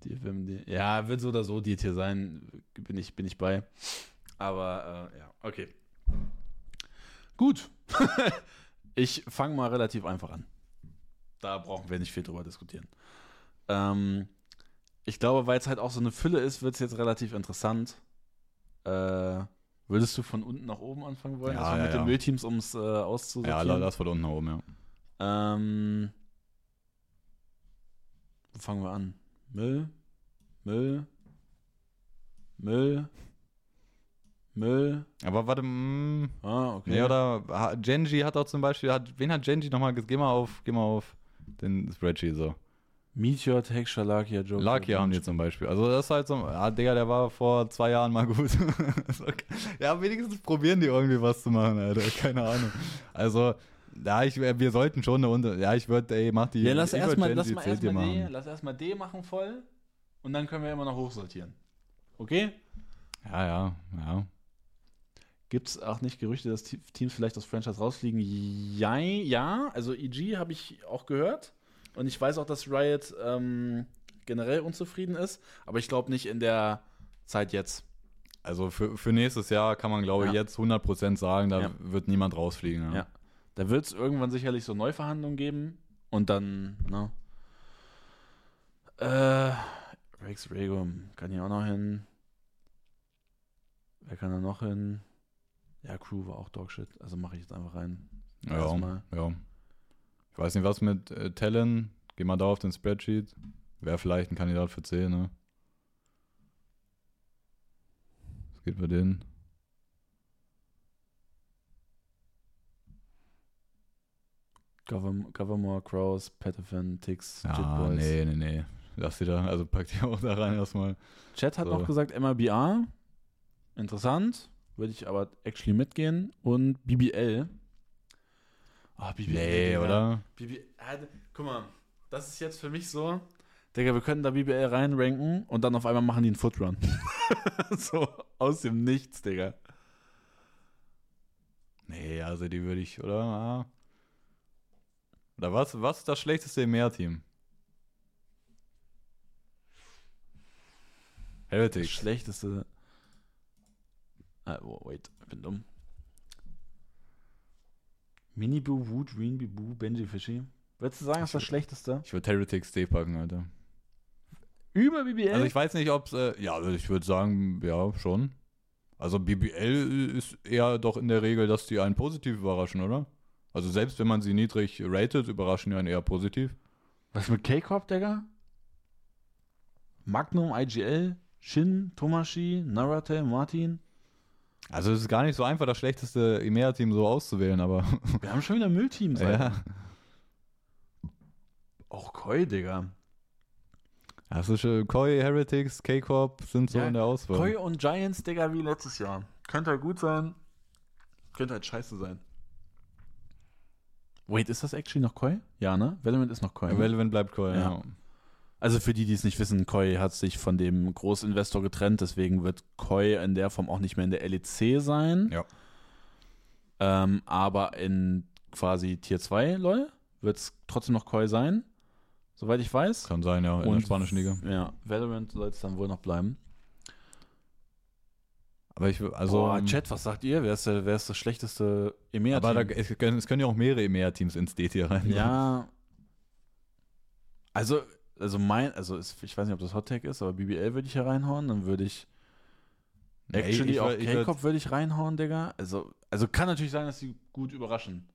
DFM, D- ja, wird so oder so dir hier sein. Bin ich, bin ich bei. Aber äh, ja, okay. Gut. [laughs] ich fange mal relativ einfach an. Da brauchen wir nicht viel drüber diskutieren. Ähm, ich glaube, weil es halt auch so eine Fülle ist, wird es jetzt relativ interessant. Äh, würdest du von unten nach oben anfangen wollen? Ja, also ja, mit ja. den Müllteams, um es äh, Ja, auszusortieren? lass von unten nach oben, ja. Ähm, wo fangen wir an? Müll, Müll, Müll, Müll. Aber warte, mh, Ah, okay. nee, oder Genji hat auch zum Beispiel, hat, wen hat Genji nochmal, geh mal auf, geh mal auf den Spreadsheet so. Meteor, Tech, Shalakia, Joker. Lakia haben die zum Beispiel. Also das ist halt so, ah, Digga, der war vor zwei Jahren mal gut. [laughs] Ja, wenigstens probieren die irgendwie was zu machen, Alter. Keine Ahnung. Also, ja, ich, wir sollten schon eine Runde, ja, ich würde, ey, mach die. Ja, lass erstmal lass mal hier erstmal D, machen. lass erstmal D machen voll und dann können wir immer noch hochsortieren. Okay? Ja, ja, ja. Gibt es auch nicht Gerüchte, dass Te- Teams vielleicht aus Franchise rausfliegen? Ja, ja. also EG habe ich auch gehört. Und ich weiß auch, dass Riot ähm, generell unzufrieden ist. Aber ich glaube nicht in der Zeit jetzt. Also für, für nächstes Jahr kann man, glaube ich, Ja. jetzt 100% sagen, da Ja. wird niemand rausfliegen. Ja. Da wird es irgendwann sicherlich so Neuverhandlungen geben. Und dann, ne? Äh, Rex Regum kann hier auch noch hin. Wer kann da noch hin? Ja, Crew war auch Dogshit. Also mache ich jetzt einfach rein. Ja, Erstmal. ja. Ich weiß nicht, was mit äh, Talon Geh mal da auf den Spreadsheet. Wäre vielleicht ein Kandidat für C, ne? Was geht bei denen? Governor, Crows, Pettifin, Tix, Ja, Boys. nee, nee, nee. Lass die da, also pack die auch da rein erstmal. Chat hat So. noch gesagt MRBA. Interessant. Würde ich aber actually mitgehen. Und BBL. Ah, BBL. Nee, Digga. oder? BBL. Ah, guck mal, das ist jetzt für mich so. Digga, wir können da BBL reinranken und dann auf einmal machen die einen Footrun. [laughs] so aus dem Nichts, Digga. Nee, also die würde ich, oder? Oder was, was ist das schlechteste im Mehrteam? Das Heretics. schlechteste. Ah, oh, wait, ich bin dumm. Miniboo, Wood, Greenbee, Boo, Benji Fishy. Würdest du sagen, das ist das schlechteste? Ich würde Heretics D packen, Alter. Über BBL? Also ich weiß nicht, ob es, äh, ja, ich würde sagen, ja, schon. Also BBL ist eher doch in der Regel, dass die einen positiv überraschen, oder? Also selbst wenn man sie niedrig ratet, überraschen die einen eher positiv. Was mit K-Corp, Digga? Magnum, IGL, Shin, Tomashi, Narate, Martin. Also es ist gar nicht so einfach, das schlechteste EMEA-Team so auszuwählen, aber [laughs] Wir haben schon wieder Müllteams. ja. Alter. Auch Koi, Digga. Schon, Koi, Heretics, K-Corp sind so Ja, in der Auswahl. Koi und Giants, Digga, wie letztes Jahr. Könnte halt gut sein. Könnte halt scheiße sein. Wait, ist das actually noch Koi? Ja, ne? Velement ist noch Koi. ne? Relevant bleibt Koi, ja. Ja. Also für die, die es nicht wissen, Koi hat sich von dem Großinvestor getrennt, deswegen wird Koi in der Form auch nicht mehr in der LEC sein. Ja. Ähm, aber in quasi Tier 2, lol, wird es trotzdem noch Koi sein, soweit ich weiß. Kann sein, ja, in der spanischen Liga. Ja, Valorant soll es dann wohl noch bleiben. Aber ich, also, Boah, Chat, was sagt ihr? Wer ist, der, wer ist das schlechteste emea aber da, es, können, es können ja auch mehrere EMEA-Teams ins D-Tier rein. Ja. Also, also mein, also ist, ich weiß nicht, ob das Hot Tag ist, aber BBL würde ich hier reinhauen, dann würde ich Nee, Actually, ich auch würd- ich würd- K-Cop würde ich reinhauen, Digga. Also, also kann natürlich sein, dass sie gut überraschen.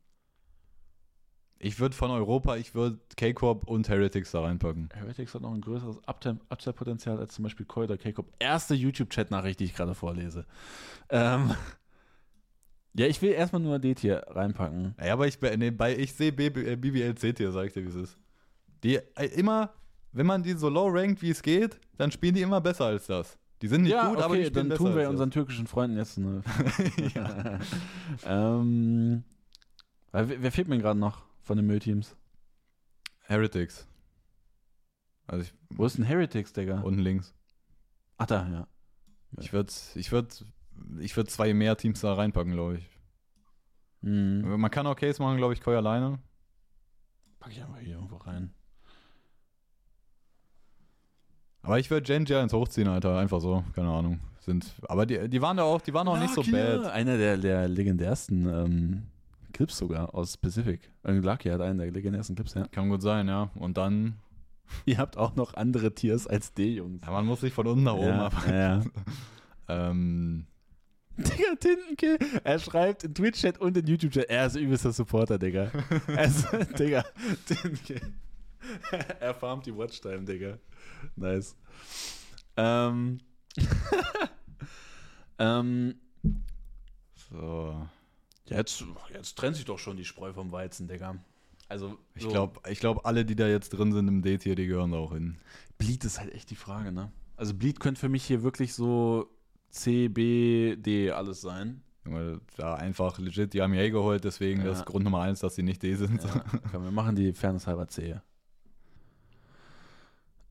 Ich würde von Europa, ich würde K-Corp und Heretics da reinpacken. Heretics hat noch ein größeres Upside-Potenzial als zum Beispiel Koi oder K-Cop. Erste YouTube-Chat-Nachricht, die ich gerade vorlese. Ähm, ja, ich will erstmal nur D hier reinpacken. Ja, aber ich, nee, bei, ich sehe BBL C-Tier, sag ich dir, wie es ist. Die äh, immer, wenn man die so low rankt, wie es geht, dann spielen die immer besser als das. Die sind nicht ja, gut, okay, aber die spielen dann tun wir unseren türkischen Freunden jetzt eine. [laughs] [laughs] ähm, wer, wer fehlt mir gerade noch von den Müllteams? Heretics. Also ich, Wo ist denn Heretics, Digga? unten links. Ach da, ja. Ich würde ich würd, ich würd zwei mehr Teams da reinpacken, glaube ich. Mhm. Man kann auch Case machen, glaube ich, Koi alleine. Pack ich einfach hier irgendwo rein. Aber ich würde Gen Giants hochziehen, Alter. Einfach so, keine Ahnung. Sind, aber die, die waren da auch, die waren auch nicht so Lakia, bad. Einer der, der legendärsten ähm, Clips sogar aus Pacific. Äh, Lucky hat einen der legendärsten Clips, ja. Kann gut sein, ja. Und dann, [laughs] Ihr habt auch noch andere Tiers als D, Jungs. ja, man muss sich von unten nach oben ja, arbeiten. ja. [laughs] Ähm, Digga, Tintenkill, er schreibt in Twitch-Chat und in YouTube-Chat, er ist übelster Supporter, Digga. [laughs] Er ist, Digga, Tintenkill. er farmt die Watchtime, Digga. Nice. Ähm. ähm. so. Jetzt, jetzt trennt sich doch schon die Spreu vom Weizen, Digga. Also, Ich so. glaube, ich glaub, alle, die da jetzt drin sind im D-Tier, die gehören da auch hin. Bleed ist halt echt die Frage, ne? Also, Bleed könnte für mich hier wirklich so C, B, D alles sein. Da einfach legit, die haben ja eh geholt, deswegen Ja. das ist Grund Nummer eins, dass sie nicht D sind. Ja, komm, wir machen die Fairness halber C.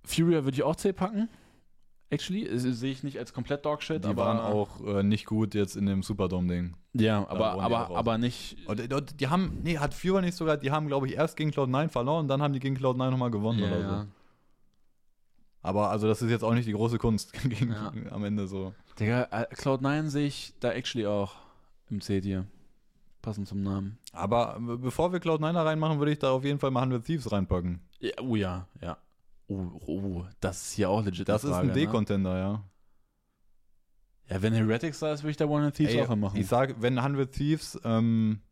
Furia würde ich auch C packen. Actually, sehe ich nicht als komplett Dogshit, Die aber waren auch äh, nicht gut jetzt in dem Superdome-Ding. Ja, aber, aber, aber nicht. Und, und die haben, nee, hat Führer nicht sogar, die haben, glaube ich, erst gegen Cloud9 verloren, dann haben die gegen Cloud9 nochmal gewonnen oder so. Aber also das ist jetzt auch nicht die große Kunst [laughs] gegen, Ja. am Ende so. Digga, äh, Cloud9 sehe ich da actually auch im C-Tier. Passend zum Namen. Aber äh, bevor wir Cloud9 da reinmachen, würde ich da auf jeden Fall mal 100 Thieves reinpacken. Ja, oh ja, ja. Oh, oh, das ist hier auch legit. Das eine ist Frage, ein ne? D-Contender, ja. Ja, wenn Heretics da ist, würde ich da One Thieves Ey, auch machen. Ich sag, wenn 100 Thieves, ähm,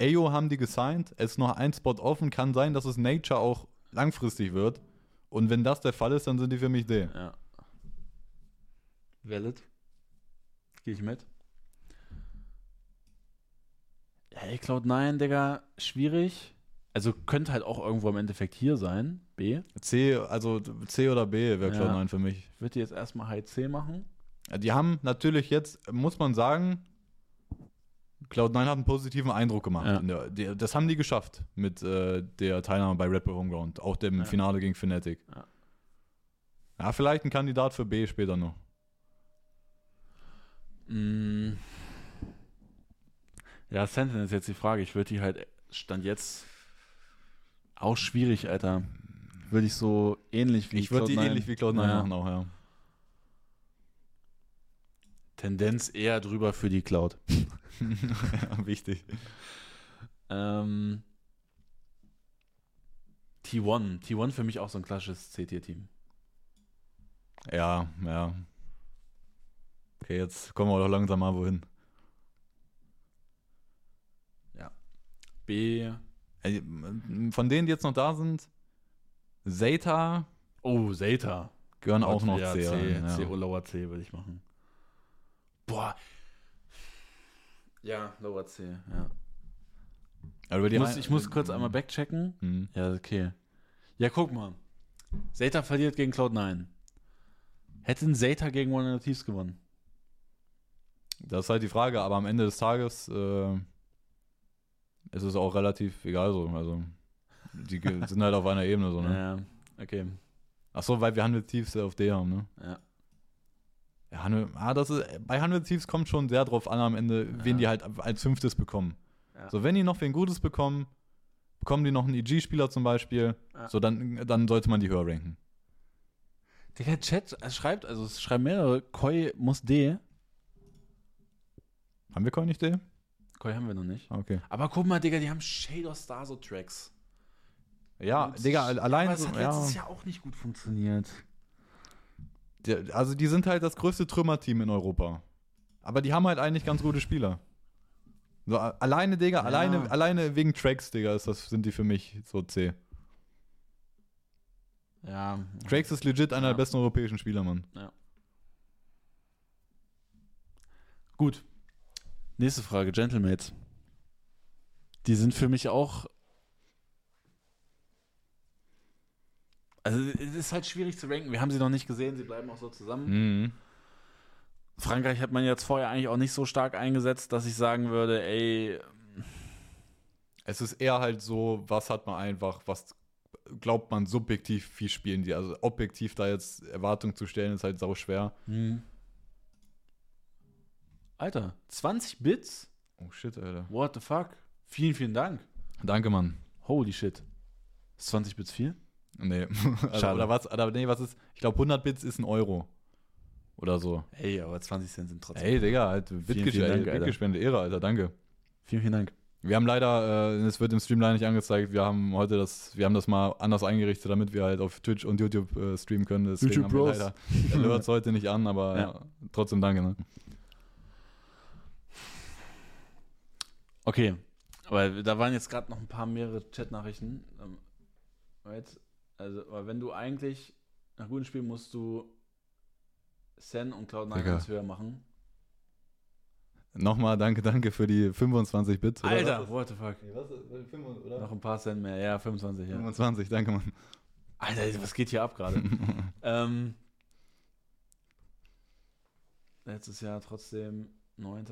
AO haben die gesigned, es ist noch ein Spot offen, kann sein, dass es Nature auch langfristig wird. Und wenn das der Fall ist, dann sind die für mich D. Ja. Valid. Gehe ich mit. Hey, Cloud9, Digga, schwierig. Also könnte halt auch irgendwo im Endeffekt hier sein. B. C, also C oder B wäre Ja. Cloud9 für mich. Ich würde jetzt erstmal High C machen. Die haben natürlich jetzt, muss man sagen, Cloud9 hat einen positiven Eindruck gemacht. Ja. Der, das haben die geschafft mit äh, der Teilnahme bei Red Bull Homeground, auch dem Ja. Finale gegen Fnatic. Ja. Ja, vielleicht ein Kandidat für B später noch. Mm. Ja, Sentinel ist jetzt die Frage. Ich würde die halt, stand jetzt auch schwierig, Alter. Würde ich so ähnlich wie Ich würde die Cloud9 ähnlich wie Cloud9 Ja. machen auch, ja. Tendenz eher drüber für die Cloud. ja. [laughs] [laughs] Wichtig. Ähm, T1. T1 für mich auch so ein klassisches C-Tier-Team. Ja, ja. Okay, jetzt kommen wir doch langsam mal wohin. B. Ey, Von denen, die jetzt noch da sind, Zeta Oh, Zeta. gehören auch noch ja, C. C, C, ja. oh, Lower C würde ich machen. Boah. Ja, Lower C, ja. Aber Ich muss, ich muss kurz einmal backchecken. Hm. Ja, okay. Ja, guck mal. Zeta verliert gegen Cloud9. Hätten Zeta gegen One of the Thieves gewonnen? Das ist halt die Frage, aber am Ende des Tages äh, ist es auch relativ egal so. Also, die sind halt auf einer Ebene so, ne? Ja, okay. Achso, weil wir Hundred Thieves auf D haben, ne? Ja. Ja, Hundred, ah, das ist, bei Hundred Thieves kommt schon sehr drauf an am Ende, wen Ja. die halt als fünftes bekommen. Ja. So, wenn die noch wen Gutes bekommen, bekommen die noch einen EG-Spieler zum Beispiel, Ja. so dann, dann sollte man die höher ranken. Der Chat schreibt, also es schreiben mehrere, Koi muss D. Haben wir Coin nicht D? Koi haben wir noch nicht. Ah, Okay. Aber guck mal, Digga, die haben Shader Star so Tracks. Ja, Und- Digga, allein Aber es hat ja, letztes Jahr auch nicht gut funktioniert. Also die sind halt das größte Trümmerteam in Europa. Aber die haben halt eigentlich ganz gute Spieler. So, alleine, Digga, Ja. alleine, alleine wegen Tracks, Digga, ist das, sind die für mich so C. Ja. Tracks ist legit einer Ja. der besten europäischen Spieler, Mann. Gut. Nächste Frage, Gentlemates. Die sind für mich auch. Also, es ist halt schwierig zu ranken. Wir haben sie noch nicht gesehen, sie bleiben auch so zusammen. Mhm. Frankreich hat man jetzt vorher eigentlich auch nicht so stark eingesetzt, dass ich sagen würde, ey, Es ist eher halt so, was hat man einfach, was glaubt man subjektiv, wie spielen die. Also objektiv da jetzt Erwartungen zu stellen, ist halt sau schwer. hm. Alter, 20 Bits? Oh shit, Alter. What the fuck? Vielen, vielen Dank. Danke, Mann. Holy shit. Ist 20 Bits viel? Nee. [laughs] also, Schade. oder was? Oder nee, was ist? Ich glaube 100 Bits ist ein Euro. Oder so. Ey, aber 20 Cent sind trotzdem. Ey, Digga, halt. Bitgespende, Ehre, Alter, danke. Vielen, vielen Dank. Wir haben leider, äh, es wird im Stream leider nicht angezeigt, wir haben heute das, wir haben das mal anders eingerichtet, damit wir halt auf Twitch und YouTube äh, streamen können. Deswegen YouTube haben wir Bros. leider Alerts heute nicht an, aber Ja. trotzdem danke. Ne? Okay, aber da waren jetzt gerade noch ein paar mehrere Chat-Nachrichten. Ähm, right? Also, aber wenn du eigentlich nach guten Spielen musst du Sen und Cloud9 Digga. ganz höher machen. Nochmal danke, danke für die 25 Bits. oder Alter, what the fuck? Nee, was ist- 25, oder? Noch ein paar Cent mehr. Ja, 25, ja. 25, danke, Mann. Alter, was geht hier ab gerade? [laughs] ähm, letztes Jahr trotzdem 9.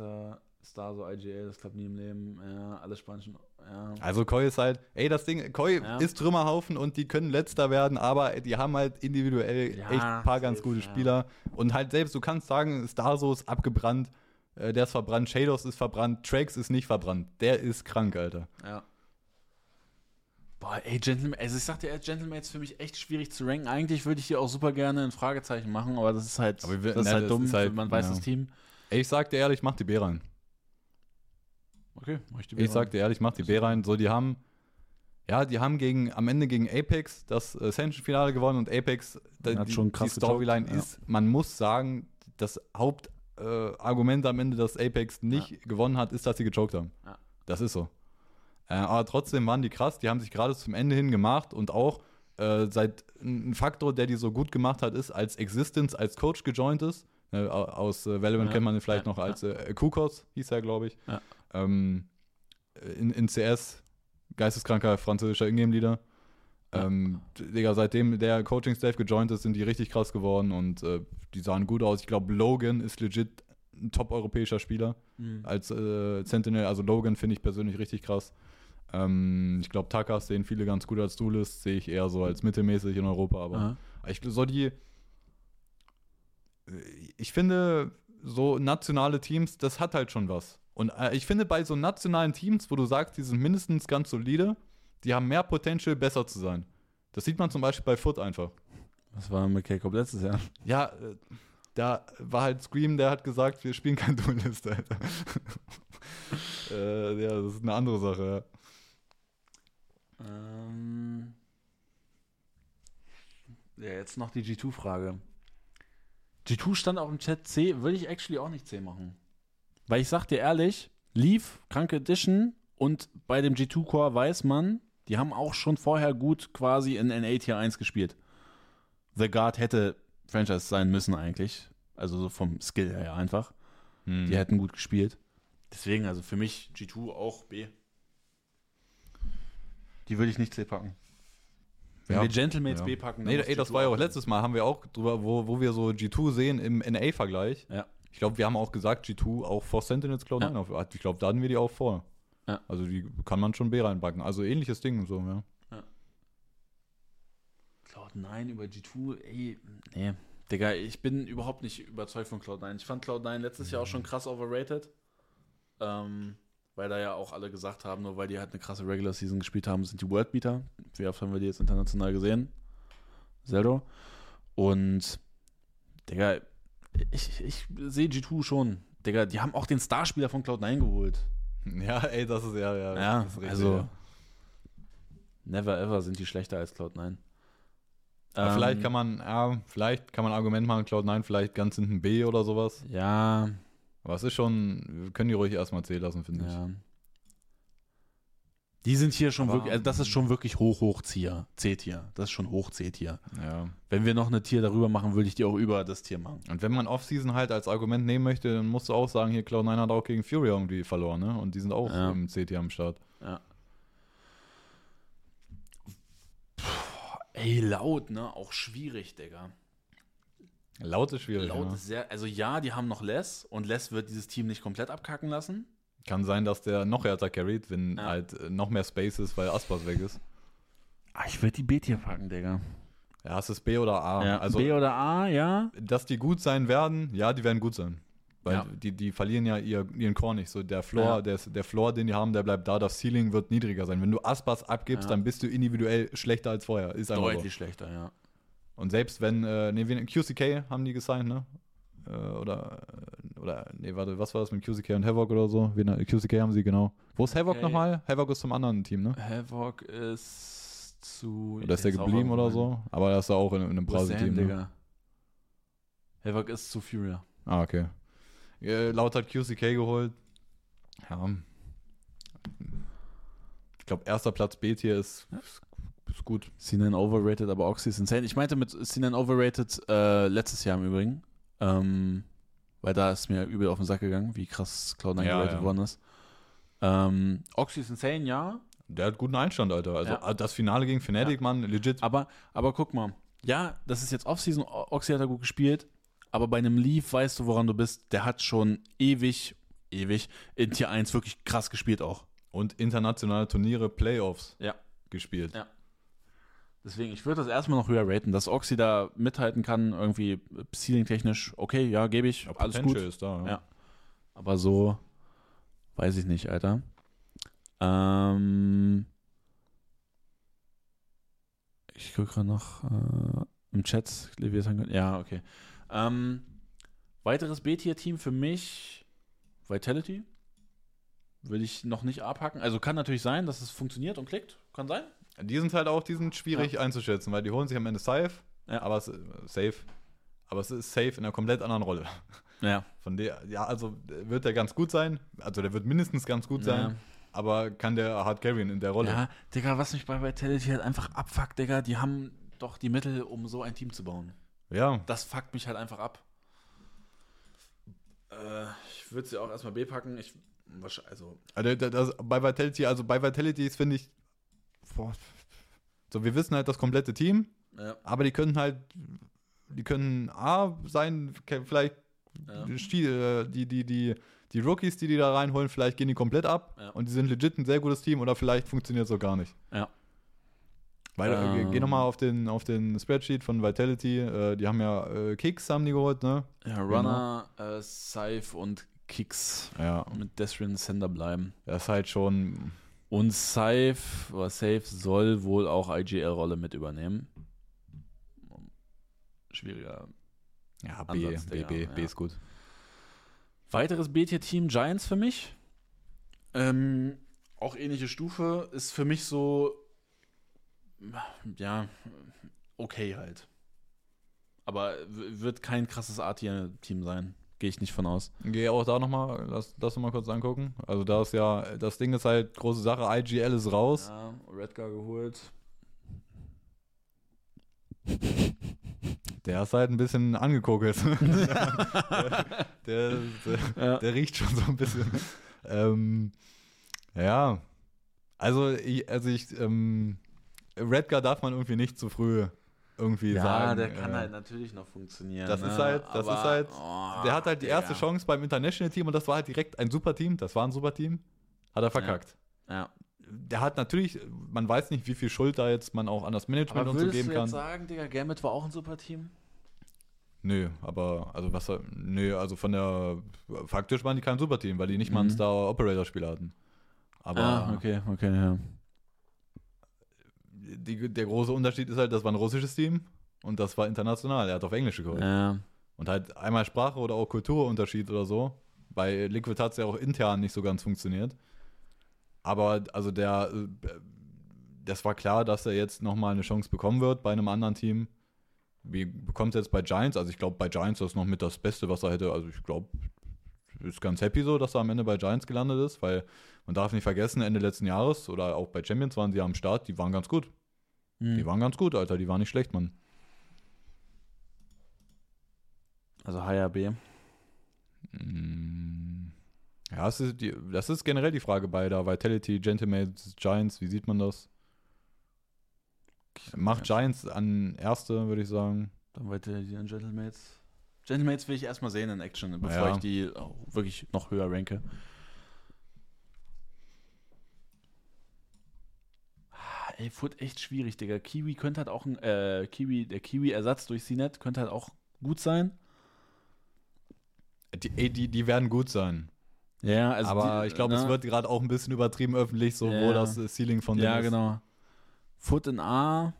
Star, so IGL, das klappt nie im Leben. Ja, alles Spanischen. Ja. Also Koi ist halt, ey, das Ding, Koi Ja. ist Trümmerhaufen und die können letzter werden, aber die haben halt individuell Ja, echt ein paar ganz gute ja. Spieler. Und halt selbst, du kannst sagen, Starso ist abgebrannt, äh, der ist verbrannt, Shadows ist verbrannt, Trax ist nicht verbrannt. Der ist krank, Alter. Ja. Boah, ey, Gentleman, also ich sag dir, ey, Gentleman ist für mich echt schwierig zu ranken. Eigentlich würde ich hier auch super gerne ein Fragezeichen machen, aber das ist halt, wir- das ist ne, halt das dumm, ist halt- man weiß ja. das Team. Ey, ich sag dir ehrlich, mach die B rein. Okay, mach ich die Ich sag dir ehrlich, mach die B rein. So, die haben, ja, die haben gegen, am Ende gegen Apex das Ascension-Finale gewonnen und Apex, da, Hat die, schon die krass Storyline gejobbt, ja. ist, man muss sagen, das Hauptargument äh, am Ende, dass Apex nicht gewonnen hat, ist, dass sie gechoked haben. Ja. Das ist so. Äh, aber trotzdem waren die krass, die haben sich gerade zum Ende hin gemacht und auch äh, seit ein Faktor, der die so gut gemacht hat, ist, als Existence, als Coach gejoint ist. Äh, aus äh, Valorant Ja, kennt man ihn vielleicht ja, noch als äh, Kukos, hieß er, glaube ich. Ja. Ähm, in, in CS, geisteskranker französischer Ingame-Leader. Ähm, Digga, seitdem der Coaching-Staff gejoint ist, sind die richtig krass geworden und äh, die sahen gut aus. Ich glaube, Logan ist legit ein top-europäischer Spieler Mhm. als äh, Sentinel. Also Logan finde ich persönlich richtig krass. Ähm, ich glaube, Takas sehen viele ganz gut als Duelist, sehe ich eher so als mittelmäßig in Europa, aber Aha. ich so die. Ich finde, so nationale Teams, das hat halt schon was. Und äh, ich finde, bei so nationalen Teams, wo du sagst, die sind mindestens ganz solide, die haben mehr Potential, besser zu sein. Das sieht man zum Beispiel bei Foot einfach. Was war mit K-Pop letztes Jahr? Ja, äh, da war halt Scream, der hat gesagt, wir spielen kein Duelist, Alter. [laughs] äh, ja, das ist eine andere Sache, ja. Ähm, ja, jetzt noch die G2-Frage. G2 stand auch im Chat C, würde ich actually auch nicht C machen. Weil ich sag dir ehrlich, Leaf, Kranke Edition und bei dem G2-Core weiß man, die haben auch schon vorher gut quasi in NA Tier 1 gespielt. The Guard hätte Franchise sein müssen eigentlich. Also so vom Skill her einfach. Hm. Die hätten gut gespielt. Deswegen, also für mich G2 auch B. Die würde ich nicht C packen. Wenn Ja. wir Gentlemates Ja. B packen, Nee, ey, das G2 war ja auch letztes Mal, haben wir auch drüber, wo, wo wir so G2 sehen im NA-Vergleich. Ja. Ich glaube, wir haben auch gesagt, G2 auch vor Sentinels Cloud9 Ja. auf. Ich glaube, da hatten wir die auch vor. Ja. Also die kann man schon B reinbacken. Also ähnliches Ding so, ja. Cloud9 über G2, ey, nee. Digga, ich bin überhaupt nicht überzeugt von Cloud9. Ich fand Cloud9 letztes Jahr auch schon krass overrated. Ähm, weil da ja auch alle gesagt haben, nur weil die halt eine krasse Regular Season gespielt haben, sind die Worldbeater. Wie oft haben wir die jetzt international gesehen? Zero. Und, Digga, ich, ich sehe G2 schon. Digga, die haben auch den Starspieler von Cloud9 geholt. [laughs] Ja, ey, das ist ja, ja. Ja, ist richtig, also ja. never ever sind die schlechter als Cloud9. Aber Ähm, vielleicht kann man, ja, vielleicht kann man ein Argument machen, Cloud9 vielleicht ganz hinten B oder sowas. Ja, Aber es ist schon, wir können die ruhig erstmal C lassen, finde ich. Ja. Die sind hier schon Aber- wirklich, also das ist schon wirklich hoch, hoch Tier, C-Tier. Das ist schon hoch C-Tier. Ja. Wenn wir noch eine Tier darüber machen, würde ich die auch über das Tier machen. Und wenn man Offseason halt als Argument nehmen möchte, dann musst du auch sagen, hier Cloud9 hat auch gegen Fury irgendwie verloren, ne? Und die sind auch Ja. im CT am Start. Ja. Puh, ey, laut, ne? Auch schwierig, Digga. Laut ist schwierig. Laut ja. ist sehr, also ja, die haben noch Les und Les wird dieses Team nicht komplett abkacken lassen. Kann sein, dass der noch härter carried, wenn Ja. halt äh, noch mehr Space ist, weil Aspas weg ist. Ah, ich würde die B-Tier packen, Digga. Ja, es ist B oder A. ja, also, B oder A, ja. dass die gut sein werden, ja, die werden gut sein. Weil Ja. die, die verlieren ja ihr, ihren Core nicht. So der Floor, Ja. der, der Floor, den die haben, der bleibt da. Das Ceiling wird niedriger sein. Wenn du Aspas abgibst, Ja. dann bist du individuell schlechter als vorher. Ist Deutlich schlechter, ja. Und selbst wenn, äh, nee, QCK haben die gesigned, ne? Äh, oder, äh, oder, nee, warte, was war das mit QCK und Havoc oder so? Wen, QCK haben sie, genau. Wo ist Havoc Okay. nochmal? Havoc ist zum anderen Team, ne? Havoc ist zu. Oder ist der geblieben oder so? Aber er ist auch in, in einem Brasi-Team. Ne? Havoc ist zu Furia. Ah, okay. Äh, laut hat QCK geholt. Ja. Ich glaube, erster Platz B-Tier ist, ist, ist gut. C9 overrated, aber Oxy ist insane. Ich meinte mit C9 overrated äh, letztes Jahr im Übrigen. Ähm, weil da ist mir übel auf den Sack gegangen, wie krass Cloud9 Ja, ja. worden ist. Ähm, Oxy ist insane, ja. Der hat guten Einstand, Alter. Also Ja. das Finale gegen Fnatic, Mann, legit. Aber, aber guck mal, ja, das ist jetzt Offseason, Oxy hat er gut gespielt, aber bei einem Leaf weißt du, woran du bist. Der hat schon ewig, ewig in Tier 1 wirklich krass gespielt auch. Und internationale Turniere, Playoffs Ja. gespielt. Ja. Deswegen, ich würde das erstmal noch höher raten, dass Oxy da mithalten kann, irgendwie ceiling-technisch, okay, ja, gebe ich, Ja, alles Potential gut. ist da. Ja. Aber so, weiß ich nicht, Alter. Ähm, ich gucke gerade noch äh, im Chat, Leviathan, ja, okay. Ähm, weiteres B-Tier-Team für mich, Vitality. Würde ich noch nicht abhaken. Also kann natürlich sein, dass es funktioniert und klickt. Kann sein. Die sind halt auch, die sind schwierig einzuschätzen, weil die holen sich am Ende safe, Ja. aber es, äh, safe. Aber es ist safe in einer komplett anderen Rolle. [laughs] Ja. Von der, ja, also wird der ganz gut sein. Also der wird mindestens ganz gut sein. Ja. aber kann der hard carryen in der Rolle. Ja, Digga, was mich bei Vitality halt einfach abfuckt, Digga, die haben doch die Mittel, um so ein Team zu bauen. Ja, Das fuckt mich halt einfach ab. Äh, ich würde sie auch erstmal B packen. Ich, also, Also das, bei Vitality, also bei Vitality ist, finde ich, boah, so wir wissen halt das komplette Team, ja, aber die können halt, die können A sein, vielleicht Ja. die, äh, die, die, die, die Rookies, die die da reinholen, vielleicht gehen die komplett ab Ja. und die sind legit ein sehr gutes Team oder vielleicht funktioniert es so gar nicht. Ja. Weil, äh, Ähm. geh nochmal auf den, auf den Spreadsheet von Vitality, äh, die haben ja äh, Kicks haben die geholt, ne? ja Runner, äh, Scythe und Kicks Ja, mit Desrin Sender bleiben. das ist halt schon, Und Scythe oder Safe soll wohl auch IGL-Rolle mit übernehmen. Schwieriger. ja, B, Ansatz, B, B, ja. B ist gut. Weiteres B-Tier-Team Giants für mich. Ähm, auch ähnliche Stufe. Ist für mich so, ja, okay halt. Aber wird kein krasses A-Tier-Team sein. Gehe ich nicht von aus. Geh auch da nochmal, lass das nochmal kurz angucken. Also da ist ja, das Ding ist halt, große Sache, IGL ist raus. Ja, Redgar geholt. [laughs] Der ist halt ein bisschen angekokelt. [laughs] der, der, Ja. der riecht schon so ein bisschen. ähm, ja, also ich, also ich, ähm, Redgar darf man irgendwie nicht zu früh irgendwie Ja, sagen. der kann äh, halt natürlich noch funktionieren. das ne? ist halt- das Aber- ist halt- oh, Der hat halt die erste Digga. Chance beim International Team und das war halt direkt ein super Team. Das war ein super Team. Hat er verkackt. Ja. Der hat natürlich, man weiß nicht, wie viel Schuld da jetzt man auch an das Management Aber und so würdest geben du kann. jetzt sagen, Digga, Gambit war auch ein super Team? Nö, aber also was nö, also von der faktisch waren die kein Superteam, weil die nicht mal einen Mhm. Star Operator Spieler hatten. Aber ah, okay, okay, ja. Die, der große Unterschied ist halt, das war ein russisches Team und das war international. Er hat auf Englisch geholt. Ja, Und halt einmal Sprache oder auch Kulturunterschied oder so. Bei Liquid hat es ja auch intern nicht so ganz funktioniert. Aber also der, äh, das war klar, dass er jetzt nochmal eine Chance bekommen wird bei einem anderen Team. Wie bekommt er jetzt bei Giants? Also ich glaube, bei Giants ist noch mit das Beste, was er hätte. Also ich glaube, ist ganz happy so, dass er am Ende bei Giants gelandet ist, weil man darf nicht vergessen, Ende letzten Jahres oder auch bei Champions waren sie am Start, die waren ganz gut. Hm. Die waren ganz gut, Alter, die waren nicht schlecht, Mann. also HRB. Mm, Ja, das ist, die, das ist generell die Frage bei der Vitality, Gentlemates, Giants, wie sieht man das? Macht Giants an erste, würde ich sagen. Dann weiter die Gentlemates. Gentlemates will ich erstmal sehen in Action, bevor Ja. ich die auch wirklich noch höher ranke. Ey, Foot echt schwierig, Digga. Kiwi könnte halt auch ein, äh, Kiwi, der Kiwi-Ersatz durch CNET könnte halt auch gut sein. Die, ey, die, die werden gut sein. Ja, also Aber die- ich glaube, es ne? wird gerade auch ein bisschen übertrieben öffentlich, so Ja, wo das äh, Ceiling von denen Ja, ist. genau. Foot in A.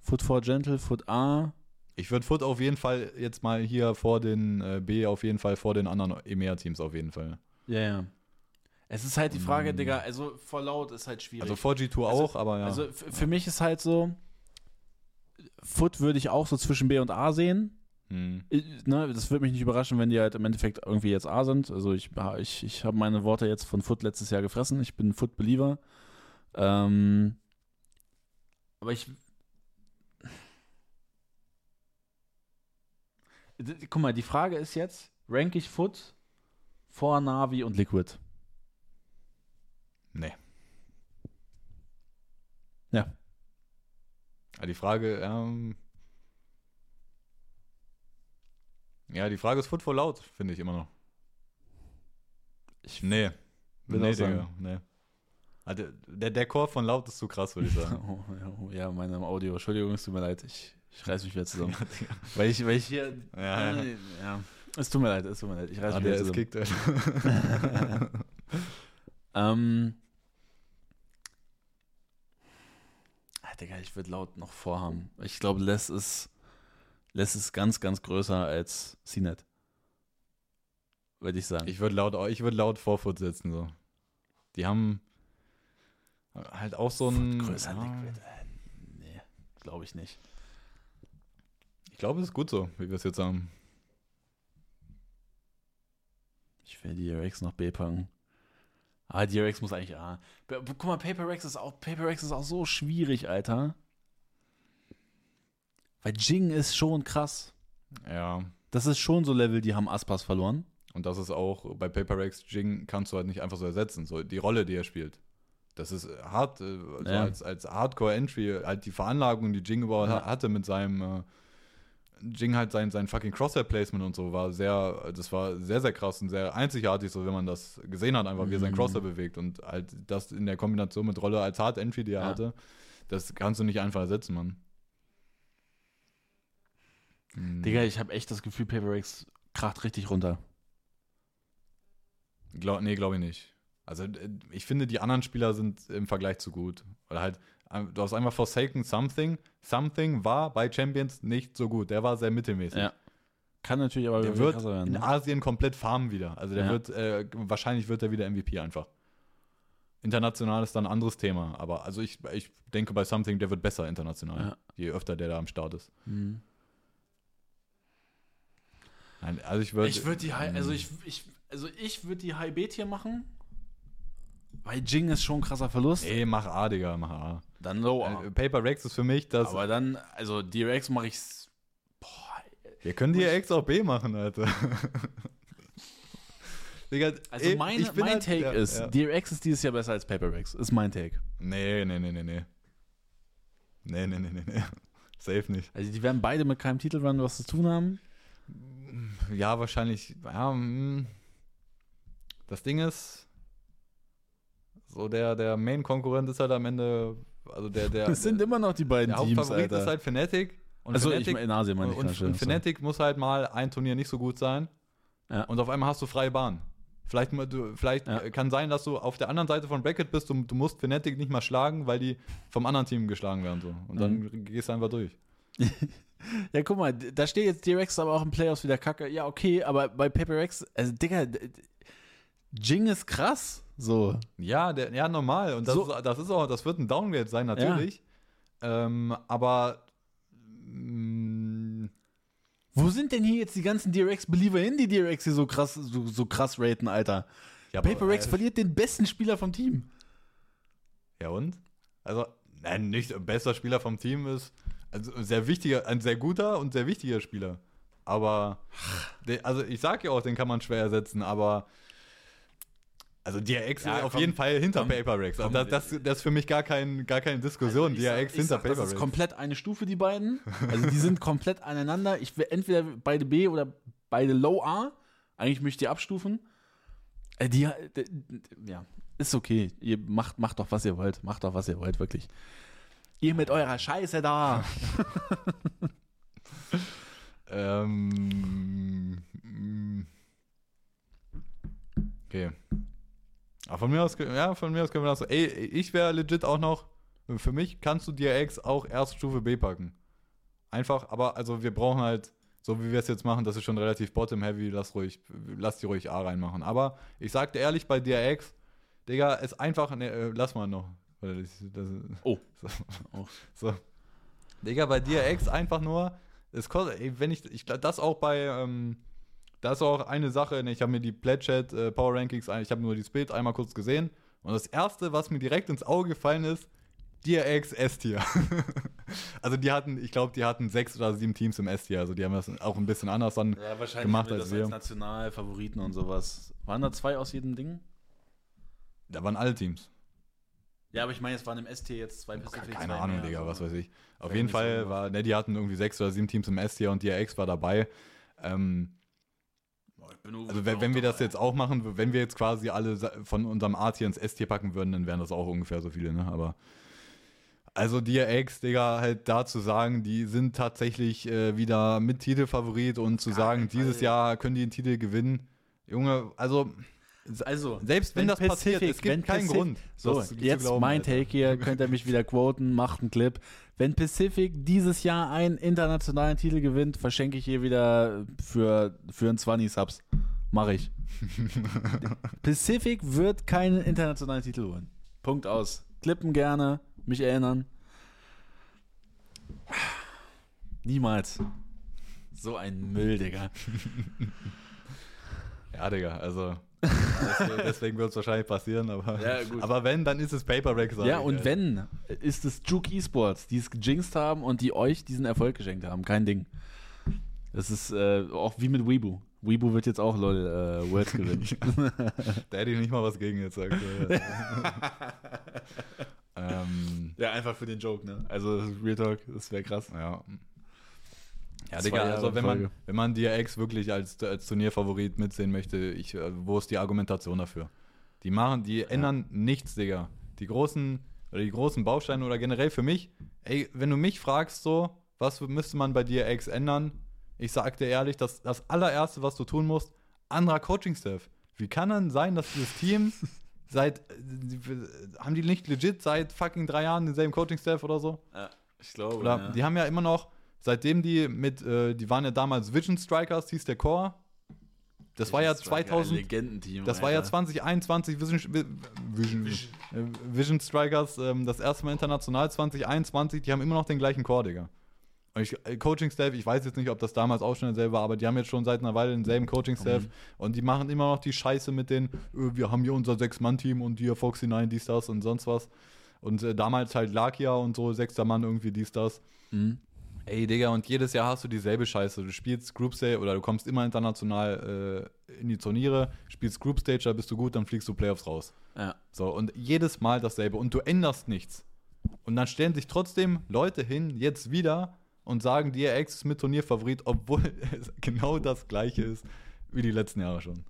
Foot for Gentle, Foot A. Ich würde Foot auf jeden Fall jetzt mal hier vor den äh, B, auf jeden Fall vor den anderen EMEA-Teams auf jeden Fall. Ja, ja. Es ist halt die Frage, Mm. Digga, also vor laut ist halt schwierig. Also vor G2 Also- auch, aber ja. Also für mich ist halt so, Foot würde ich auch so zwischen B und A sehen. hm. Ne, das würde mich nicht überraschen, wenn die halt im Endeffekt irgendwie jetzt A sind. Also ich, ich, ich habe meine Worte jetzt von Foot letztes Jahr gefressen. Ich bin Foot-Believer. Ähm, aber ich. Guck mal, die Frage ist jetzt: Rank ich Foot vor Navi und Liquid? Nee. Ja. Die Frage, ähm, ja, die Frage ist Foot for Loud, finde ich immer noch. Ich Nee. Will nee, auch sagen. Digga, nee. Ah, der, der, Chor von Laut ist zu krass, würde ich sagen. [laughs] Oh, ja, oh, ja, meine Audio. Entschuldigung, es tut mir leid. Ich, ich reiß mich wieder [laughs] zusammen. weil, ich, weil ich hier. Ja, ja. Äh, ja. Es tut mir leid, es tut mir leid. Ich reiß Ah, mich der wieder ist zusammen. kickt, Alter. [laughs] Ähm. Digga, ich würde laut noch vorhaben. Ich glaube, Les ist. Les ist ganz, ganz größer als CNET. Würde ich sagen. Ich würde laut, ich würd laut vor Foot setzen, so. Die haben halt auch so ein. größer ja, Liquid. Äh, nee, glaube ich nicht. Ich glaube, es ist gut so, wie wir es jetzt haben. Ich will die RX noch B packen. Aber DRX muss eigentlich, ja. B- Guck mal, Paper Rex ist auch, Paper Rex ist auch so schwierig, Alter. Weil Jing ist schon krass. Ja. Das ist schon so Level, die haben Aspas verloren. Und das ist auch bei Paper Rex Jing kannst du halt nicht einfach so ersetzen. So die Rolle, die er spielt. Das ist hart, äh, so Ja. als, als Hardcore-Entry, halt die Veranlagung, die Jing überhaupt Ja. hatte mit seinem äh, Jing halt sein, sein fucking Crosshair-Placement und so war sehr, das war sehr, sehr krass und sehr einzigartig, so wenn man das gesehen hat, einfach wie er sein Mhm. Crosshair bewegt und halt das in der Kombination mit Rolle als Hard-Entry, die er Ja. hatte, das kannst du nicht einfach ersetzen, Mann. Mhm. Digga, ich habe echt das Gefühl, Paper Rex kracht richtig runter. Glaub, nee, glaube ich nicht. Also äh, ich finde, die anderen Spieler sind im Vergleich zu gut. Oder halt, du hast einmal Forsaken Something. Something war bei Champions nicht so gut. Der war sehr mittelmäßig. Ja. Kann natürlich aber Der wird werden. in ne? Asien komplett farmen wieder. Also der Ja. wird, äh, wahrscheinlich wird er wieder MVP einfach. International ist dann ein anderes Thema. Aber also ich, ich denke bei Something, der wird besser international. Ja. Je öfter der da am Start ist. Mhm. Nein, also ich würde. Ich würde die High, also ich, ich, also ich würde die High B Tier machen. Weil Jing ist schon ein krasser Verlust. Nee, mach A, Digga, mach A. Dann Low A. Äh, Paper Rex ist für mich das. aber dann, also DRX mache ich Boah, Wir können die ja X auch B machen, Alter. [laughs] Digga, also ey, mein, mein halt- Take ja, ist, ja. DRX ist dieses Jahr besser als Paper Rex. Ist mein Take. Nee, nee, nee, nee, nee. Nee, nee, nee, nee, nee. [laughs] Safe nicht. Also die werden beide mit keinem Titelrun was zu tun haben. Ja, wahrscheinlich. Ja, mm. das Ding ist, so der, der Main-Konkurrent ist halt am Ende, also der, der, [laughs] Das sind immer noch die beiden der Teams, Hauptfavorit Alter. ist halt Fnatic. Und also ich Fnatic, in Asien meine ich und, und. Fnatic muss halt mal ein Turnier nicht so gut sein. Ja. Und auf einmal hast du freie Bahn. Vielleicht, du, vielleicht Ja. kann sein, dass du auf der anderen Seite von Bracket bist und du musst Fnatic nicht mal schlagen, weil die vom anderen Team geschlagen werden. So. Und dann Mhm. gehst du einfach durch. [laughs] Ja, guck mal, da steht jetzt DRX aber auch im Playoffs wieder kacke. Ja, okay, aber bei Paper Rex, also Digga, Jing ist krass. So. Ja, der, ja, normal. Und das, So- ist, das ist auch, das wird ein Downgrade sein, natürlich. Ähm, aber mm, Wo sind denn hier jetzt die ganzen DRX-Believer hin, die DRX hier so krass, so, so krass raten, Alter? ja, Paper Rex äh, verliert den besten Spieler vom Team. Ja und? Also, nein, nicht bester Spieler vom Team ist also ein sehr wichtiger, ein sehr guter und sehr wichtiger Spieler. Aber, also ich sag ja auch, den kann man schwer ersetzen, aber also DRX Ja, ist auf komm, jeden Fall hinter komm, Paper Rex. komm, das, das, das ist für mich gar, kein, gar keine Diskussion. Also sag- DRX ich hinter sag, Paper Das ist Rex. komplett eine Stufe, die beiden. Also die sind komplett aneinander. Ich will entweder beide B oder beide Low A. Eigentlich möchte ich die abstufen. Äh, Die, d- d- ja, ist okay. Ihr macht, macht doch, was ihr wollt. Macht doch, was ihr wollt, wirklich. Ihr mit eurer Scheiße da. [laughs] Ähm, mm. okay. Aber von mir aus, ja, von mir aus können wir das so. Ey, ich wäre legit auch noch, für mich kannst du DRX auch Erststufe B packen. Einfach, aber also wir brauchen halt, so wie wir es jetzt machen, das ist schon relativ bottom-heavy, lass ruhig, lass die ruhig A reinmachen. Aber ich sag dir ehrlich, bei DRX, Digga, ist einfach, ne, äh, lass mal noch. Das, das, Oh. [laughs] So. Oh. so. Digga, bei DRX einfach nur, es kostet, ey, wenn ich, ich das auch bei, ähm, das ist auch eine Sache, ne, ich habe mir die Pledchat äh, Power Rankings, ich habe nur die Bild einmal kurz gesehen und das erste, was mir direkt ins Auge gefallen ist, DRX S-Tier. [laughs] also die hatten, ich glaube, die hatten sechs oder sieben Teams im S-Tier, also die haben das auch ein bisschen anders dann. Ja, wahrscheinlich Gemacht als das wir. als Nationalfavoriten und sowas. Waren da zwei aus jedem Ding? Da waren alle Teams. Ja, aber ich meine, es waren im ST jetzt zwei Pacific. Keine zwei Ahnung, mehr, Digga, also- was weiß ich. Auf jeden Fall war, ne, die hatten irgendwie sechs oder sieben Teams im S-Tier und DRX war dabei. Ähm, Boah, ich bin nur- Also wenn, wenn wir das jetzt auch machen, wenn wir jetzt quasi alle von unserem A-Tier ins S-Tier packen würden, dann wären das auch ungefähr so viele, ne? Aber also DRX, Digga, halt da zu sagen, die sind tatsächlich äh, wieder mit Titelfavorit und zu Gar sagen, dieses Fall. Jahr können die den Titel gewinnen. Junge, also Also, selbst wenn, das passiert, es gibt wenn keinen Pacific- Grund. So, jetzt glauben, mein Alter. Take hier, könnt ihr mich wieder quoten, macht einen Clip. Wenn Pacific dieses Jahr einen internationalen Titel gewinnt, verschenke ich hier wieder für, für einen 20 Subs. Mache ich. [laughs] Pacific wird keinen internationalen Titel holen. Punkt aus. Klippen gerne, mich erinnern. Niemals. So ein Müll, Digga. [laughs] Ja, Digga, also. Deswegen, deswegen wird es wahrscheinlich passieren, aber, Ja, gut. aber wenn, dann ist es Paper Rack. sag Ja, ich, und wenn, ist es Juke Esports, die es gejinxt haben und die euch diesen Erfolg geschenkt haben. Kein Ding. Das ist äh, auch wie mit Weibo. Weibo wird jetzt auch LOL äh, Worlds gewinnen. [laughs] Da hätte ich nicht mal was gegen jetzt sagt. [laughs] ähm, ja, einfach für den Joke, ne? Also Real Talk, das wäre krass. ja. Ja, Digga, also wenn man, wenn man DRX wirklich als, als Turnierfavorit mitsehen möchte, ich, äh, wo ist die Argumentation dafür? Die machen, die ändern nichts, Digga. Die großen, oder die großen Bausteine oder generell für mich, ey, wenn du mich fragst so, was müsste man bei DRX ändern? Ich sag dir ehrlich, das, das allererste, was du tun musst, anderer Coaching-Staff. Wie kann dann sein, dass dieses Team [laughs] seit, äh, haben die nicht legit seit fucking drei Jahren denselben Coaching-Staff oder so? Ja, ich glaube. Oder die haben ja immer noch, seitdem die mit, äh, die waren ja damals Vision Strikers, hieß der Core. Das war ja 2000, Legendenteam. das war ja Alter. 2021 Vision, Vi- Vision, äh, Vision Strikers, ähm, das erste Mal international 2021, die haben immer noch den gleichen Core, Digga. Und ich, äh, Coaching Staff, ich weiß jetzt nicht, ob das damals auch schon derselbe war, aber die haben jetzt schon seit einer Weile denselben Coaching Staff Mhm. und die machen immer noch die Scheiße mit den, äh, wir haben hier unser Sechs-Mann-Team und hier Foxy 9, dies, das und sonst was. Und äh, damals halt Lakia und so, sechster Mann irgendwie, dies, das. Mhm. Ey, Digga, und jedes Jahr hast du dieselbe Scheiße. Du spielst Group Stage oder du kommst immer international äh, in die Turniere, spielst Group Stage, da bist du gut, dann fliegst du Playoffs raus. Ja. So, und jedes Mal dasselbe. Und du änderst nichts. Und dann stellen sich trotzdem Leute hin, jetzt wieder, und sagen, DRX ist mit Turnierfavorit, obwohl [laughs] es genau das gleiche ist wie die letzten Jahre schon.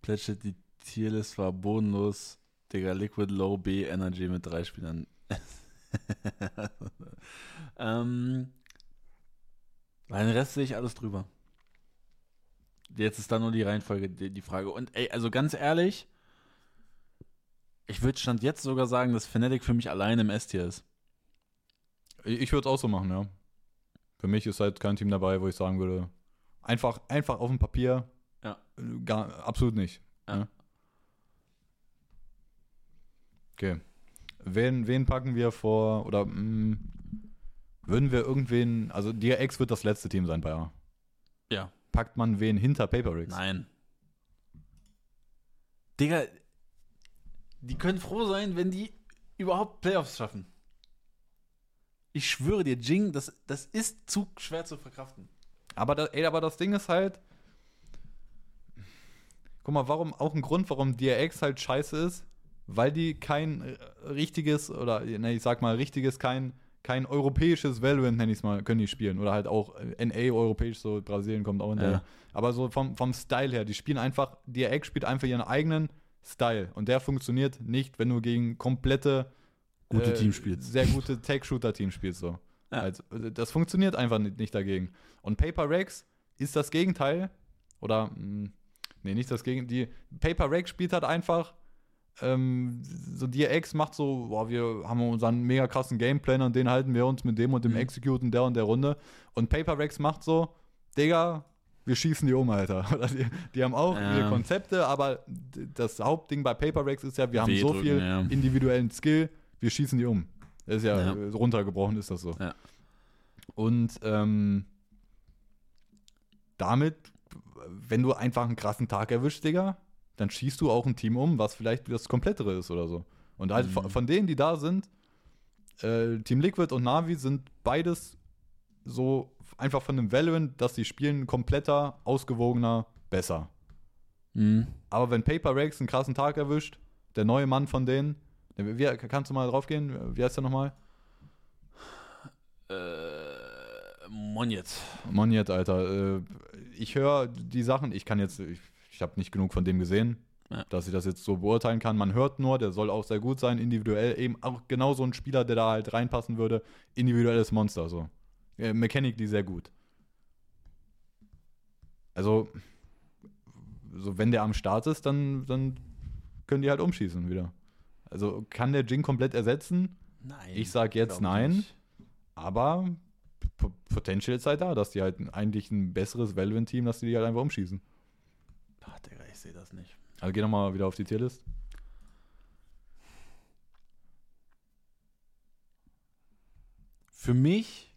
Plätschet, die Tierlist war bodenlos. Digga, Liquid Low B Energy mit drei Spielern. [laughs] [laughs] ähm, den Rest sehe ich alles drüber. Jetzt ist da nur die Reihenfolge die, die Frage. Und ey, also ganz ehrlich, ich würde Stand jetzt sogar sagen, dass Fnatic für mich allein im S-Tier ist. Ich, würde es auch so machen, ja. Für mich ist halt kein Team dabei, wo ich sagen würde, einfach, einfach auf dem Papier, Ja. gar, absolut nicht. Ja. Ja. Okay. Wen, wen packen wir vor, oder mh, würden wir irgendwen, also DRX wird das letzte Team sein bei A. Ja. Packt man wen hinter Paper Rigs? Nein. Digga, die können froh sein, wenn die überhaupt Playoffs schaffen. Ich schwöre dir, Jing, das, das ist zu schwer zu verkraften. Aber, da, ey, aber das Ding ist halt, guck mal, warum, auch ein Grund, warum DRX halt scheiße ist, weil die kein äh, richtiges, oder ne, ich sag mal richtiges, kein, kein europäisches Valorant, nenne ich es mal, können die spielen. Oder halt auch äh, NA europäisch, so Brasilien kommt auch in Ja. Aber so vom, vom Style her, die spielen einfach, DRX spielt einfach ihren eigenen Style. Und der funktioniert nicht, wenn du gegen komplette Gute äh, Teams spielst. Sehr gute Tech-Shooter-Teams spielst so. [laughs] Ja. Also, äh, das funktioniert einfach nicht, nicht dagegen. Und Paper Rex ist das Gegenteil. Oder, mh, nee, nicht das Gegenteil. Die Paper Rex spielt halt einfach. Ähm, so DRX macht so, boah, wir haben unseren mega krassen Gameplan und den halten wir uns mit dem und dem Mhm. Executen der und der Runde. Und Paper Rex macht so, Digga, wir schießen die um, Alter. [laughs] Die, die haben auch Ja. ihre Konzepte, aber das Hauptding bei Paper Rex ist ja, wir haben so W-drücken, viel ja. individuellen Skill, wir schießen die um. Das ist ja, Ja. äh, runtergebrochen, ist das so. Ja. Und ähm, damit, wenn du einfach einen krassen Tag erwischst, Digga, dann schießt du auch ein Team um, was vielleicht das komplettere ist oder so. Und halt Mhm. von, denen, die da sind, äh, Team Liquid und Navi sind beides so einfach von dem Valorant, dass sie spielen, kompletter, ausgewogener, besser. Mhm. Aber wenn Paper Rex einen krassen Tag erwischt, der neue Mann von denen, wie, kannst du mal drauf gehen? Wie heißt der nochmal? Äh, Monjet. Monjet, Alter. Äh, ich höre die Sachen, ich kann jetzt, ich, ich habe nicht genug von dem gesehen, Ja. dass ich das jetzt so beurteilen kann. Man hört nur, der soll auch sehr gut sein, individuell. Eben auch genau so ein Spieler, der da halt reinpassen würde. Individuelles Monster, so. Äh, Mechanically sehr gut. Also, so wenn der am Start ist, dann, dann können die halt umschießen wieder. Also kann der Jing komplett ersetzen? Nein. Ich sag jetzt nein. nicht. Aber P- Potential ist halt da, dass die halt eigentlich ein besseres Valorant-Team, dass die die halt einfach umschießen. Ach, Digga, ich sehe das nicht. Also geh nochmal wieder auf die Tierlist. Für mich,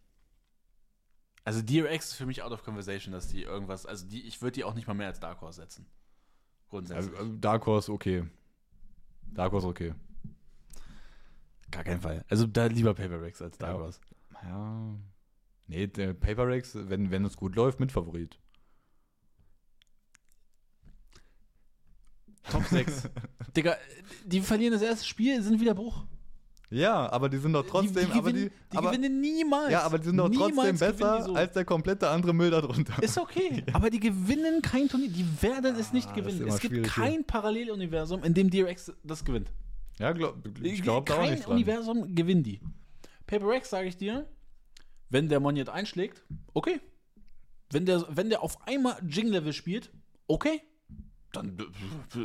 Also DRX ist für mich out of conversation, dass die irgendwas, also die, ich würde die auch nicht mal mehr als Dark Horse setzen. Grundsätzlich. Also, Dark Horse, okay. Dark Horse, okay. Gar keinen Fall. Also da lieber Paper Rex als Dark Ja. Horse. Ja. Nee, der Paper Rex, wenn, wenn es gut läuft, mit Favorit. Top 6. [laughs] Digga, die verlieren das erste Spiel, sind wieder Bruch. Ja, aber die sind doch trotzdem, die, die aber gewinnen, die, aber, gewinnen niemals. ja, aber die sind doch trotzdem gewinnen besser die so. als der komplette andere Müll darunter. Ist okay, [laughs] aber die gewinnen kein Turnier. Die werden es nicht Ah, gewinnen. Es gibt schwierig hier. kein Paralleluniversum, in dem DRX das gewinnt. Ja, glaub, ich glaube da auch kein nicht dran. Universum gewinnen die. Paper Rex, sage ich dir, wenn der Moniet einschlägt, okay. Wenn der, wenn der auf einmal Jing-Level spielt, okay. Dann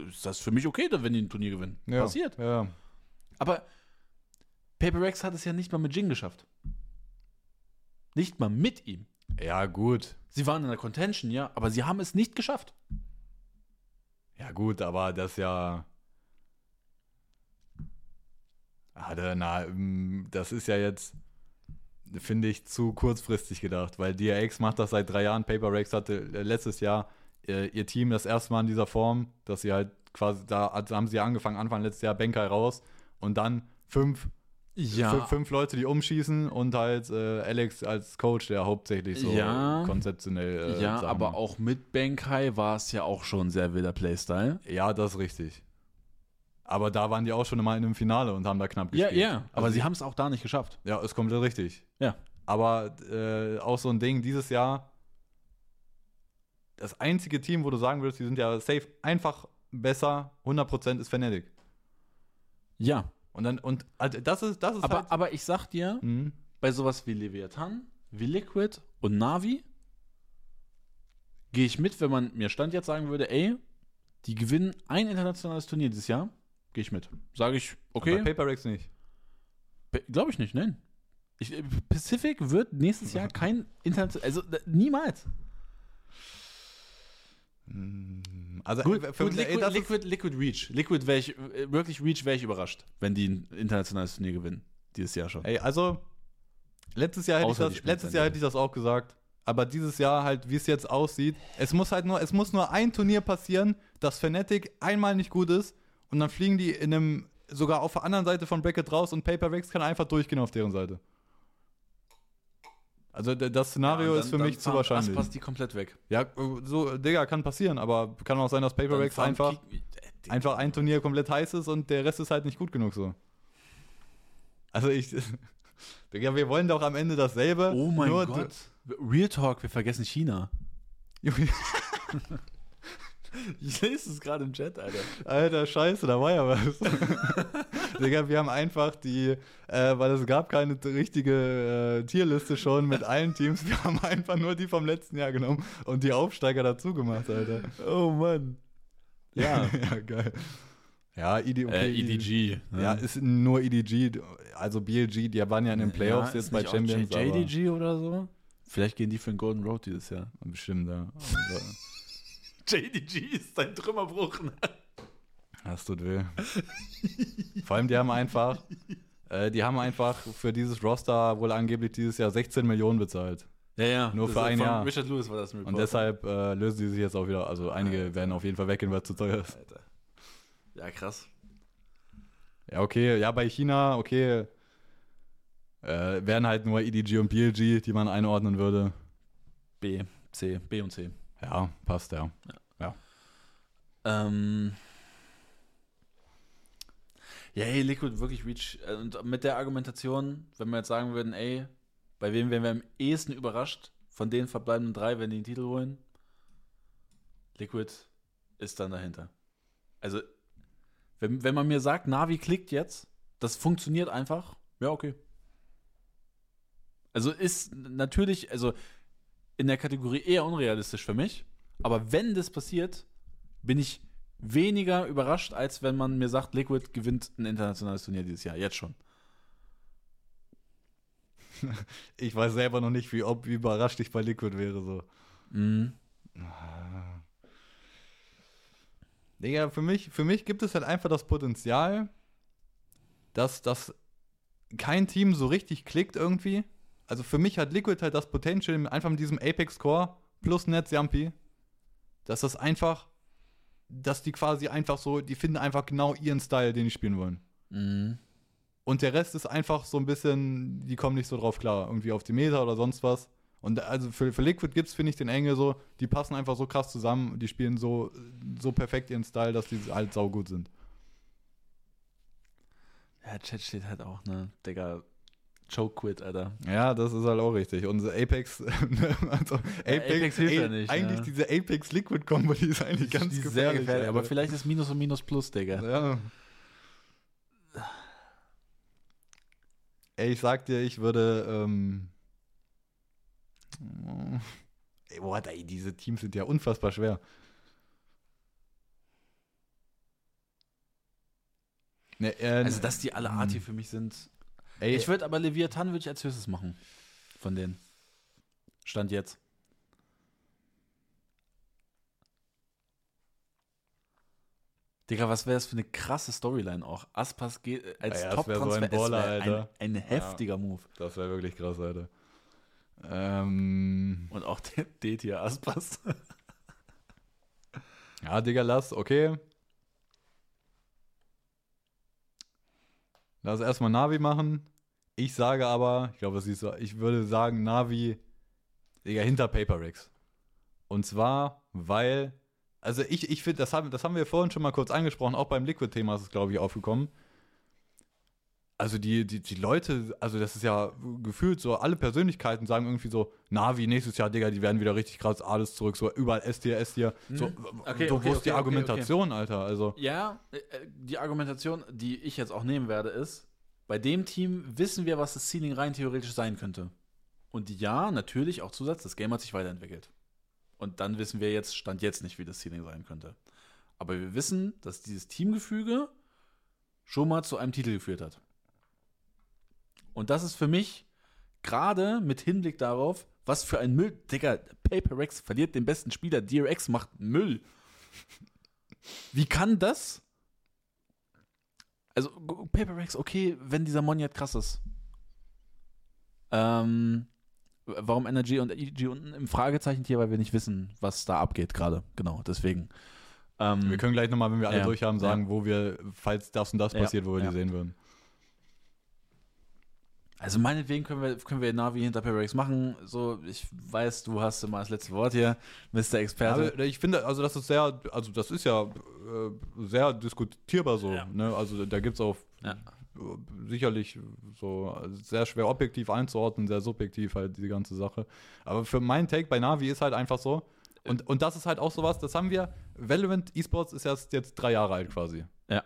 ist das für mich okay, wenn die ein Turnier gewinnen. Ja, Passiert. Ja. Aber Paper Rex hat es ja nicht mal mit Jing geschafft. Nicht mal mit ihm. ja, gut. Sie waren in der Contention, ja, aber sie haben es nicht geschafft. Ja, gut, aber das ja. Na, das ist ja jetzt, finde ich, zu kurzfristig gedacht, weil DRX macht das seit drei Jahren. Paper Rex hatte äh, letztes Jahr äh, ihr Team das erste Mal in dieser Form, dass sie halt quasi, da haben sie angefangen, Anfang letztes Jahr Benkai raus und dann fünf, fünf, fünf Leute, die umschießen und halt äh, Alex als Coach, der hauptsächlich so Ja. konzeptionell. Äh, ja, Sachen aber auch mit Benkai war es ja auch schon sehr wilder Playstyle. Ja, das ist richtig. Aber da waren die auch schon mal in einem Finale und haben da knapp Ja, gespielt. ja, aber Also sie haben es auch da nicht geschafft. Ja, ist komplett richtig. Ja. Aber äh, auch so ein Ding, dieses Jahr, das einzige Team, wo du sagen würdest, die sind ja safe einfach besser, 100% ist Fnatic. Ja, Und dann, und also das ist, das ist aber, halt. aber ich sag dir, Mhm. bei sowas wie Leviathan, wie Liquid und Navi gehe ich mit, wenn man mir Stand jetzt sagen würde, ey, die gewinnen ein internationales Turnier dieses Jahr, gehe ich mit. Sage ich, okay, Bei Paper Rex nicht. glaube ich nicht, nein. Ich, äh, Pacific wird nächstes Jahr kein internationales, also niemals. Also, Gut, äh, für, gut Liquid, das Liquid, Liquid Reach. Liquid wäre ich, wirklich Reach wäre ich überrascht, wenn die ein internationales Turnier gewinnen. Dieses Jahr schon. Ey, also, letztes Jahr, hätte ich, Außer das, letztes Jahr hätte ich das auch gesagt. Aber dieses Jahr halt, wie es jetzt aussieht, es muss halt nur, es muss nur ein Turnier passieren, dass Fnatic einmal nicht gut ist und dann fliegen die in einem, sogar auf der anderen Seite von Bracket raus und Paper Rex kann einfach durchgehen auf deren Seite. Also das Szenario Ja, und ist für dann- mich dann zu wahrscheinlich. Das passt die komplett weg. Ja, äh, so, Digga, kann passieren, aber kann auch sein, dass Paper Dann Rex fahren einfach, Kick- äh, einfach ein Turnier komplett heiß ist und der Rest ist halt nicht gut genug so. Also ich, [laughs] Digga, wir wollen doch am Ende dasselbe. Oh mein nur Gott. Real Talk, wir vergessen China. [laughs] Ich lese es gerade im Chat, Alter. Alter, scheiße, da war ja was. [laughs] Digga, wir haben einfach die, äh, weil es gab keine richtige äh, Tierliste schon mit allen Teams, wir haben einfach nur die vom letzten Jahr genommen und die Aufsteiger dazu gemacht, Alter. Oh Mann. Ja. [laughs] ja, geil. Ja, ED, okay, äh, EDG. ne? Ja, ist nur EDG, also BLG, die waren ja in den Playoffs Ja, jetzt bei Champions. J- JDG oder so? Vielleicht gehen die für den Golden Road dieses Jahr. Bestimmt, ja. [laughs] JDG ist ein Trümmerbruch. ne? Das tut weh. Vor allem, die haben einfach, äh, die haben einfach für dieses Roster wohl angeblich dieses Jahr 16 Millionen bezahlt. Ja, ja. Nur Das für ein Jahr. Richard Lewis war das ein Und deshalb äh, lösen die sich jetzt auch wieder, also einige Alter. werden auf jeden Fall weggehen, weil es zu teuer ist. Alter. Ja, krass. Ja, okay, ja, bei China, okay, äh, wären halt nur EDG und BLG, die man einordnen würde. B, C, B und C. Ja, passt, ja. Ähm. Ja, hey, Liquid wirklich Reach. äh, Und mit der Argumentation, wenn wir jetzt sagen würden, ey, bei wem wären wir am ehesten überrascht von den verbleibenden drei, wenn die den Titel holen? Liquid ist dann dahinter. Also, wenn, wenn man mir sagt, Navi klickt jetzt, das funktioniert einfach, ja, okay. Also ist natürlich, also in der Kategorie eher unrealistisch für mich, aber wenn das passiert, bin ich weniger überrascht, als wenn man mir sagt, Liquid gewinnt ein internationales Turnier dieses Jahr. Jetzt schon. [laughs] Ich weiß selber noch nicht, wie, ob, wie überrascht ich bei Liquid wäre, so. Mhm. Digga, für mich, für mich gibt es halt einfach das Potenzial, dass, dass kein Team so richtig klickt irgendwie also für mich hat Liquid halt das Potential, einfach mit diesem Apex Core plus Netz Yampi, dass das einfach, dass die quasi einfach so, die finden einfach genau ihren Style, den die spielen wollen. Mhm. Und der Rest ist einfach so ein bisschen, die kommen nicht so drauf klar, irgendwie auf die Meter oder sonst was. Und also für, für Liquid gibt's, finde ich, den Engel so, die passen einfach so krass zusammen, die spielen so, so perfekt ihren Style, dass die halt saugut sind. Ja, Chat steht halt auch, ne? Digga, Choke Quit, Alter. Ja, das ist halt auch richtig. Und Apex, [laughs] also Apex, Apex hilft ja nicht, eigentlich ne? diese Apex Liquid Combo, die ist eigentlich ganz die gefährlich. sehr gefährlich, aber vielleicht ist Minus und Minus Plus, Digga. Ja. Ey, ich sag dir, ich würde. Ähm, ey, boah, ey, diese Teams sind ja unfassbar schwer. Ne, äh, Also, dass die alle Hm. Arti für mich sind. Ey, Ich würde aber Leviathan würde ich als höchstes machen. Von denen. Stand jetzt. Digga, was wäre das für eine krasse Storyline auch? Aspas geht äh, als Ja, wär so Top-Transfer. ein. Ein, ein heftiger Move. das wäre wirklich krass, Alter. Ähm, Und auch der D-Tier Aspas. [laughs] ja, Digga, lass, okay. Lass erstmal Navi machen. Ich sage aber, ich glaube, du, ich würde sagen Navi, Digga, hinter Paper Rex. Und zwar, weil, also ich, ich finde, das haben, das haben wir vorhin schon mal kurz angesprochen, auch beim Liquid-Thema ist es, glaube ich, aufgekommen. Also die, die, die Leute, also das ist ja gefühlt so, alle Persönlichkeiten sagen irgendwie so, Navi nächstes Jahr, Digga, die werden wieder richtig krass, alles zurück, so überall S-Tier, S-Tier. So, Mhm. Okay, so, okay, wo ist okay, die okay, Argumentation, Alter? Also, Ja, äh, die Argumentation, die ich jetzt auch nehmen werde, ist, bei dem Team wissen wir, was das Ceiling rein theoretisch sein könnte. Und ja, natürlich auch Zusatz, das Game hat sich weiterentwickelt. Und dann wissen wir jetzt, stand jetzt nicht, wie das Ceiling sein könnte. Aber wir wissen, dass dieses Teamgefüge schon mal zu einem Titel geführt hat. Und das ist für mich gerade mit Hinblick darauf, was für ein Müll. Digga, Paper Rex verliert den besten Spieler, DRX macht Müll. Wie kann das? Also, Paper Rex, okay, wenn dieser Moniat krass ist. Ähm, warum Energy und EG unten im Fragezeichen hier, weil wir nicht wissen, was da abgeht gerade. Genau, deswegen. Ähm, wir können gleich nochmal, wenn wir alle Ja, durch haben, sagen, wo wir, falls das und das Ja, passiert, wo wir ja. die sehen würden. Also meinetwegen können wir, können wir Navi hinter Rex machen. So, ich weiß, du hast immer das letzte Wort hier, Mr. Experte. Aber ich finde, also das ist sehr, also das ist ja äh, sehr diskutierbar so. Ja. Ne? Also da gibt es auch Ja. sicherlich so sehr schwer objektiv einzuordnen, sehr subjektiv halt diese ganze Sache. Aber für meinen Take bei Navi ist halt einfach so. Und, und das ist halt auch sowas, das haben wir. Valorant Esports ist erst jetzt drei Jahre alt quasi. Ja.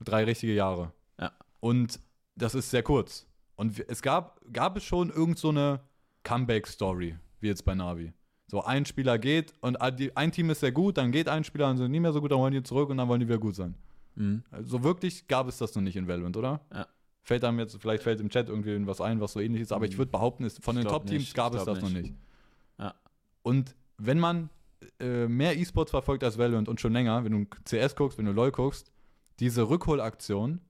Drei richtige Jahre. Ja. Und das ist sehr kurz. Und es gab, gab es schon irgend so eine Comeback-Story, wie jetzt bei Navi. So ein Spieler geht und ein Team ist sehr gut, dann geht ein Spieler und sind nicht mehr so gut, dann wollen die zurück und dann wollen die wieder gut sein. Mhm. Also wirklich gab es das noch nicht in Valorant, oder? Ja. Fällt einem jetzt, vielleicht fällt im Chat irgendwie was ein, was so ähnlich ist, aber ich würde behaupten, es, von Ich den Top-Teams gab es das noch nicht. nicht. Ja. Und wenn man äh, mehr E-Sports verfolgt als Valorant und schon länger, wenn du CS guckst, wenn du LoL guckst, diese Rückholaktionen,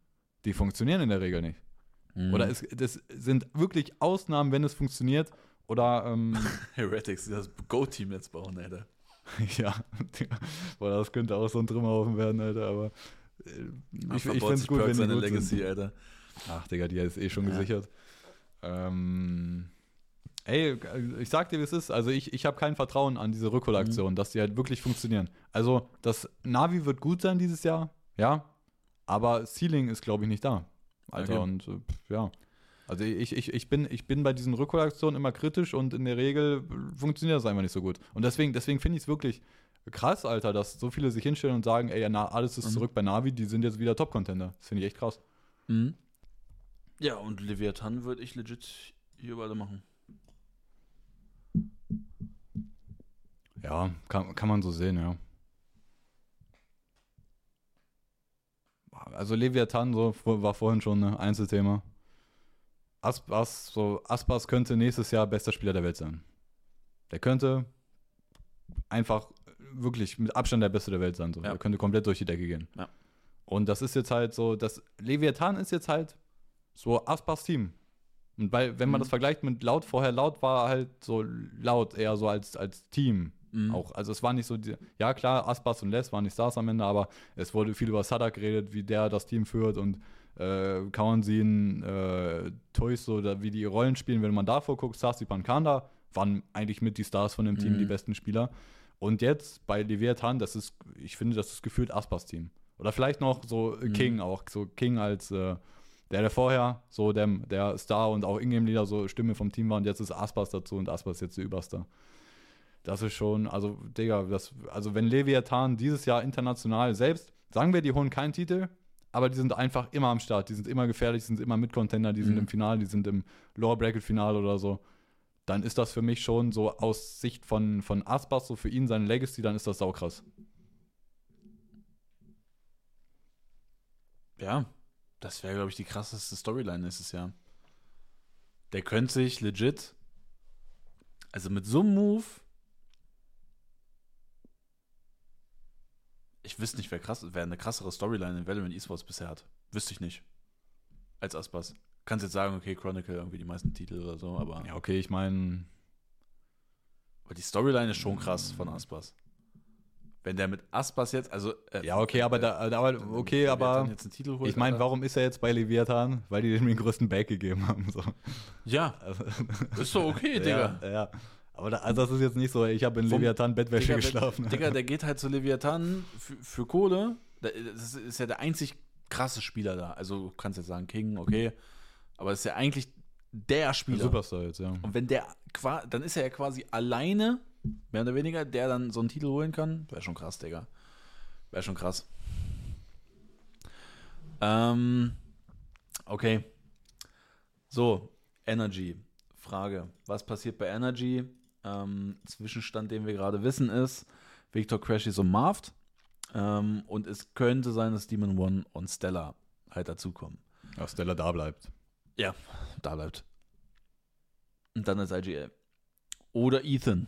die funktionieren in der Regel nicht. Mhm. Oder es das sind wirklich Ausnahmen, wenn es funktioniert. Oder, ähm, [laughs] Heretics, das Go-Team jetzt bauen, Alter. [laughs] ja, boah, das könnte auch so ein Trümmerhaufen werden, Alter, aber äh, ich, ich finde es gut, wenn die seine gut Legacy, sind. Alter. Ach, Digga, die ist eh schon Ja. gesichert. Ähm, ey, ich sag dir, wie es ist. Also ich, ich habe kein Vertrauen an diese Rückholaktionen, Mhm. dass die halt wirklich funktionieren. Also das Navi wird gut sein dieses Jahr, ja, aber Ceiling ist, glaube ich, nicht da. Alter, Okay. und äh, ja. Also ich, ich, ich, bin, ich bin bei diesen Rückholaktionen immer kritisch und in der Regel funktioniert das einfach nicht so gut. Und deswegen, deswegen finde ich es wirklich krass, Alter, dass so viele sich hinstellen und sagen, ey, na, alles ist Mhm. zurück bei Navi, die sind jetzt wieder Top-Contender. Das finde ich echt krass. Mhm. Ja, und Leviathan würde ich legit hier überall machen. Ja, kann, kann man so sehen, ja. Also Leviathan so, war vorhin schon ein Einzelthema. Aspas, so, Aspas könnte nächstes Jahr bester Spieler der Welt sein. Der könnte einfach wirklich mit Abstand der Beste der Welt sein. So. Ja. Der könnte komplett durch die Decke gehen. Ja. Und das ist jetzt halt so, das Leviathan ist jetzt halt so Aspas Team. Und weil, wenn man Mhm. das vergleicht mit laut, vorher laut war halt so laut eher so als, als Team. Mhm. Auch, also es war nicht so, die, ja klar, Aspas und Les waren die Stars am Ende, aber es wurde viel über Sadak geredet, wie der das Team führt und äh, Kawansin, äh, Toys, so da, wie die Rollen spielen. Wenn man davor guckt, Sasi Pankanda waren eigentlich mit die Stars von dem Team, Mhm. die besten Spieler. Und jetzt bei Leviathan, das ist, ich finde, das ist gefühlt Aspas Team. Oder vielleicht noch so Mhm. King auch, so King als äh, der, der vorher so der, der Star und auch Ingame-Leader so Stimme vom Team war und jetzt ist Aspas dazu und Aspas jetzt der Überstar. Das ist schon, also, Digga, das, also wenn Leviathan dieses Jahr international selbst, sagen wir, die holen keinen Titel, aber die sind einfach immer am Start, die sind immer gefährlich, die sind immer Mitcontender, die sind Mhm. im Finale, die sind im Lower Bracket Finale oder so. Dann ist das für mich schon so aus Sicht von, von Aspas, so für ihn seine Legacy, dann ist das saukrass. Ja, das wäre, glaube ich, die krasseste Storyline nächstes Jahr. Der könnte sich legit, also mit so einem Move, ich wüsste nicht, wer krass, wer eine krassere Storyline in Valorant Esports bisher hat. Wüsste ich nicht. Als Aspas. Kannst jetzt sagen, okay, Chronicle irgendwie die meisten Titel oder so, aber, Ja, okay, ich meine, aber die Storyline ist schon krass von Aspas. Wenn der mit Aspas jetzt, also äh, ja, okay, aber da, aber, okay, aber jetzt einen Titel holt, ich meine, warum ist er jetzt bei Leviathan? Weil die dem den größten Back gegeben haben. So. Ja, Also, ist doch okay, Digga. [laughs] Ja, ja. Aber da, also das ist jetzt nicht so, ich habe in Vom- Leviathan Bettwäsche Digga, geschlafen. Der, Digga, der [laughs] geht halt zu Leviathan für, für Kohle. Da- Das ist ja der einzig krasse Spieler da. Also du kannst jetzt sagen King, okay. Aber es ist ja eigentlich der Spieler. Superstar jetzt, ja. Und wenn der, dann ist er ja quasi alleine, mehr oder weniger, der dann so einen Titel holen kann. Wäre schon krass, Digga. Wäre schon krass. Ähm, okay. So, Energy. Frage. Was passiert bei Energy? Ähm, Zwischenstand, den wir gerade wissen, ist, Victor Crash ist ummarft. Ähm, und es könnte sein, dass Demon One und Stella halt dazukommen. Dass Stella da bleibt. Ja, da bleibt. Und dann ist IGL. Oder Ethan.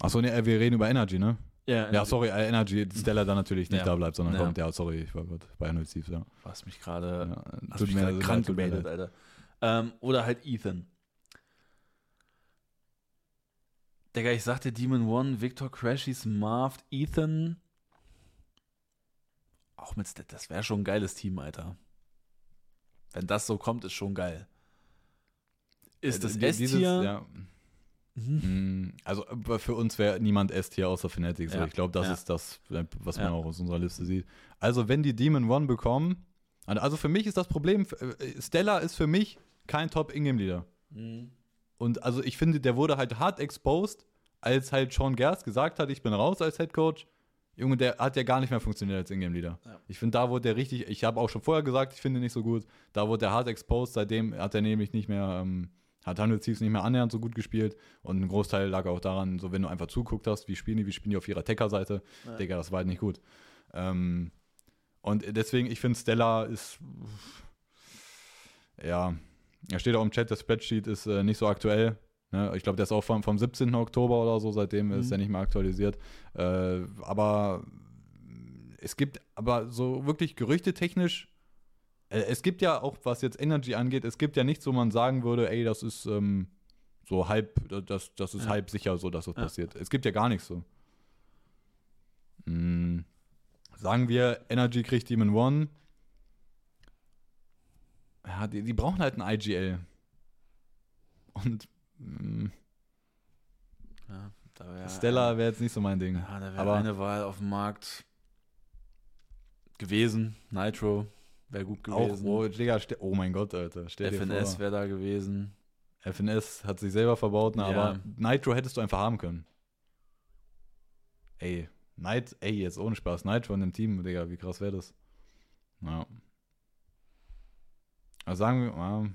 Achso, ne, wir reden über Energy, ne? Ja, Ja, sorry, äh, Energy, Stella dann natürlich nicht Ja. da bleibt, sondern Ja. kommt. Ja, sorry, ich war gerade bei Arnold Steve, ja. Du hast mich gerade ja hast mich gerade krank gemeldet, Alter. Ähm, oder halt Ethan. Digga, ich sagte Demon One, Victor Crashies, Marv, Ethan. Auch mit, St- das wäre schon ein geiles Team, Alter. Wenn das so kommt, ist schon geil. Ist das S-Tier? Ja, Mhm. Mm, Also für uns wäre niemand S-Tier außer Fnatic. So. Ja. Ich glaube, das Ja. ist das, was man auch aus unserer Liste sieht. Also wenn die Demon One bekommen, also für mich ist das Problem, äh, Stella ist für mich kein Top-Ingame-Leader. Mhm. Und also ich finde, der wurde halt hart exposed, als halt Sean Gerst gesagt hat, ich bin raus als Head Coach. Junge, der hat ja gar nicht mehr funktioniert als Ingame-Leader. Ja. Ich finde, da wurde der richtig, ich habe auch schon vorher gesagt, ich finde ihn nicht so gut. Da wurde der hart exposed, seitdem hat er nämlich nicht mehr, ähm, hat Handel Thieves nicht mehr annähernd so gut gespielt. Und ein Großteil lag auch daran, so wenn du einfach zuguckt hast, wie spielen die, wie spielen die auf ihrer Tecker-Seite. Ja. Digga, das war halt nicht gut. Ähm, und deswegen, ich finde, Stella ist, ja, er steht auch im Chat, das Spreadsheet ist äh, nicht so aktuell. Ne? Ich glaube, der ist auch vom, vom 17. Oktober oder so, seitdem ist Mhm. er nicht mehr aktualisiert. Äh, aber es gibt aber so wirklich gerüchtetechnisch, äh, es gibt ja auch, was jetzt Energy angeht, es gibt ja nichts, wo man sagen würde, ey, das ist ähm, so halb, das, das ist Ja. halb sicher so, dass das Ja. passiert. Es gibt ja gar nichts so. Mm, sagen wir, Energy kriegt Demon One. Ja, die, die brauchen halt ein IGL. Und mm, Ja, da wär Stella wäre jetzt nicht so mein Ding. Ja, da wäre Aber- eine Wahl auf dem Markt gewesen. Nitro wäre gut Auch, gewesen. oh, Digga, oh mein Gott, Alter. Stell FNS wäre da gewesen. FNS hat sich selber verbaut, ne, Ja. aber Nitro hättest du einfach haben können. Ey, Night, ey, jetzt ohne Spaß, Nitro in dem Team, Digga, wie krass wäre das? Ja. Also sagen wir, ja.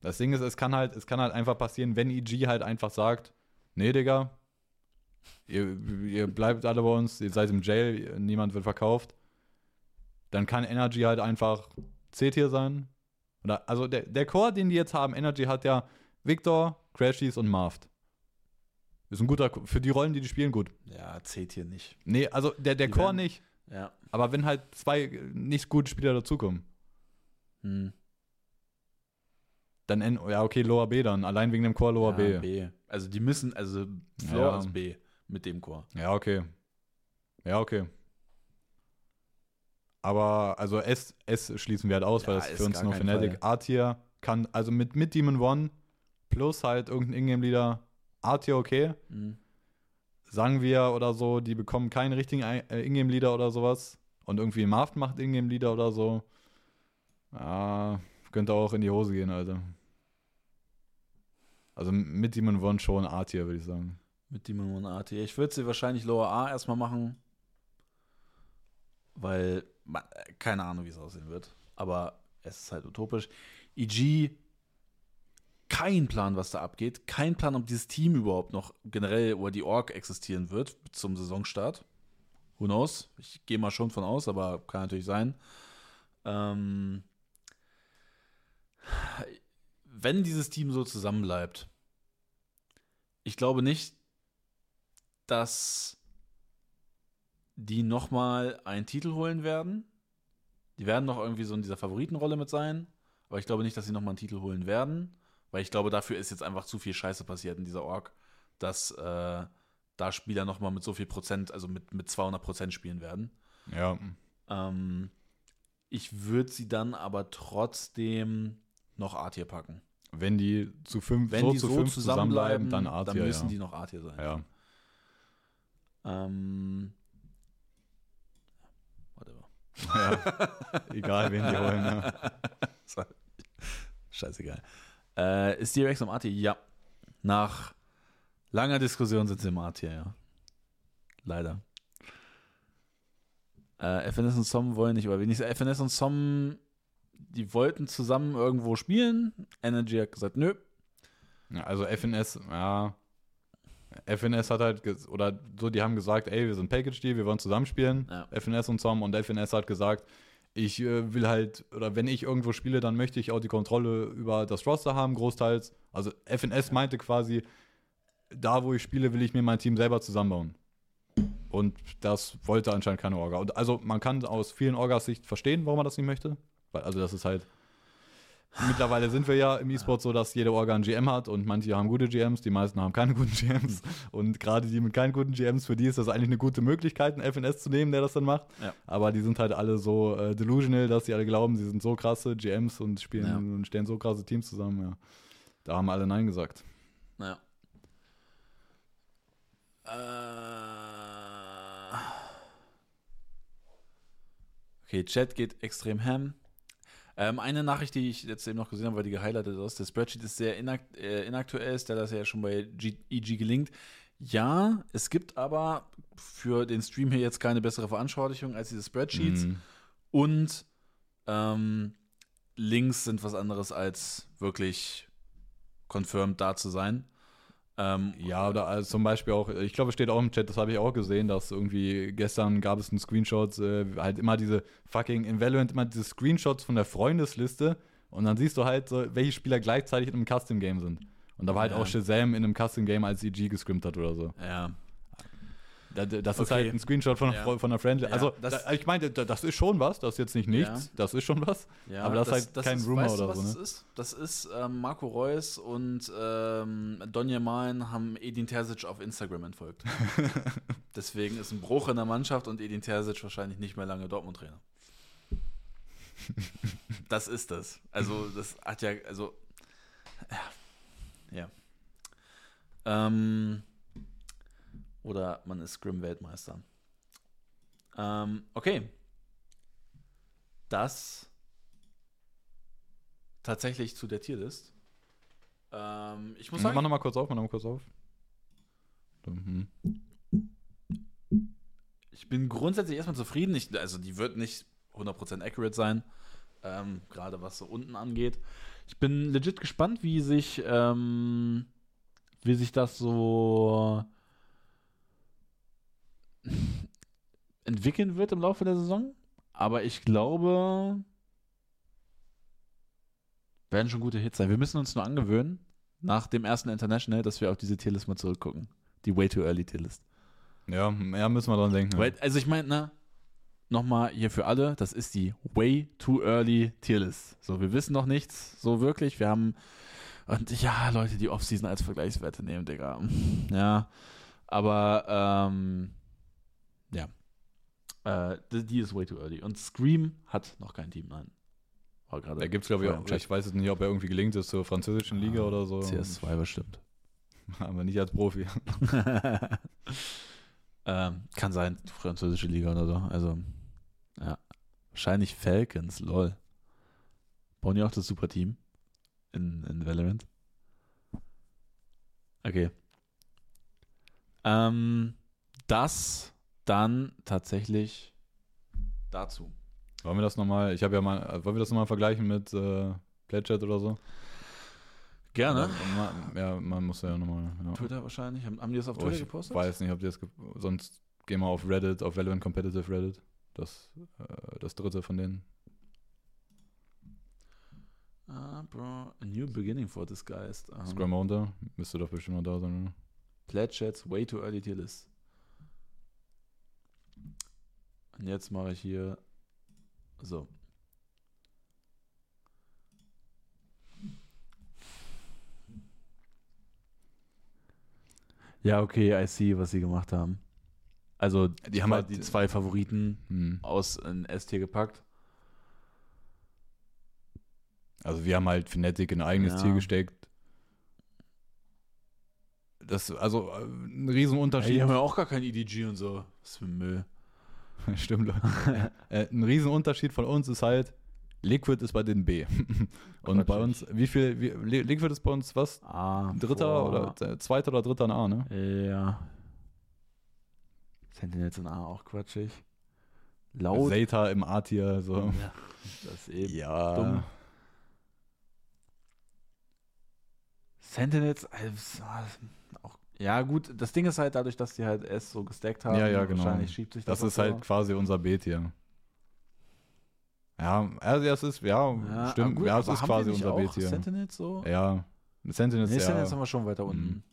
Das Ding ist, es kann halt, es kann halt einfach passieren, wenn EG halt einfach sagt, nee, Digga, ihr, ihr bleibt alle bei uns, ihr seid im Jail, niemand wird verkauft, dann kann Energy halt einfach C-Tier sein. Oder, also der, der Core, den die jetzt haben, Energy hat ja Victor, Crashies und Marft. Ist ein guter, für die Rollen, die die spielen, gut. Ja, zählt hier nicht. Nee, also der, der Die Core werden- nicht. Ja. Aber wenn halt zwei nicht gute Spieler dazukommen, Hm. Dann N, ja, okay, Lower B dann. Allein wegen dem Core Lower ja, B. B. Also die müssen, also Floor Ja. ist B mit dem Chor. Ja, okay. Ja, okay. Aber, also S, S schließen wir halt aus, weil Ja, das ist ist für uns nur Fnatic. A-Tier kann, also mit, mit Demon One plus halt irgendein Ingame-Leader, A-Tier okay. Mhm. Sagen wir oder so, die bekommen keinen richtigen äh, Ingame-Leader oder sowas. Und irgendwie Marft macht Ingame-Leader oder so. Ja, könnte auch in die Hose gehen, Alter. Also mit Demon One schon A-Tier, würde ich sagen. Mit Demon One AT. Ich würde sie wahrscheinlich Lower A erstmal machen. Weil, keine Ahnung, wie es aussehen wird. Aber es ist halt utopisch. EG, kein Plan, was da abgeht. Kein Plan, ob dieses Team überhaupt noch generell oder die Org existieren wird zum Saisonstart. Who knows? Ich gehe mal schon von aus, aber kann natürlich sein. Ähm, wenn dieses Team so zusammenbleibt, ich glaube nicht, dass die nochmal einen Titel holen werden. Die werden noch irgendwie so in dieser Favoritenrolle mit sein. Aber ich glaube nicht, dass sie nochmal einen Titel holen werden. Weil ich glaube, dafür ist jetzt einfach zu viel Scheiße passiert in dieser Org, dass äh, da Spieler nochmal mit so viel Prozent, also mit, mit 200 Prozent spielen werden. Ja. Ähm, ich würde sie dann aber trotzdem noch A-Tier packen. Wenn die zu fünf, Wenn so die zu so fünf zusammenbleiben, dann dann, A-Tier, müssen ja. die noch A-Tier sein. Ja. Ähm, whatever. ja. Egal, wen die holen. Ja. [laughs] Scheißegal. Äh, ist D-Rex im A-Tier? Ja. Nach langer Diskussion sind sie im A-Tier, ja. Leider. Äh, FNS und SOM wollen nicht, aber wenigstens FNS und SOM, die wollten zusammen irgendwo spielen. Energy hat gesagt, nö. Ja, Also FNS, ja. FNS hat halt, oder so, die haben gesagt, ey, wir sind Package-Deal, wir wollen zusammenspielen. Ja. FNS und Tom und FNS hat gesagt, ich äh, will halt, oder wenn ich irgendwo spiele, dann möchte ich auch die Kontrolle über das Roster haben, großteils. Also FNS meinte quasi, da wo ich spiele, will ich mir mein Team selber zusammenbauen. Und das wollte anscheinend keine Orga. Und also man kann aus vielen Orgas Sicht verstehen, warum man das nicht möchte. Weil, also das ist halt. Mittlerweile sind wir ja im E-Sport so, dass jede Orga einen GM hat und manche haben gute GMs, die meisten haben keine guten GMs. Und gerade die mit keinen guten GMs, für die ist das eigentlich eine gute Möglichkeit, einen FNS zu nehmen, der das dann macht. Ja. Aber die sind halt alle so äh, delusional, dass sie alle glauben, sie sind so krasse GMs und spielen Ja. und stellen so krasse Teams zusammen. Ja. Da haben alle Nein gesagt. Naja. Äh. Okay, Chat geht extrem ham. Ähm, eine Nachricht, die ich jetzt eben noch gesehen habe, weil die gehighlightet ist, der Spreadsheet ist sehr inakt äh, inaktuell, ist der das ja schon bei G EG gelingt. Ja, es gibt aber für den Stream hier jetzt keine bessere Veranschaulichung als diese Spreadsheets. Mhm. Und ähm, Links sind was anderes als wirklich confirmed da zu sein. Ähm, Ja, oder also zum Beispiel auch, ich glaube, es steht auch im Chat, das habe ich auch gesehen, dass irgendwie gestern gab es einen Screenshot, äh, halt immer diese fucking in Valorant immer diese Screenshots von der Freundesliste und dann siehst du halt, so, welche Spieler gleichzeitig in einem Custom-Game sind. Und da war halt Ja. auch Shazam in einem Custom-Game, als EG gescrimmt hat oder so. ja. Da- da- Das ist Okay. halt ein Screenshot von, Ja. Von einer Friendly. Ja, Also, das- da, ich meine, da- das ist schon was, das ist jetzt nicht nichts, Ja. das ist schon was. Ja, Aber das ist halt kein Rumor weißt du, oder was so, Das ne? ist, das ist ähm, Marco Reus und ähm, Donja Malen haben Edin Terzic auf Instagram entfolgt. [laughs] Deswegen ist ein Bruch in der Mannschaft und Edin Terzic wahrscheinlich nicht mehr lange Dortmund-Trainer. das ist das. Also, das hat ja, also, ja. ja. Ähm, oder man ist Scrim-Weltmeister. Ähm, okay. Das tatsächlich zu der Tierlist. Ähm, ich muss Mach sagen, nochmal kurz auf, mach nochmal kurz auf. Mhm. ich bin grundsätzlich erstmal zufrieden. Ich, also die wird nicht 100% accurate sein, ähm, gerade was so unten angeht. Ich bin legit gespannt, wie sich, ähm, wie sich das so entwickeln wird im Laufe der Saison. Aber ich glaube, werden schon gute Hits sein. Wir müssen uns nur angewöhnen, nach dem ersten International, dass wir auf diese Tierlist mal zurückgucken. Die Way Too Early Tierlist. Ja, ja, müssen wir dran denken. Weil, also ich meine, ne, nochmal hier für alle, das ist die Way Too Early Tierlist. So, wir wissen noch nichts, so wirklich. Wir haben, und ja, Leute, die Offseason als Vergleichswerte nehmen, Digga. Ja, aber, ähm. Äh, die, die ist Way Too Early. Und Scream hat noch kein Team, nein. War gerade Da gibt es, glaube ich, auch, ich weiß jetzt nicht, ob er irgendwie gelingt ist zur französischen Liga oder so. CS2 bestimmt. [laughs] Aber nicht als Profi. [laughs] ähm, kann sein, französische Liga oder so. Also, ja. Wahrscheinlich Falcons, lol. Bauen die auch das Superteam in, in Valorant? Okay. Ähm, das dann tatsächlich dazu. Wollen wir das nochmal, ich habe ja mal, wollen wir das nochmal vergleichen mit äh, Pledchat oder so? Gerne. Ja, man, ja, man muss ja nochmal. Ja. Twitter wahrscheinlich. Haben, haben die das auf Oh, Twitter ich gepostet? weiß nicht, ob die das, sonst gehen wir auf Reddit, auf Valorant Competitive Reddit. Das, äh, das dritte von denen. Ah, bro. A new beginning for this guy. Um, Scrum runter, müsste doch bestimmt noch da sein, oder? Pledge Chats, way too early tier list. Und jetzt mache ich hier so. Ja, okay, I see, was sie gemacht haben. Also, Die haben zwei- halt- die zwei Favoriten Hm. aus in S-Tier gepackt. Also wir haben halt Fnatic in ein eigenes Ja. Tier gesteckt. Das, also äh, ein Riesenunterschied. die haben ja auch gar kein EDG und so. Was für Müll. [laughs] Stimmt. [laughs] äh, ein Riesenunterschied von uns ist halt, Liquid ist bei den B. [laughs] Und bei uns, wie viel, wie, Li- Liquid ist bei uns was? Ah, Dritter boah. oder äh, zweiter oder dritter in A, ne? Ja. Sentinels in A auch quatschig. Laut. Zeta im A-Tier, so. Ja, das ist eben Ja. dumm. Sentinels, also, auch, ja gut, das Ding ist halt dadurch, dass die halt S so gestackt haben. Ja, ja, genau. Wahrscheinlich schiebt sich das Das ist halt quasi unser B-Tier. Ja, also das ist, ja, ja, stimmt. gut, ja, es ist quasi unser B-Tier. Sentinels so? Ja. Sentinels, nee, ja. Sentinels haben wir schon weiter Mhm. unten.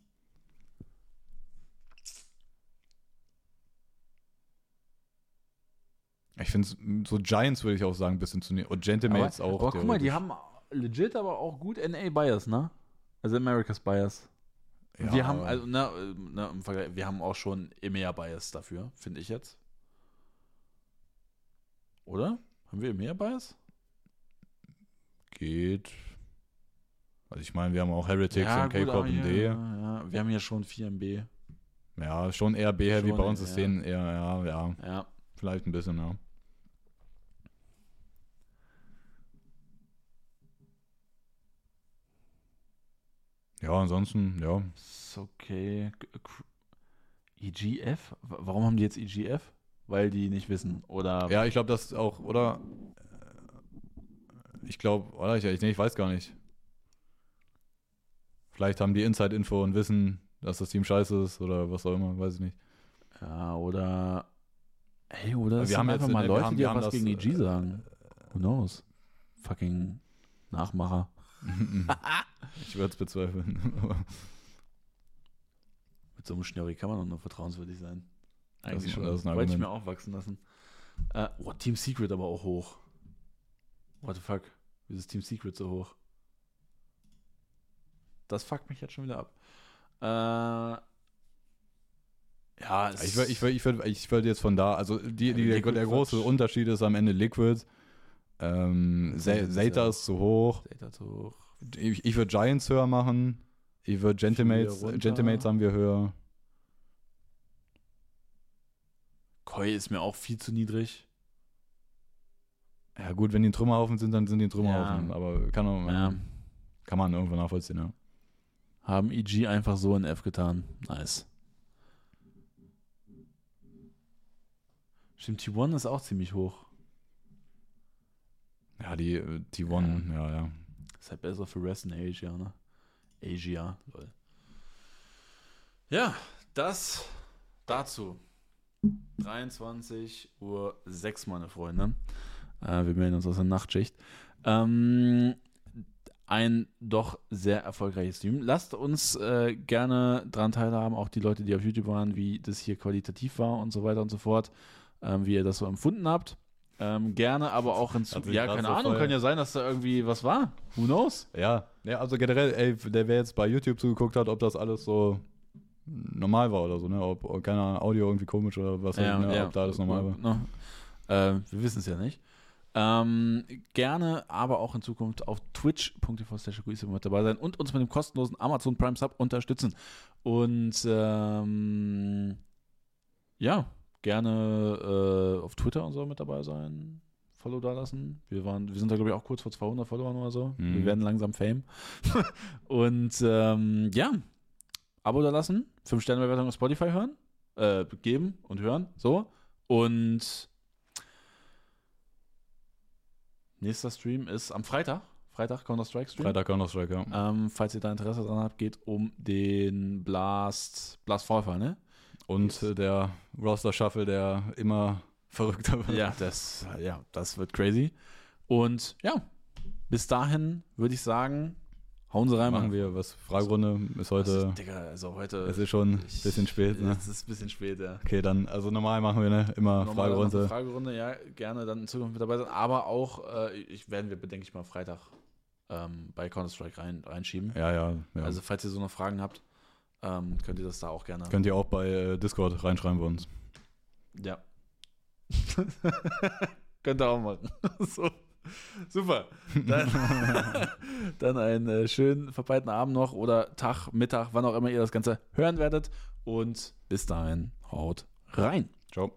Ich finde so Giants würde ich auch sagen, ein bisschen zu ne Und Gentlemates aber, auch. aber guck mal, die haben legit aber auch gut NA Bias, ne? Also America's Bias. Ja, wir haben, also, ne, äh, ne, im Vergleich, wir haben auch schon EMEA Bias dafür, finde ich jetzt. Oder? Haben wir EMEA Bias? geht. Also ich meine, wir haben auch Heretics und gut, K-Pop und D. Ja, wir haben ja schon 4 MB. Ja, schon eher B-Heavy bei uns ist ja. denen eher, ja, ja, Ja. vielleicht ein bisschen, ja. Ja, ansonsten, ja. Ist okay. K- EGF? Warum haben die jetzt EGF? Weil die nicht wissen. Oder Ja, ich glaube, das auch, oder? Ich glaube, oder? Ich, ich, nee, ich weiß gar nicht. Vielleicht haben die Inside-Info und wissen, dass das Team scheiße ist oder was auch immer, weiß ich nicht. Ja, oder. Hey, oder wir haben einfach mal Leute, haben- die haben was das, gegen EG äh, sagen. Who knows? Fucking Nachmacher. [laughs] ich würde es bezweifeln. Mit so einem Schnörri kann man doch nur vertrauenswürdig sein. Das Eigentlich ist- schon. das Wollte ich mir auch wachsen lassen. Äh, oh, Team Secret aber auch hoch. What the fuck? Wieso ist Team Secret so hoch? Das fuckt mich jetzt schon wieder ab. Äh, ja, es Ich würde ich ich ich würd jetzt von da, also die, die, der, der große. Unterschied ist am Ende Liquid. Ähm, Zeta ist zu hoch. Data zu hoch. Ich, ich würde Giants höher machen. Ich würde Gentlemates. Gentlemates haben wir höher. Koi ist mir auch viel zu niedrig. Ja gut, wenn die Trümmerhaufen sind, dann sind die Trümmerhaufen. Ja. Aber kann, auch, Ja. kann man irgendwo nachvollziehen, ja. Haben EG einfach so in F getan. Nice. Stimmt, T1 ist auch ziemlich hoch. Ja, die äh, T1, ja, ja. Ist halt besser für Rest in Asia, ne? Asia, lol. Ja, das dazu. 23 Uhr 6, meine Freunde. Äh, wir melden uns aus der Nachtschicht. Ähm, ein doch sehr erfolgreiches Stream. Lasst uns äh, gerne dran teilhaben, auch die Leute, die auf YouTube waren, wie das hier qualitativ war und so weiter und so fort. ähm, wie ihr das so empfunden habt. Ähm, gerne aber auch in Zukunft. sich Ja, keine so Ahnung, voll- kann ja sein, dass da irgendwie was war. Who knows? Ja, ja, also generell, ey, der wer jetzt bei YouTube zugeguckt hat, ob das alles so normal war oder so, ne? Ob, ob keine Ahnung, Audio irgendwie komisch oder was, ne? ob da alles normal war. Ne? Äh, wir wissen es ja nicht. Ähm, gerne aber auch in Zukunft auf twitch.tv slash mit dabei sein und uns mit dem kostenlosen Amazon Prime Sub unterstützen. Und ähm, ja, gerne äh, auf Twitter und so mit dabei sein. Follow da lassen. Wir, waren, wir sind da, glaube ich, auch kurz vor 200 Followern oder so. Mhm. Wir werden langsam Fame. [laughs] und ähm, ja, Abo da lassen, 5-Sterne-Bewertung auf Spotify hören, äh, geben und hören. So. Und nächster Stream ist am Freitag. Freitag Counter-Strike-Stream. Freitag Counter-Strike, ja. Ähm, falls ihr da Interesse dran habt, geht um den Blast, Blast Vorfall, ne? Und äh, der Roster-Shuffle, der immer [laughs] verrückter wird. Ja, das, ja, das wird crazy. Und ja, bis dahin würde ich sagen, hauen Sie rein, Machen wir was. Fragerunde ist heute, ist, Digga, also heute. es ist schon ein bisschen spät, ne? Es ist ein bisschen spät, ja. Okay, dann, also normal machen wir, ne? Immer Normal Fragerunde. Fragerunde, ja, gerne dann in Zukunft mit dabei sein. Aber auch, äh, ich werden wir, denke ich mal, Freitag ähm, bei Counter-Strike rein, reinschieben. Ja, ja, ja. Also, falls ihr so noch Fragen habt, ähm, könnt ihr das da auch gerne. Könnt ihr auch bei äh, Discord reinschreiben bei uns. Ja. [laughs] Könnt ihr auch machen. [laughs] so. Super. Dann, [laughs] dann einen äh, schönen verpeilten Abend noch oder Tag, Mittag, wann auch immer ihr das Ganze hören werdet. Und bis dahin, haut rein. Ciao.